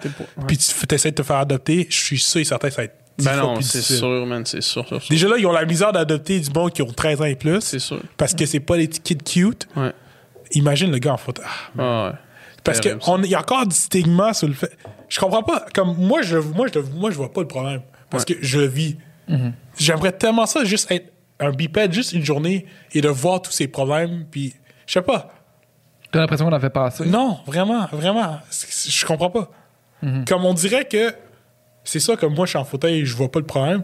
puis tu essaies de te faire adopter, je suis sûr et certain que ça va être Ben non, c'est difficile. sûr, man, c'est sûr, sûr, sûr. Déjà là, ils ont la misère d'adopter du monde qui ont 13 ans et plus, C'est sûr. parce que c'est pas les kids cute. Ouais. Imagine le gars en fauteuil. Ah, Ah ouais. Parce qu'il y a encore du stigma sur le fait. Je comprends pas. Comme moi, je, moi, je, moi, je vois pas le problème. Parce que je vis. J'aimerais tellement ça, juste être un bipède, juste une journée, et de voir tous ces problèmes. Puis, je sais pas. T'as l'impression qu'on en fait passer. Non, vraiment, vraiment. Je comprends pas. Comme on dirait que c'est ça, comme moi, je suis en fauteuil et je vois pas le problème.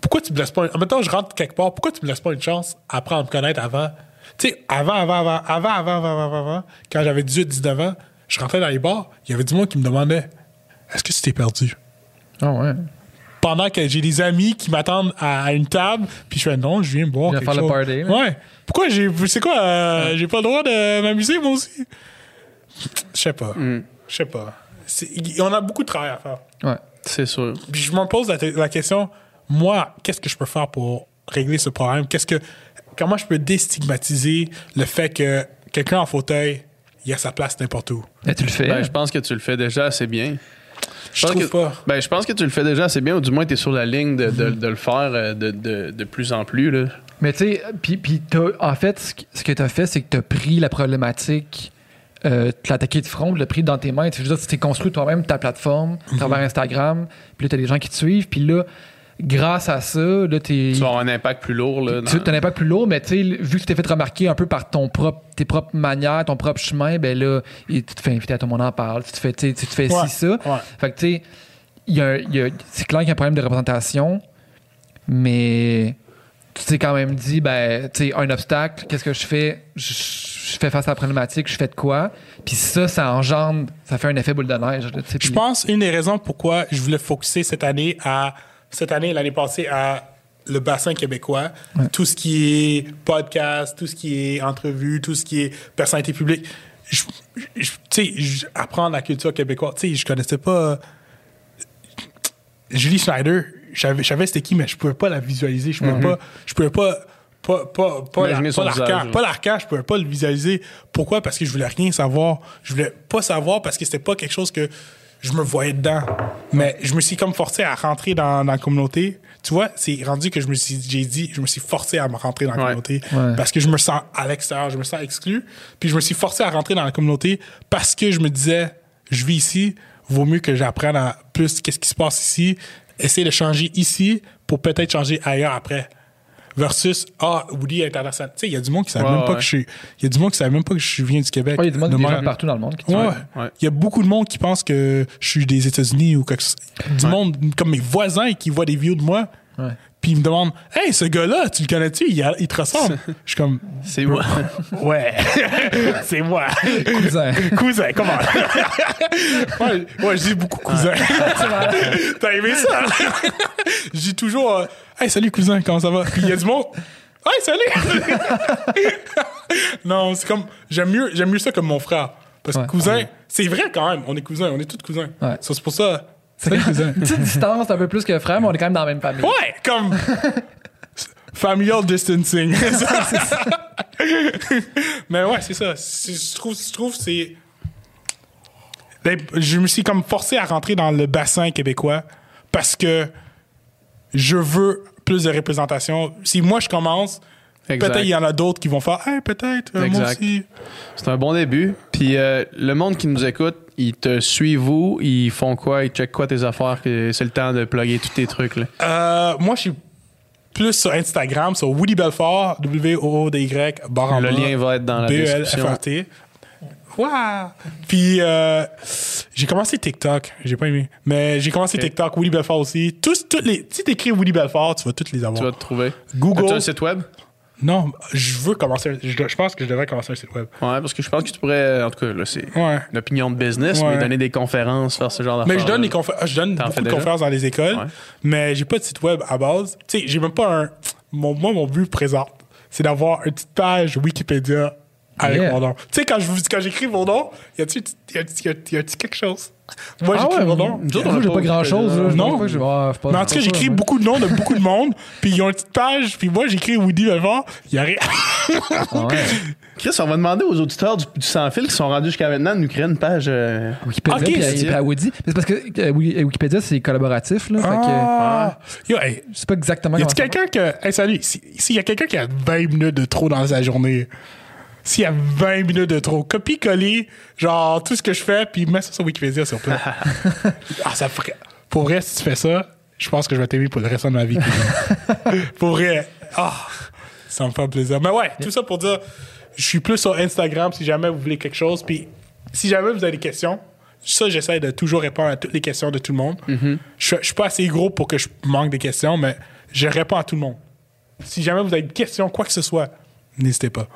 Pourquoi tu me laisses pas. En même temps, je rentre quelque part, pourquoi tu me laisses pas une chance apprendre à me connaître avant? Tu sais, avant, avant, avant, avant, avant, avant, avant, avant, quand j'avais 18, 19 ans, je rentrais dans les bars, il y avait du monde qui me demandait Est-ce que tu t'es perdu? Ah ouais. Pendant que j'ai des amis qui m'attendent à, à une table, puis je fais non, je viens boire. quelque faire le chose. party, là. Ouais. Pourquoi j'ai. C'est quoi? euh, J'ai pas le droit de m'amuser, moi aussi? Je sais pas. Mm. Je sais pas. C'est- On a beaucoup de travail à faire. Ouais. C'est sûr. Puis je me pose la, la question, moi, qu'est-ce que je peux faire pour régler ce problème? Qu'est-ce que, comment je peux déstigmatiser le fait que quelqu'un en fauteuil, il a sa place n'importe où? Mais tu le fais. Ben, je pense que tu le fais déjà assez bien. Je pense trouve que, pas. Ben, je pense que tu le fais déjà assez bien, ou du moins, tu es sur la ligne de, de- de le faire euh, de, de- de plus en plus. Là. Mais tu sais, puis, puis t'as- en fait, ce que- tu as fait, c'est que tu as pris la problématique, euh, tu l'as attaqué de front, tu l'as pris dans tes mains. Tu veux dire, tu t'es construit toi-même ta plateforme à travers Instagram, puis là, tu as des gens qui te suivent, puis là, grâce à ça, là, t'es. Tu vas avoir un impact plus lourd. Là, Tu as un impact plus lourd, mais tu sais, vu que tu t'es fait remarquer un peu par ton propre, tes propres manières, ton propre chemin, ben là, et tu te fais inviter à tout le monde en parle, tu te fais, tu sais, tu te fais Ouais, ci, ça. ouais. Fait que tu sais, il y a, il y a- c'est clair qu'il y a un problème de représentation, mais tu t'es quand même dit, ben, tu sais, un obstacle, qu'est-ce que je fais? Je, je fais face à la problématique, je fais de quoi? Puis ça, ça engendre, ça fait un effet boule de neige. là, Je pense une des raisons pourquoi je voulais focuser cette année à cette année l'année passée à le bassin québécois, tout ce qui est podcast, tout ce qui est entrevue, tout ce qui est personnalité publique. Je- je- Tu sais, je- apprendre la culture québécoise. Tu sais, je connaissais pas euh, Julie Schneider. Je savais, c'était qui, mais je pouvais pas la visualiser. Je pouvais pas, je pouvais pas, pas, pas, pas, la- je pouvais pas le visualiser. Pourquoi? Parce que je voulais rien savoir. Je voulais pas savoir parce que c'était pas quelque chose que je me voyais dedans. Mais je me suis comme forcé à rentrer dans, dans la communauté. Tu vois, c'est rendu que je me suis, j'ai dit, je me suis forcé à me rentrer dans la Ouais. communauté Ouais. parce que je me sens à l'extérieur, je me sens exclu. Puis je me suis forcé à rentrer dans la communauté parce que je me disais, je vis ici, vaut mieux que j'apprenne à plus qu'est-ce qui se passe ici, essayer de changer ici pour peut-être changer ailleurs après. Versus, ah, Woody international. Tu sais, il y a du monde qui savait Ouais, même pas ouais. que je suis. Il y a du monde qui savait même pas que je viens du Québec. Ouais, il y a du monde, De des gens partout dans le monde qui. Ouais. Il y a beaucoup de monde qui pense que je suis des États-Unis ou quelque chose. Du monde comme mes voisins qui voient des vidéos de moi. Puis ils me demandent Hey, ce gars-là, tu le connais-tu? Il, a- il te ressemble. Je suis comme C'est moi. Ouais, c'est moi. Cousin. cousin, comment ouais, ouais, je dis beaucoup cousin. T'as aimé ça? Je dis toujours euh, Hey, salut cousin, comment ça va Puis il y a du monde Hey, salut Non, c'est comme j'aime mieux j'aime mieux ça comme mon frère parce que Ouais. cousin, c'est vrai quand même, on est cousins, on est tous cousins. Ouais. Ça, C'est pour ça. Petite distance, un peu plus que frère, mais on est quand même dans la même famille. Ouais, comme familial distancing. Mais ouais, c'est ça. Je trouve, je trouve c'est. Je me suis comme forcé à rentrer dans le bassin québécois parce que je veux plus de représentation. Si moi je commence. Peut-être il y en a d'autres qui vont faire Hey, peut-être, euh, moi aussi. C'est un bon début. Puis euh, le monde qui nous écoute, ils te suivent où? Ils font quoi? Ils checkent quoi tes affaires? C'est le temps de plugger tous tes trucs. Là. Euh, moi, je suis plus sur Instagram, sur Woody Belfort, W-O-O-D-Y, barre Le lien va être dans la description. B-E-L-F-R-T. Waouh! Puis euh, j'ai commencé TikTok. J'ai pas aimé. Mais j'ai commencé Ok. TikTok, Willy Belfort aussi. Tous, toutes les, si t'écris Willy Belfort, tu vas toutes les Tu avoir. vas te trouver. Google. As-tu un site web? Non, je veux commencer. un- Je, je pense que je devrais commencer un site web. Ouais, parce que je pense que tu pourrais, en tout cas, là, c'est Ouais. une opinion de business, Ouais. mais donner des conférences, faire ce genre d'affaires. Mais je donne, les confé- je donne beaucoup de conférences dans les écoles, Ouais. mais j'ai pas de site web à base. Tu sais, j'ai même pas un. Mon, moi, mon but présent, c'est d'avoir une petite page Wikipédia avec Yeah. mon nom. Tu sais, quand je- quand j'écris mon nom, y a-tu y a, y a, y a-tu quelque chose? Moi, Ah j'écris ouais, mon nom. Nous autres, on Moi, a j'ai pas grand chose. Non. Mais en tout cas, j'écris beaucoup de noms de beaucoup de monde, puis ils ont une petite page, puis moi, j'écris Woody Belfort, y a rien. Ah ouais. Chris, on va demander aux auditeurs du, du sans fil qui sont rendus jusqu'à maintenant de nous créer une page. euh, Wikipédia Ok, puis à- c'est- puis à Woody. Mais c'est parce que euh, Wiki- Wikipédia, c'est collaboratif. Là, fait que, Ah. Yo, hey, je sais pas exactement y ça quelqu'un que. Hey, salut, si- s'il y a quelqu'un qui a 20 minutes de trop dans sa journée, s'il y a 20 minutes de trop, copie-coller, genre, tout ce que je fais, puis mets ça sur Wikipédia, s'il te plaît. ah, ça ferait. Pour vrai, si tu fais ça, je pense que je vais t'aimer pour le reste de ma vie. Pour vrai. Ah, ça me fait plaisir. Mais ouais, tout ça pour dire, je suis plus sur Instagram si jamais vous voulez quelque chose, puis si jamais vous avez des questions, ça, j'essaie de toujours répondre à toutes les questions de tout le monde. Mm-hmm. je, je suis pas assez gros pour que je manque des questions, mais je réponds à tout le monde. Si jamais vous avez des questions, quoi que ce soit, n'hésitez pas.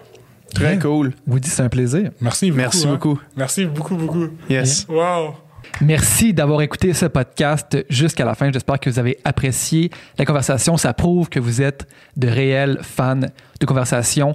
Très cool. Woody, c'est un plaisir. Merci beaucoup. Merci hein. beaucoup. Merci beaucoup, beaucoup. Yes. Wow. Merci d'avoir écouté ce podcast jusqu'à la fin. J'espère que vous avez apprécié la conversation. Ça prouve que vous êtes de réels fans de conversation